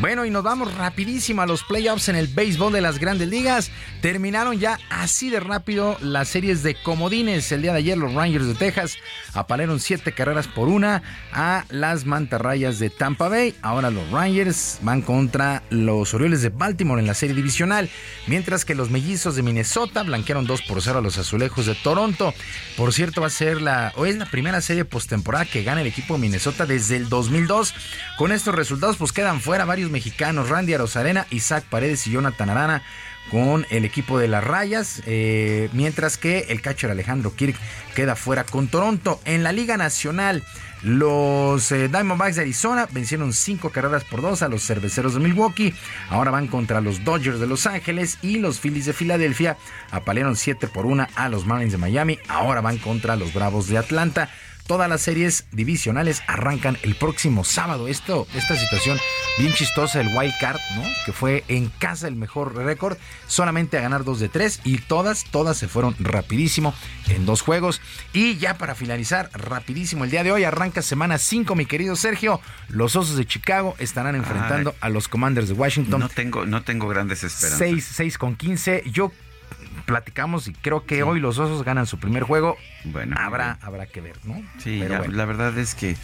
S31: Bueno, y nos vamos rapidísimo a los playoffs en el béisbol de las grandes ligas. Terminaron ya así de rápido las series de comodines. El día de ayer los Rangers de Texas apalearon 7 carreras por una a las mantarrayas de Tampa Bay. Ahora los Rangers van contra los Orioles de Baltimore en la serie divisional, mientras que los mellizos de Minnesota blanquearon 2 por 0 a los azulejos de Toronto. Por cierto, va a ser la, o es la primera serie postemporada que gana el equipo de Minnesota desde el 2002. Con estos resultados, pues quedan fuera varios mexicanos, Randy Arozarena, Isaac Paredes y Jonathan Arana con el equipo de las rayas, eh, mientras que el catcher Alejandro Kirk queda fuera con Toronto. En la Liga Nacional, los eh, Diamondbacks de Arizona vencieron cinco carreras por dos a los cerveceros de Milwaukee. Ahora van contra los Dodgers de Los Ángeles y los Phillies de Filadelfia. Apalearon 7 por 1 a los Marlins de Miami. Ahora van contra los Bravos de Atlanta. Todas las series divisionales arrancan el próximo sábado. Esto, esta situación bien chistosa del wild card, ¿no? Que fue en casa el mejor récord, solamente a ganar dos de tres y todas, todas se fueron rapidísimo en dos juegos. Y ya para finalizar, rapidísimo, el día de hoy arranca semana 5, mi querido Sergio. Los Osos de Chicago estarán enfrentando a los Commanders de Washington.
S1: No tengo, no tengo grandes esperanzas.
S31: 6, 6 con 15. Yo platicamos y creo que hoy los Osos ganan su primer juego.
S1: Bueno,
S31: habrá, habrá que ver, ¿no?
S1: Sí,
S31: Pero
S1: ya,
S31: bueno.
S1: la verdad es que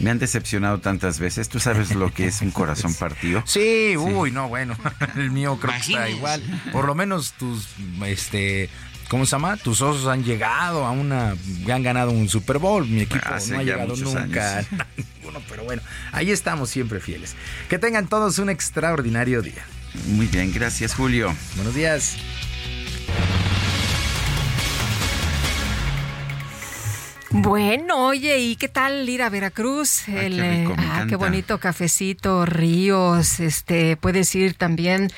S1: me han decepcionado tantas veces. Tú sabes lo que es un corazón partido.
S31: Sí, uy, no, bueno, el mío creo que está igual. Por lo menos tus, este, ¿cómo se llama? Tus osos han llegado a una, han ganado un Super Bowl. Mi equipo
S1: Hace
S31: no ha llegado nunca.
S1: años.
S31: ninguno, pero bueno, ahí estamos siempre fieles. Que tengan todos un extraordinario día.
S1: Muy bien, gracias Julio.
S31: Buenos días. Podcast.
S2: Bueno, oye, ¿y qué tal ir a Veracruz?
S1: Ay,
S2: El,
S1: qué rico,
S2: ah, qué bonito cafecito, ríos, este, puedes ir también,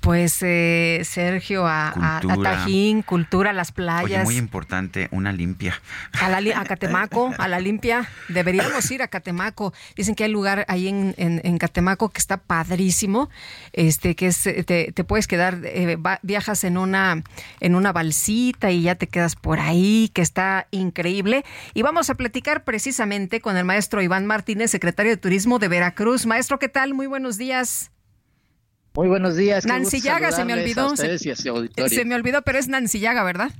S2: pues, eh, Sergio, a. Tajín, cultura, las
S1: Oye,
S2: playas,
S1: muy importante, una limpia.
S2: a, la a Catemaco, a la limpia. Deberíamos ir a Catemaco. Dicen que hay lugar ahí en, en- en Catemaco que está padrísimo, este, que es, te, te puedes quedar, eh, va- viajas en una, en una balsita y ya te quedas por ahí, que está increíble. Y vamos a platicar precisamente con el maestro Iván Martínez, secretario de Turismo de Veracruz. Maestro, ¿qué tal? Muy buenos días.
S35: Muy buenos días.
S2: Nancy Llaga, se me olvidó. Se me olvidó, pero es Nancy Llaga, ¿verdad?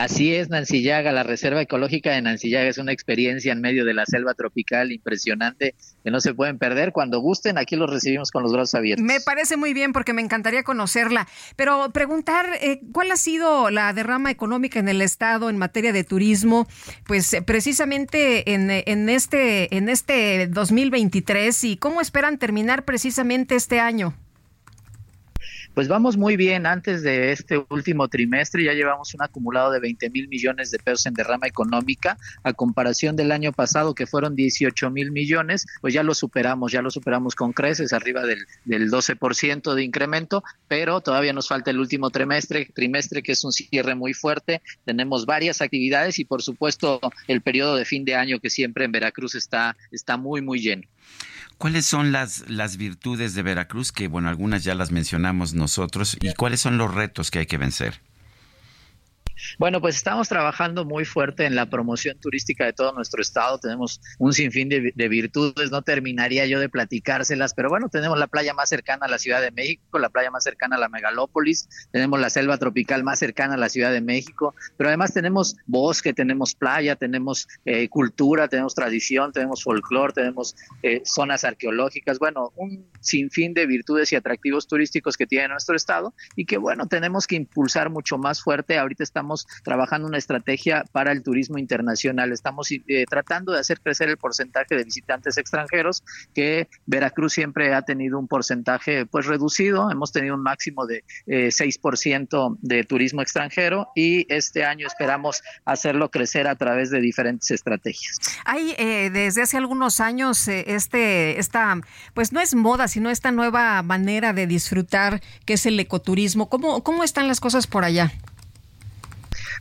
S35: Así es, Nancillaga, la Reserva Ecológica de Nancillaga es una experiencia en medio de la selva tropical impresionante que no se pueden perder. Cuando gusten, aquí los recibimos con los brazos abiertos.
S2: Me parece muy bien porque me encantaría conocerla, pero preguntar eh, cuál ha sido la derrama económica en el Estado en materia de turismo, pues eh, precisamente en, en, este, en este 2023 y cómo esperan terminar precisamente este año.
S35: Pues vamos muy bien. Antes de este último trimestre ya llevamos un acumulado de 20 mil millones de pesos en derrama económica. A comparación del año pasado, que fueron 18 mil millones, pues ya lo superamos, ya lo superamos con creces, arriba del, del 12% de incremento, pero todavía nos falta el último trimestre, trimestre que es un cierre muy fuerte. Tenemos varias actividades y por supuesto el periodo de fin de año que siempre en Veracruz está, está muy, muy lleno.
S1: ¿Cuáles son las, las virtudes de Veracruz? Que, bueno, algunas ya las mencionamos nosotros. ¿Y cuáles son los retos que hay que vencer?
S35: Bueno, pues estamos trabajando muy fuerte en la promoción turística de todo nuestro estado. Tenemos un sinfín de, virtudes. No terminaría yo de platicárselas, pero bueno, tenemos la playa más cercana a la Ciudad de México, la playa más cercana a la megalópolis, tenemos la selva tropical más cercana a la Ciudad de México, pero además tenemos bosque, tenemos playa, tenemos eh, cultura, tenemos tradición, tenemos folclore, tenemos eh, zonas arqueológicas. Bueno, un sinfín de virtudes y atractivos turísticos que tiene nuestro estado y que bueno, tenemos que impulsar mucho más fuerte. Ahorita estamos trabajando una estrategia para el turismo internacional. Estamos eh, tratando de hacer crecer el porcentaje de visitantes extranjeros, que Veracruz siempre ha tenido un porcentaje pues reducido. Hemos tenido un máximo de eh, 6% de turismo extranjero y este año esperamos hacerlo crecer a través de diferentes estrategias.
S2: Hay eh, desde hace algunos años eh, este esta pues no es moda, sino esta nueva manera de disfrutar que es el ecoturismo. ¿Cómo, cómo están las cosas por allá?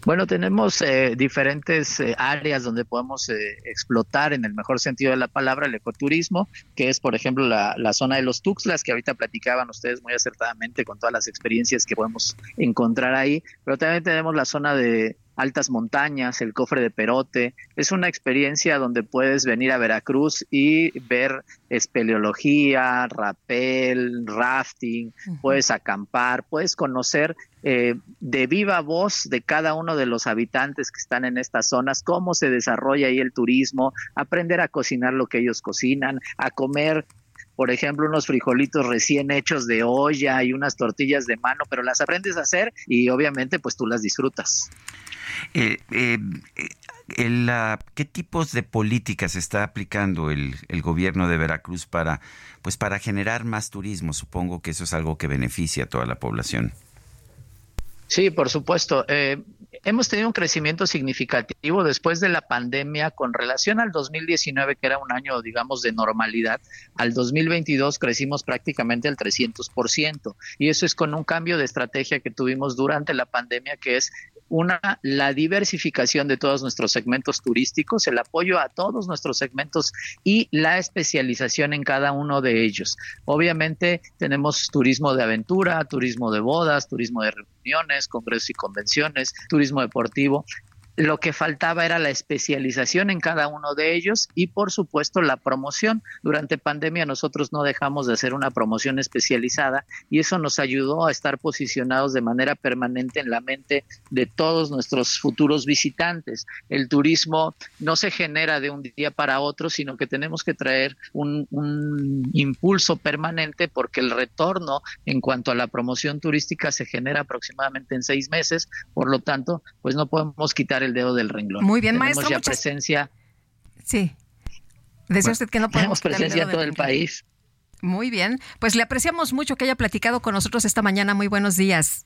S35: Bueno, tenemos eh, diferentes eh, áreas donde podemos eh, explotar en el mejor sentido de la palabra el ecoturismo, que es, por ejemplo, la, la, zona de los Tuxtlas, que ahorita platicaban ustedes muy acertadamente con todas las experiencias que podemos encontrar ahí, pero también tenemos la zona de altas montañas, el cofre de Perote. Es una experiencia donde puedes venir a Veracruz y ver espeleología, rapel, rafting, puedes acampar, puedes conocer eh, de viva voz de cada uno de los habitantes que están en estas zonas, cómo se desarrolla ahí el turismo, aprender a cocinar lo que ellos cocinan, a comer por ejemplo, unos frijolitos recién hechos de olla y unas tortillas de mano, pero las aprendes a hacer y obviamente pues tú las disfrutas.
S1: Eh, eh, el, ¿Qué tipos de políticas está aplicando el, el, gobierno de Veracruz para, pues para generar más turismo? Supongo que eso es algo que beneficia a toda la población.
S35: Sí, por supuesto. Eh, hemos tenido un crecimiento significativo después de la pandemia con relación al 2019, que era un año, digamos, de normalidad. Al 2022 crecimos prácticamente el 300%. Y eso es con un cambio de estrategia que tuvimos durante la pandemia, que es una, la diversificación de todos nuestros segmentos turísticos, el apoyo a todos nuestros segmentos y la especialización en cada uno de ellos. Obviamente tenemos turismo de aventura, turismo de bodas, turismo de reuniones, congresos y convenciones, turismo deportivo, lo que faltaba era la especialización en cada uno de ellos y por supuesto la promoción. Durante pandemia nosotros no dejamos de hacer una promoción especializada y eso nos ayudó a estar posicionados de manera permanente en la mente de todos nuestros futuros visitantes. El turismo no se genera de un día para otro, sino que tenemos que traer un, un impulso permanente porque el retorno en cuanto a la promoción turística se genera aproximadamente en seis meses. Por lo tanto, pues no podemos quitar el el dedo del renglón.
S2: Muy bien,
S35: tenemos
S2: maestro.
S35: ya presencia.
S2: Sí. Decía usted que no podemos
S35: tenemos presencia en todo el país.
S2: Muy bien. Pues le apreciamos mucho que haya platicado con nosotros esta mañana. Muy buenos días.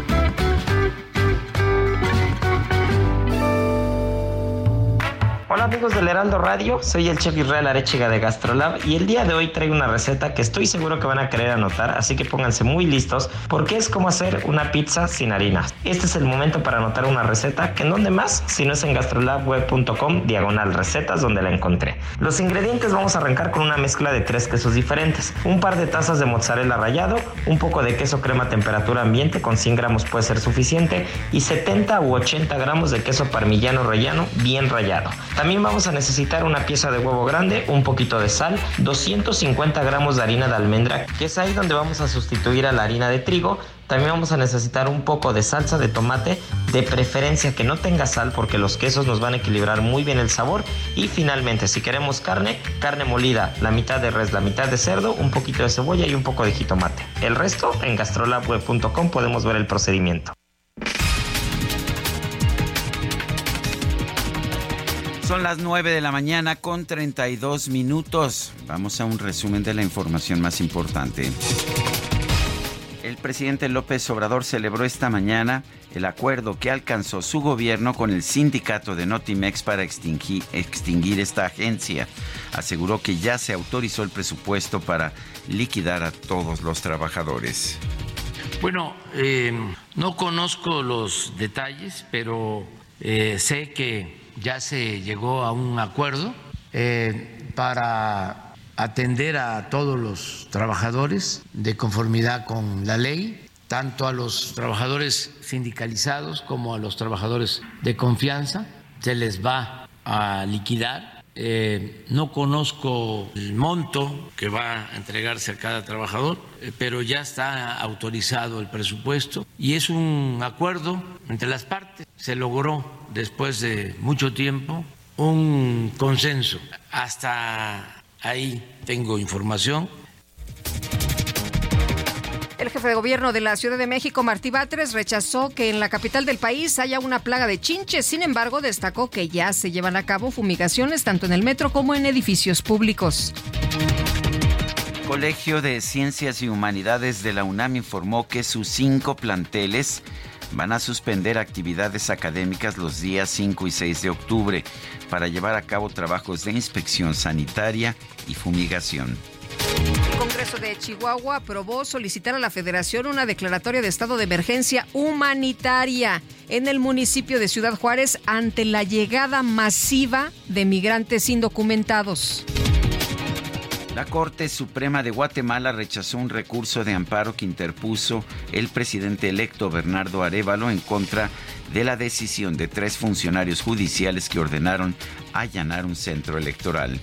S36: Hola amigos del Heraldo Radio, soy el chef Israel Arechiga de Gastrolab y el día de hoy traigo una receta que estoy seguro que van a querer anotar, así que pónganse muy listos porque es como hacer una pizza sin harina. Este es el momento para anotar una receta que en donde más, si no es en gastrolabweb.com diagonal recetas donde la encontré. Los ingredientes vamos a arrancar con una mezcla de tres quesos diferentes, un par de tazas de mozzarella rallado, un poco de queso crema a temperatura ambiente con 100 gramos puede ser suficiente y 70 u 80 gramos de queso parmigiano rellano bien rallado. También vamos a necesitar una pieza de huevo grande, un poquito de sal, 250 gramos de harina de almendra, que es ahí donde vamos a sustituir a la harina de trigo. También vamos a necesitar un poco de salsa de tomate, de preferencia que no tenga sal porque los quesos nos van a equilibrar muy bien el sabor. Y finalmente, si queremos carne, carne molida, la mitad de res, la mitad de cerdo, un poquito de cebolla y un poco de jitomate. El resto en gastrolabweb.com podemos ver el procedimiento.
S1: Son las 9 de la mañana con 32 minutos. Vamos a un resumen de la información más importante. El presidente López Obrador celebró esta mañana el acuerdo que alcanzó su gobierno con el sindicato de Notimex para extinguir, esta agencia. Aseguró que ya se autorizó el presupuesto para liquidar a todos los trabajadores.
S37: Bueno, eh, no conozco los detalles, pero eh, sé que ya se llegó a un acuerdo eh, para atender a todos los trabajadores de conformidad con la ley, tanto a los trabajadores sindicalizados como a los trabajadores de confianza. Se les va a liquidar. Eh, no conozco el monto que va a entregarse a cada trabajador, eh, pero ya está autorizado el presupuesto y es un acuerdo entre las partes. Se logró después de mucho tiempo, un consenso. Hasta ahí tengo información.
S2: El jefe de gobierno de la Ciudad de México, Martí Batres, rechazó que en la capital del país haya una plaga de chinches. Sin embargo, destacó que ya se llevan a cabo fumigaciones tanto en el metro como en edificios públicos.
S1: Colegio de Ciencias y Humanidades de la UNAM informó que sus cinco planteles van a suspender actividades académicas los días 5 y 6 de octubre para llevar a cabo trabajos de inspección sanitaria y fumigación.
S2: El Congreso de Chihuahua aprobó solicitar a la Federación una declaratoria de estado de emergencia humanitaria en el municipio de Ciudad Juárez ante la llegada masiva de migrantes indocumentados.
S1: La Corte Suprema de Guatemala rechazó un recurso de amparo que interpuso el presidente electo Bernardo Arevalo en contra de la decisión de tres funcionarios judiciales que ordenaron allanar un centro electoral.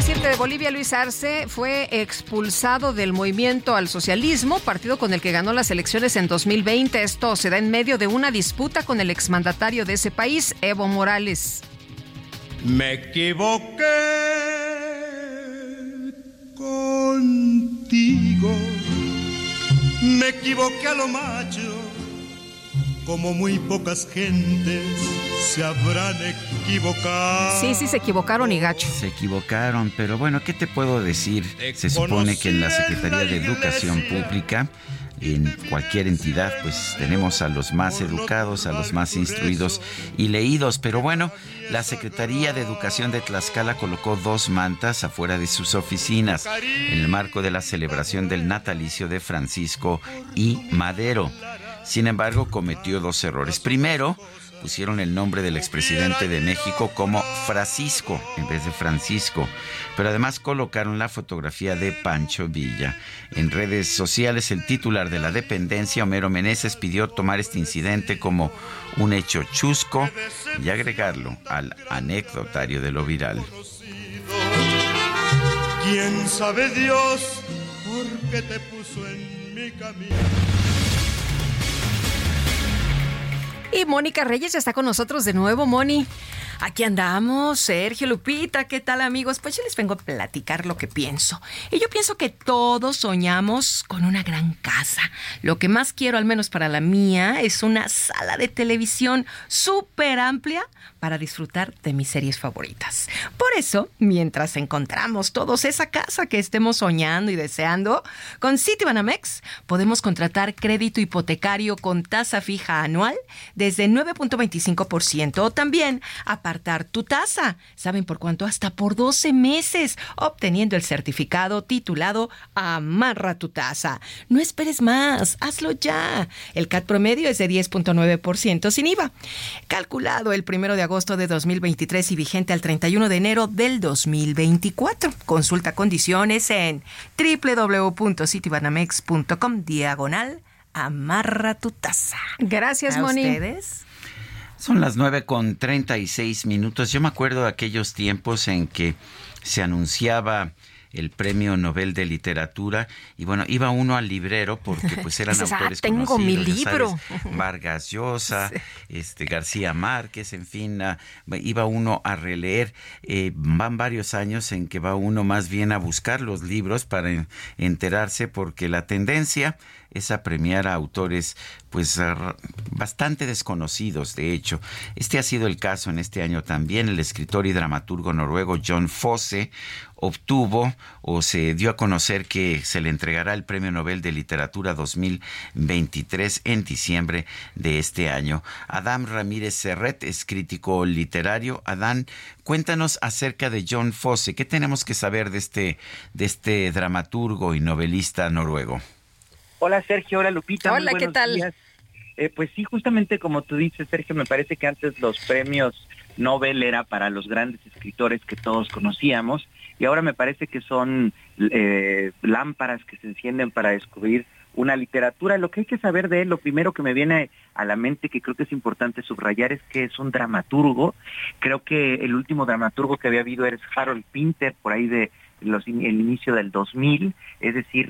S2: El presidente de Bolivia, Luis Arce, fue expulsado del movimiento al socialismo, partido con el que ganó las elecciones en 2020. Esto se da en medio de una disputa con el exmandatario de ese país, Evo Morales.
S13: Me equivoqué contigo. Me equivoqué a lo macho, como muy pocas gentes se habrán equivocado.
S2: Sí, sí, se equivocaron y gacho.
S1: Se equivocaron, pero bueno, ¿qué te puedo decir? Se supone que en la Secretaría de Educación Pública en cualquier entidad, pues tenemos a los más educados, a los más instruidos y leídos. Pero bueno, la Secretaría de Educación de Tlaxcala colocó dos mantas afuera de sus oficinas en el marco de la celebración del natalicio de Francisco y Madero. Sin embargo, cometió dos errores. Primero, pusieron el nombre del expresidente de México como Francisco en vez de Francisco, pero además colocaron la fotografía de Pancho Villa. En redes sociales, el titular de la dependencia, Homero Meneses, pidió tomar este incidente como un hecho chusco y agregarlo al anecdotario de lo viral.
S13: ¿Quién sabe Dios por qué te puso en mi camino?
S2: Y Mónica Reyes está con nosotros de nuevo, Moni.
S30: Aquí andamos, Sergio Lupita, ¿qué tal amigos? Pues yo les vengo a platicar lo que pienso. Y yo pienso que todos soñamos con una gran casa. Lo que más quiero, al menos para la mía, es una sala de televisión súper amplia para disfrutar de mis series favoritas. Por eso, mientras encontramos todos esa casa que estemos soñando y deseando, con Citibanamex podemos contratar crédito hipotecario con tasa fija anual desde 9.25% o también apartar tu tasa. ¿Saben por cuánto? Hasta por 12 meses, obteniendo el certificado titulado Amarra tu tasa. No esperes más, hazlo ya. El CAT promedio es de 10.9% sin IVA. Calculado el primero de agosto de 2023 y vigente al 31 de enero del 2024. Consulta condiciones en www.citibanamex.com diagonal amarra tu taza.
S2: Gracias,
S30: ¿A
S2: Moni.
S30: ustedes?
S1: Son las nueve con 36 minutos. Yo me acuerdo de aquellos tiempos en que se anunciaba el premio Nobel de Literatura y bueno, iba uno al librero porque pues eran
S2: Dices, "Ah,
S1: autores
S2: tengo mi
S1: conocidos, ya
S2: libro".
S1: sabes, Vargas Llosa, este García Márquez, en fin, ah, iba uno a releer. Eh, van varios años en que va uno más bien a buscar los libros para en- enterarse porque la tendencia es a premiar a autores pues bastante desconocidos de hecho. Este ha sido el caso en este año también. El escritor y dramaturgo noruego John Fosse obtuvo o se dio a conocer que se le entregará el Premio Nobel de Literatura 2023 en diciembre de este año. Adam Ramírez Serret es crítico literario. Adán, cuéntanos acerca de John Fosse. ¿Qué tenemos que saber de este, de este dramaturgo y novelista noruego?
S38: Hola Sergio, hola Lupita. muy
S2: Hola, ¿qué tal?
S38: días. Eh, pues sí, justamente como tú dices, Sergio, me parece que antes los premios Nobel era para los grandes escritores que todos conocíamos y ahora me parece que son eh, lámparas que se encienden para descubrir una literatura. Lo que hay que saber de él, lo primero que me viene a la mente que creo que es importante subrayar es que es un dramaturgo. Creo que el último dramaturgo que había habido es Harold Pinter, por ahí de el inicio del 2000, es decir,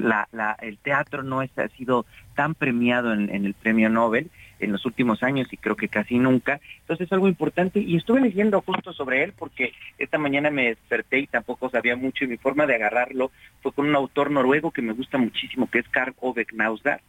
S38: el teatro no ha sido tan premiado en, en el premio Nobel en los últimos años y creo que casi nunca. Entonces es algo importante y estuve leyendo justo sobre él porque esta mañana me desperté y tampoco sabía mucho y mi forma de agarrarlo fue con un autor noruego que me gusta muchísimo que es Karl Ove Knausgaard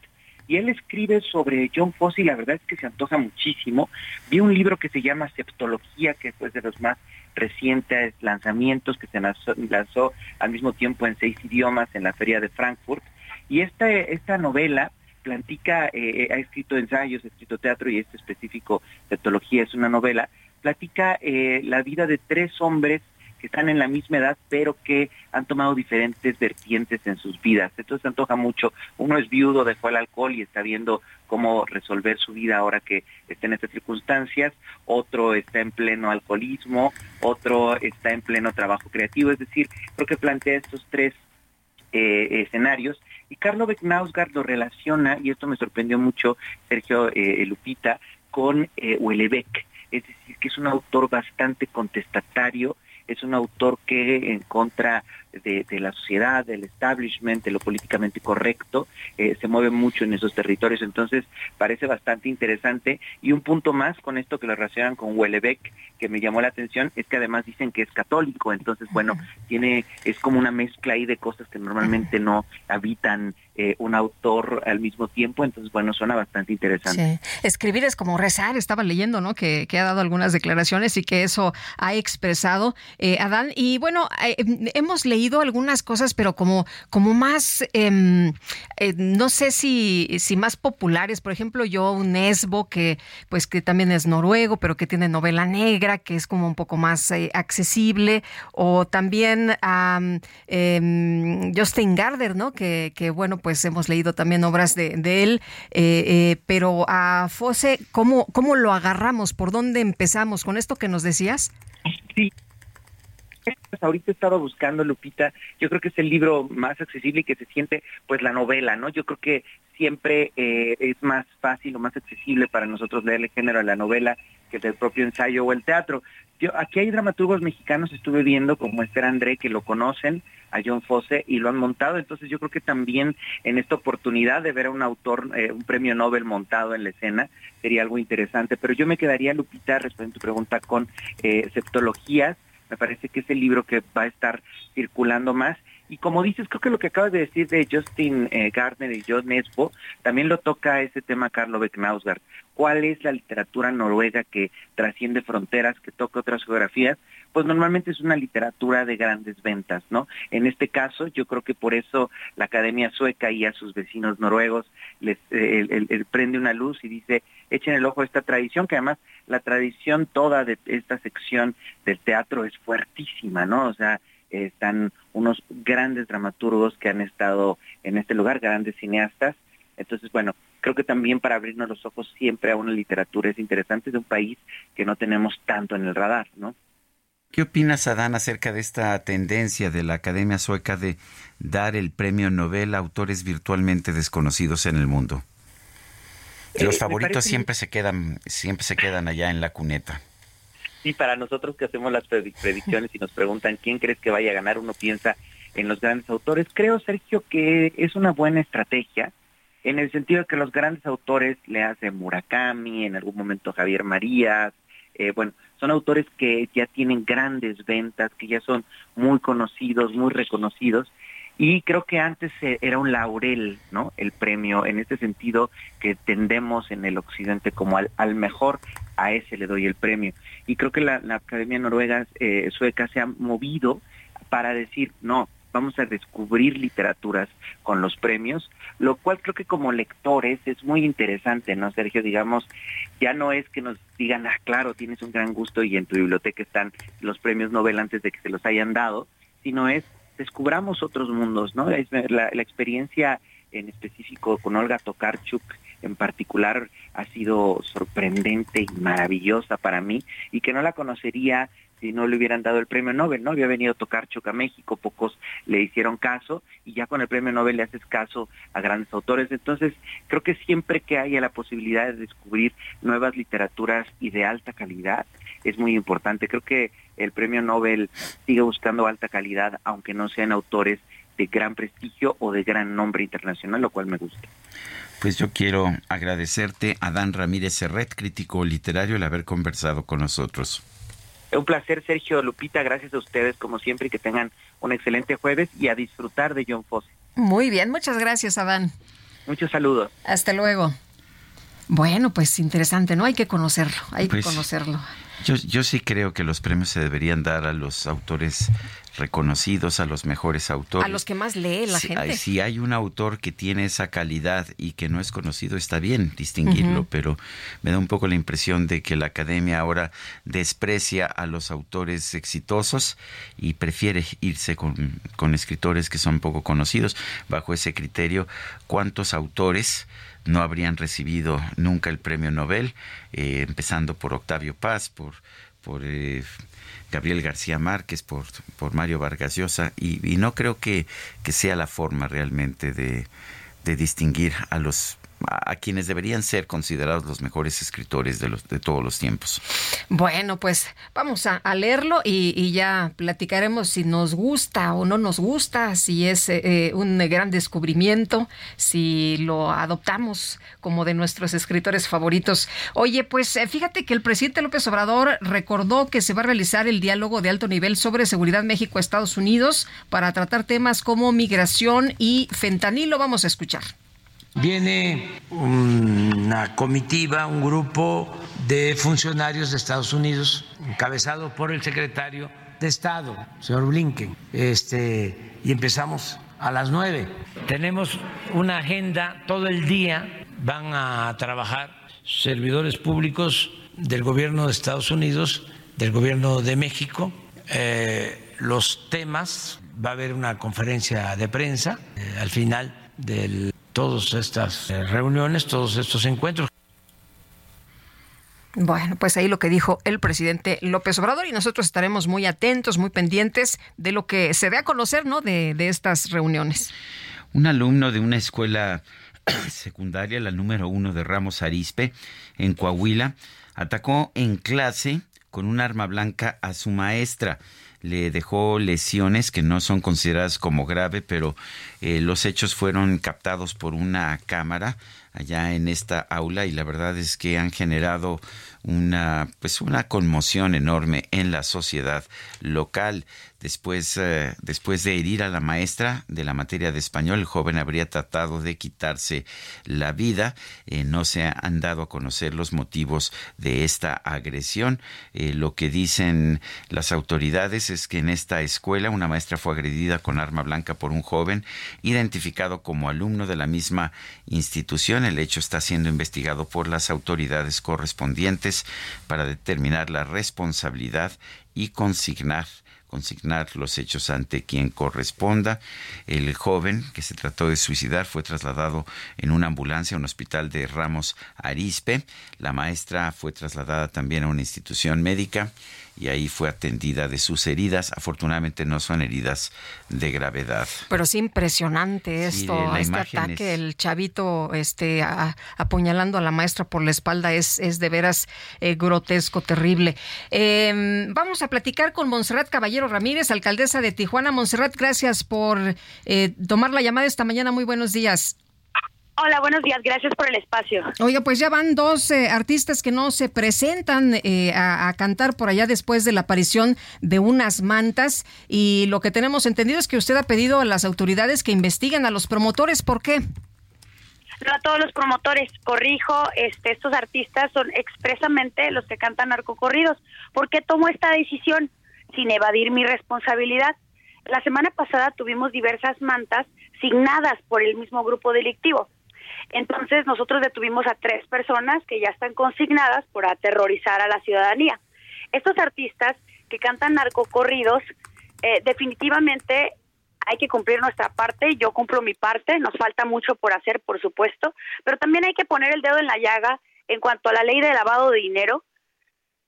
S38: y él escribe sobre John Fosse y la verdad es que se antoja muchísimo. Vi un libro que se llama Septología, que fue de los más recientes lanzamientos que se lanzó, al mismo tiempo en seis idiomas en la Feria de Frankfurt. Y esta, esta novela platica, eh, ha escrito ensayos, ha escrito teatro y este específico, Septología, es una novela, platica eh, la vida de tres hombres que están en la misma edad, pero que han tomado diferentes vertientes en sus vidas. Entonces se antoja mucho. Uno es viudo, dejó el alcohol y está viendo cómo resolver su vida ahora que está en estas circunstancias. Otro está en pleno alcoholismo, otro está en pleno trabajo creativo. Es decir, creo que plantea estos tres eh, escenarios. Y Carlo Becknausgaard lo relaciona, y esto me sorprendió mucho, Sergio eh, Lupita, con eh. Es decir, que es un autor bastante contestatario, es un autor que en contra de, de la sociedad, del establishment, de lo políticamente correcto, eh, se mueve mucho en esos territorios, entonces parece bastante interesante. Y un punto más con esto que lo relacionan con Houellebecq, que me llamó la atención, es que además dicen que es católico, entonces bueno, tiene, es como una mezcla ahí de cosas que normalmente no habitan eh, un autor al mismo tiempo, entonces bueno, suena bastante interesante.
S2: Sí. Escribir es como rezar, estaba leyendo, ¿no? Que, que ha dado algunas declaraciones y que eso ha expresado eh, Adán. Y bueno, eh, hemos leído algunas cosas, pero como, como más, eh, eh, no sé si, si más populares. Por ejemplo, yo, un Nesbo, que pues que también es noruego, pero que tiene novela negra, que es como un poco más eh, accesible. O también eh, Justin Gardner, ¿no? Que, que bueno, pues hemos leído también obras de, de él, eh, eh, pero a Fosse, ¿cómo, ¿cómo lo agarramos? ¿Por dónde empezamos? ¿Con esto que nos decías?
S38: Sí. Ahorita he estado buscando, Lupita, yo creo que es el libro más accesible y que se siente pues la novela, ¿no? Yo creo que siempre eh, es más fácil o más accesible para nosotros leer el género de la novela que del propio ensayo o el teatro. Yo, aquí hay dramaturgos mexicanos, estuve viendo como Esther André, que lo conocen, a John Fosse, y lo han montado, entonces yo creo que también en esta oportunidad de ver a un autor, eh, un premio Nobel montado en la escena, sería algo interesante, pero yo me quedaría, Lupita, respondiendo a tu pregunta, con eh, septologías, me parece que es el libro que va a estar circulando más. Y como dices, creo que lo que acabas de decir de Justin eh, Gardner y John Nesbo, también lo toca ese tema Carlo Becknausgaard. ¿Cuál es la literatura noruega que trasciende fronteras, que toca otras geografías? Pues normalmente es una literatura de grandes ventas, ¿no? En este caso, yo creo que por eso la Academia Sueca y a sus vecinos noruegos les eh, prende una luz y dice, echen el ojo a esta tradición, que además la tradición toda de esta sección del teatro es fuertísima, ¿no? O sea, están unos grandes dramaturgos que han estado en este lugar, grandes cineastas. Entonces, bueno, creo que también para abrirnos los ojos siempre a una literatura es interesante de un país que no tenemos tanto en el radar, ¿no?
S1: ¿Qué opinas, Adán, acerca de esta tendencia de la Academia Sueca de dar el premio Nobel a autores virtualmente desconocidos en el mundo? Los eh, favoritos siempre se quedan, siempre se quedan allá en la cuneta.
S38: Sí, para nosotros que hacemos las predicciones y nos preguntan quién crees que vaya a ganar, uno piensa en los grandes autores. Creo, Sergio, que es una buena estrategia en el sentido de que los grandes autores le hacen Murakami, en algún momento Javier Marías, eh, bueno, son autores que ya tienen grandes ventas, que ya son muy conocidos, muy reconocidos, y creo que antes eh, era un laurel, ¿no? El premio, en este sentido que tendemos en el occidente como al, mejor, a ese le doy el premio. Y creo que la, Academia Noruega eh, Sueca se ha movido para decir, no, vamos a descubrir literaturas con los premios, lo cual creo que como lectores es muy interesante, ¿no, Sergio? Digamos, ya no es que nos digan, ah, claro, tienes un gran gusto y en tu biblioteca están los premios Nobel antes de que se los hayan dado, sino es descubramos otros mundos, ¿no? La, la experiencia en específico con Olga Tokarczuk en particular ha sido sorprendente y maravillosa para mí y que no la conocería si no le hubieran dado el premio Nobel, ¿no? Había venido a tocar a México, pocos le hicieron caso y ya con el premio Nobel le haces caso a grandes autores. Entonces, creo que siempre que haya la posibilidad de descubrir nuevas literaturas y de alta calidad, es muy importante. Creo que el premio Nobel sigue buscando alta calidad, aunque no sean autores de gran prestigio o de gran nombre internacional, lo cual me gusta.
S1: Pues yo quiero agradecerte a Dan Ramírez Serret, crítico literario, el haber conversado con nosotros.
S38: Un placer, Sergio Lupita. Gracias a ustedes, como siempre, y que tengan un excelente jueves y a disfrutar de John Fosse.
S2: Muy bien, muchas gracias, Adán.
S38: Muchos saludos.
S2: Hasta luego. Bueno, pues interesante, ¿no? Hay que conocerlo, hay que pues, conocerlo.
S1: Yo, yo sí creo que los premios se deberían dar a los autores reconocidos, a los mejores autores.
S2: A los que más lee la gente.
S1: Si hay un autor que tiene esa calidad y que no es conocido, está bien distinguirlo, pero me da un poco la impresión de que la academia ahora desprecia a los autores exitosos y prefiere irse con, con escritores que son poco conocidos. Bajo ese criterio, ¿cuántos autores no habrían recibido nunca el premio Nobel, eh, empezando por Octavio Paz, por, por eh, Gabriel García Márquez, por, por Mario Vargas Llosa, y, no creo que, que, sea la forma realmente de, de distinguir a los a quienes deberían ser considerados los mejores escritores de, los, de todos los tiempos.
S2: Bueno, pues vamos a, leerlo y, ya platicaremos si nos gusta o no nos gusta, si es eh, eh, un gran descubrimiento, si lo adoptamos como de nuestros escritores favoritos. Oye, pues eh, fíjate que el presidente López Obrador recordó que se va a realizar el diálogo de alto nivel sobre seguridad México-Estados Unidos para tratar temas como migración y fentanilo. Vamos a escuchar.
S37: Viene una comitiva, un grupo de funcionarios de Estados Unidos, encabezado por el secretario de Estado, señor Blinken, este, y empezamos a las nueve. Tenemos una agenda todo el día, van a trabajar servidores públicos del gobierno de Estados Unidos, del gobierno de México, eh, los temas, va a haber una conferencia de prensa eh, al final del todas estas eh, reuniones, todos estos encuentros.
S2: Bueno, pues ahí lo que dijo el presidente López Obrador y nosotros estaremos muy atentos, muy pendientes de lo que se dé a conocer, ¿no? De, de estas reuniones.
S1: Un alumno de una escuela secundaria, la número uno de Ramos Arispe, en Coahuila, atacó en clase con un arma blanca a su maestra le dejó lesiones que no son consideradas como grave, pero eh, los hechos fueron captados por una cámara allá en esta aula y la verdad es que han generado una pues una conmoción enorme en la sociedad local. Después, eh, después de herir a la maestra de la materia de español, el joven habría tratado de quitarse la vida. Eh, no se han dado a conocer los motivos de esta agresión. Eh, lo que dicen las autoridades es que en esta escuela una maestra fue agredida con arma blanca por un joven identificado como alumno de la misma institución. El hecho está siendo investigado por las autoridades correspondientes para determinar la responsabilidad y consignar consignar los hechos ante quien corresponda. El joven que se trató de suicidar fue trasladado en una ambulancia a un hospital de Ramos Arispe. La maestra fue trasladada también a una institución médica y ahí fue atendida de sus heridas. Afortunadamente no son heridas de gravedad.
S2: Pero es impresionante esto, este ataque, el chavito este, apuñalando a la maestra por la espalda es, es de veras eh, grotesco, terrible. Em, vamos a platicar con Monserrat Caballero Ramírez, alcaldesa de Tijuana. Monserrat, gracias por eh, tomar la llamada esta mañana. Muy buenos días.
S39: Hola, buenos días. Gracias por el espacio.
S2: Oiga, pues ya van dos eh, artistas que no se presentan eh, a, cantar por allá después de la aparición de unas mantas y lo que tenemos entendido es que usted ha pedido a las autoridades que investiguen a los promotores. ¿Por qué?
S39: No a todos los promotores, corrijo, este, estos artistas son expresamente los que cantan narcocorridos. ¿Por qué tomo esta decisión sin evadir mi responsabilidad? La semana pasada tuvimos diversas mantas signadas por el mismo grupo delictivo. Entonces nosotros detuvimos a tres personas que ya están consignadas por aterrorizar a la ciudadanía. Estos artistas que cantan narcocorridos, eh, definitivamente hay que cumplir nuestra parte, yo cumplo mi parte, nos falta mucho por hacer, por supuesto, pero también hay que poner el dedo en la llaga en cuanto a la ley de lavado de dinero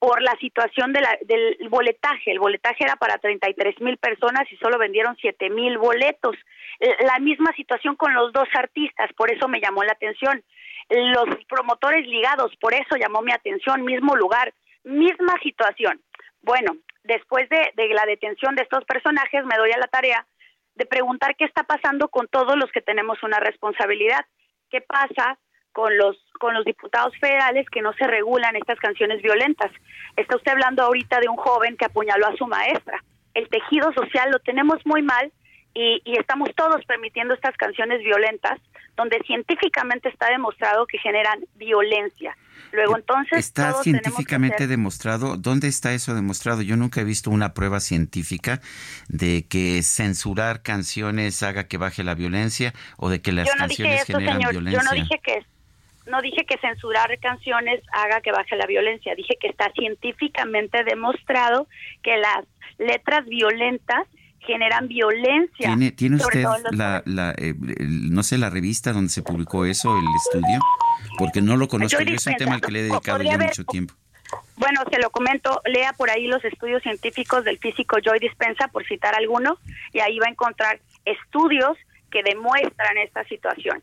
S39: por la situación de la, del boletaje. El boletaje era para 33 mil personas y solo vendieron 7 mil boletos. Eh, la misma situación con los dos artistas, por eso me llamó la atención. Los promotores ligados, por eso llamó mi atención, mismo lugar, misma situación. Bueno, después de, de la detención de estos personajes, me doy a la tarea de preguntar qué está pasando con todos los que tenemos una responsabilidad. ¿Qué pasa con los con los diputados federales que no se regulan estas canciones violentas? Está usted hablando ahorita de un joven que apuñaló a su maestra. El tejido social lo tenemos muy mal y, estamos todos permitiendo estas canciones violentas donde científicamente está demostrado que generan violencia. Luego entonces
S1: está científicamente demostrado. ¿Dónde está eso demostrado? Yo nunca he visto una prueba científica de que censurar canciones haga que baje la violencia o de que las canciones generan violencia.
S39: Yo no dije que no dije que censurar canciones haga que baje la violencia. Dije que está científicamente demostrado que las letras violentas generan violencia.
S1: ¿Tiene, usted la, eh, no sé, la revista donde se publicó eso, el estudio? Porque no lo conozco, yo es un tema al que le he dedicado ya mucho tiempo.
S39: Bueno, se lo comento, lea por ahí los estudios científicos del físico Joy Dispensa, por citar alguno, y ahí va a encontrar estudios que demuestran esta situación.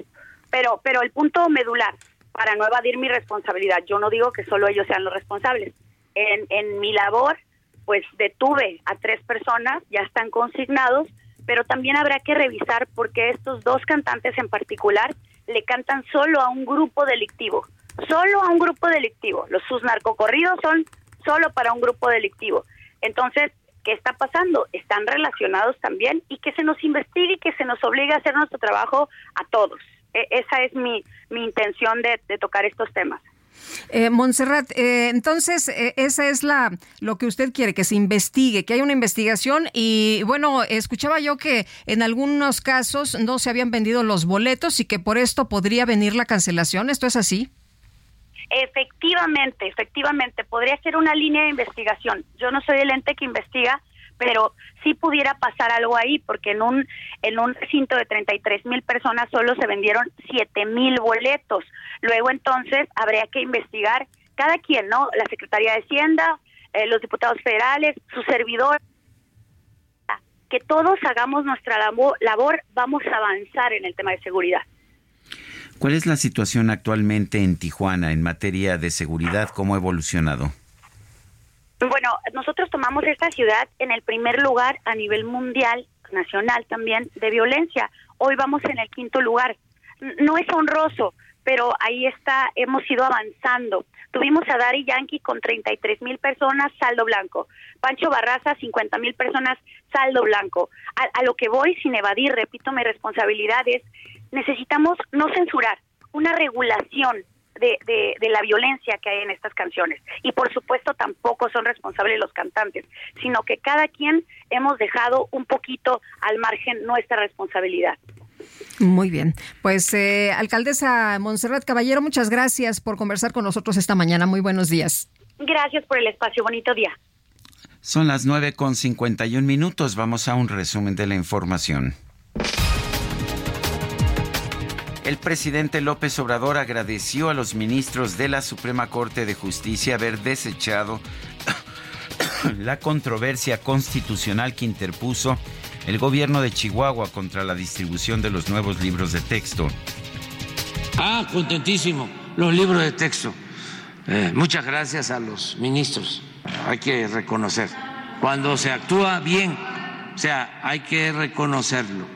S39: Pero, pero el punto medular, para no evadir mi responsabilidad, yo no digo que solo ellos sean los responsables. En, en mi labor pues detuve a tres personas, ya están consignados, pero también habrá que revisar por qué estos dos cantantes en particular le cantan solo a un grupo delictivo, solo a un grupo delictivo. Los sus narcocorridos son solo para un grupo delictivo. Entonces, ¿qué está pasando? Están relacionados también y que se nos investigue y que se nos obligue a hacer nuestro trabajo a todos. E, esa es mi, mi intención de tocar estos temas.
S2: Eh, Montserrat, eh, entonces eh, esa es la lo que usted quiere, que se investigue, que haya una investigación y bueno, escuchaba yo que en algunos casos no se habían vendido los boletos y que por esto podría venir la cancelación, ¿esto es así?
S39: Efectivamente, efectivamente, podría ser una línea de investigación. Yo no soy el ente que investiga, pero sí pudiera pasar algo ahí, porque en un, en un recinto de 33 mil personas solo se vendieron 7 mil boletos. Luego entonces habría que investigar cada quien, ¿no? La Secretaría de Hacienda, eh, los diputados federales, su servidor, que todos hagamos nuestra labor, vamos a avanzar en el tema de seguridad.
S1: ¿Cuál es la situación actualmente en Tijuana en materia de seguridad? ¿Cómo ha evolucionado?
S39: Bueno, nosotros tomamos esta ciudad en el primer lugar a nivel mundial, nacional también, de violencia. Hoy vamos en el quinto lugar. No es honroso, pero ahí está, hemos ido avanzando. Tuvimos a Dari Yankee con 33 mil personas, saldo blanco. Pancho Barraza, 50 mil personas, saldo blanco. A, lo que voy, sin evadir, repito, mi responsabilidad es, necesitamos no censurar, una regulación de, de, la violencia que hay en estas canciones. Y por supuesto tampoco son responsables los cantantes, sino que cada quien hemos dejado un poquito al margen nuestra responsabilidad.
S2: Muy bien. Pues, eh, alcaldesa Montserrat Caballero, muchas gracias por conversar con nosotros esta mañana. Muy buenos días.
S39: Gracias por el espacio. Bonito día.
S1: Son las nueve con 51 minutos. Vamos a un resumen de la información. El presidente López Obrador agradeció a los ministros de la Suprema Corte de Justicia haber desechado la controversia constitucional que interpuso el gobierno de Chihuahua contra la distribución de los nuevos libros de texto.
S37: Ah, contentísimo, los libros de texto. Eh, muchas gracias a los ministros, hay que reconocer. Cuando se actúa bien, o sea, hay que reconocerlo.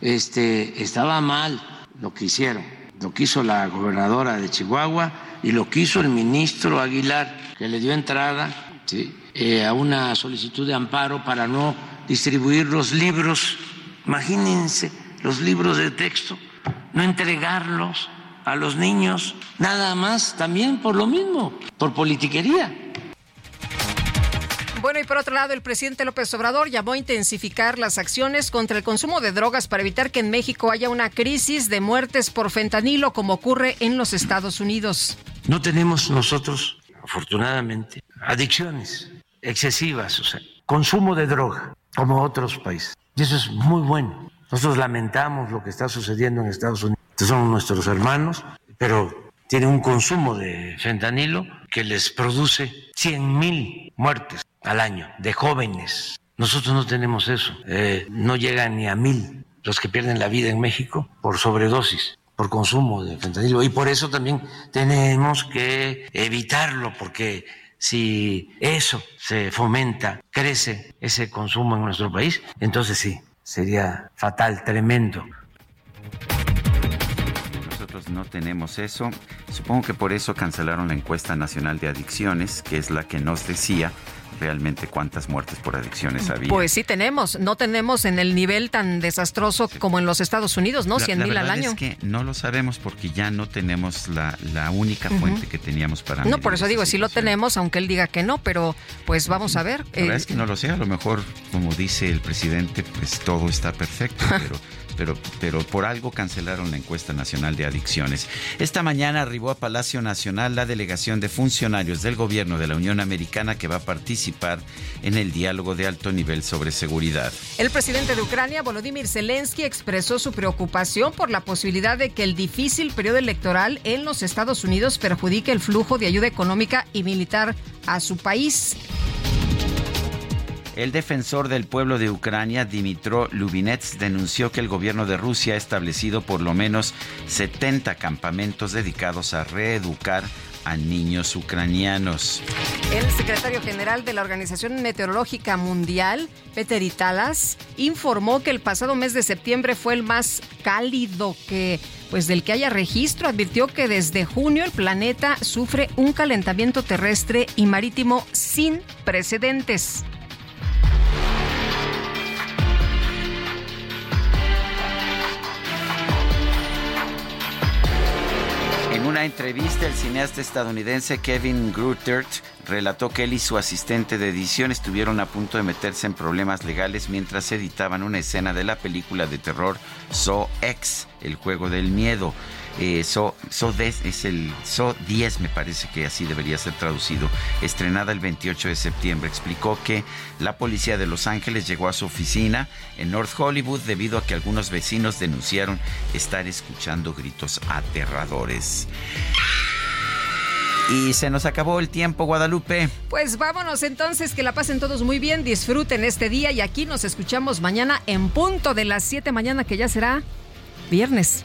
S37: Este, estaba mal lo que hicieron, lo que hizo la gobernadora de Chihuahua y lo que hizo el ministro Aguilar, que le dio entrada eh, a una solicitud de amparo para no distribuir los libros, imagínense los libros de texto, no entregarlos a los niños, nada más también por lo mismo, por politiquería.
S2: Bueno, y por otro lado, el presidente López Obrador llamó a intensificar las acciones contra el consumo de drogas para evitar que en México haya una crisis de muertes por fentanilo como ocurre en los Estados Unidos.
S37: No tenemos nosotros, afortunadamente, adicciones excesivas, o sea, consumo de droga como otros países. Y eso es muy bueno. Nosotros lamentamos lo que está sucediendo en Estados Unidos. son nuestros hermanos, pero tienen un consumo de fentanilo que les produce 100 mil muertes al año de jóvenes. Nosotros no tenemos eso. Eh, no llegan ni a mil los que pierden la vida en México por sobredosis, por consumo de fentanilo. Y por eso también tenemos que evitarlo, porque si eso se fomenta, crece ese consumo en nuestro país, entonces sí, sería fatal, tremendo.
S1: Nosotros no tenemos eso. Supongo que por eso cancelaron la encuesta nacional de adicciones, que es la que nos decía realmente cuántas muertes por adicciones había.
S2: Pues sí tenemos, no tenemos en el nivel tan desastroso como en los Estados Unidos, ¿no? 100 mil al año.
S1: Es que no lo sabemos porque ya no tenemos la, única fuente que teníamos para...
S2: No, por eso digo, sí lo tenemos, aunque él diga que no, pero pues vamos a ver.
S1: La verdad es que no lo sé, a lo mejor, como dice el presidente, pues todo está perfecto, pero pero, pero por algo cancelaron la encuesta nacional de adicciones. Esta mañana arribó a Palacio Nacional la delegación de funcionarios del gobierno de la Unión Americana que va a participar en el diálogo de alto nivel sobre seguridad.
S2: El presidente de Ucrania, Volodymyr Zelensky, expresó su preocupación por la posibilidad de que el difícil periodo electoral en los Estados Unidos perjudique el flujo de ayuda económica y militar a su país.
S1: El defensor del pueblo de Ucrania, Dimitro Lubinets, denunció que el gobierno de Rusia ha establecido por lo menos 70 campamentos dedicados a reeducar a niños ucranianos.
S2: El secretario general de la Organización Meteorológica Mundial, Peter Italas, informó que el pasado mes de septiembre fue el más cálido que pues del que haya registro, advirtió que desde junio el planeta sufre un calentamiento terrestre y marítimo sin precedentes.
S1: En una entrevista, el cineasta estadounidense Kevin Grutert relató que él y su asistente de edición estuvieron a punto de meterse en problemas legales mientras editaban una escena de la película de terror So X, el juego del miedo. Eh, so, so es el So 10, me parece que así debería ser traducido, estrenada el 28 de septiembre. Explicó que la policía de Los Ángeles llegó a su oficina en North Hollywood debido a que algunos vecinos denunciaron estar escuchando gritos aterradores. Y se nos acabó el tiempo, Guadalupe.
S2: Pues vámonos entonces, que la pasen todos muy bien, disfruten este día y aquí nos escuchamos mañana en punto de las 7 mañana, que ya será viernes.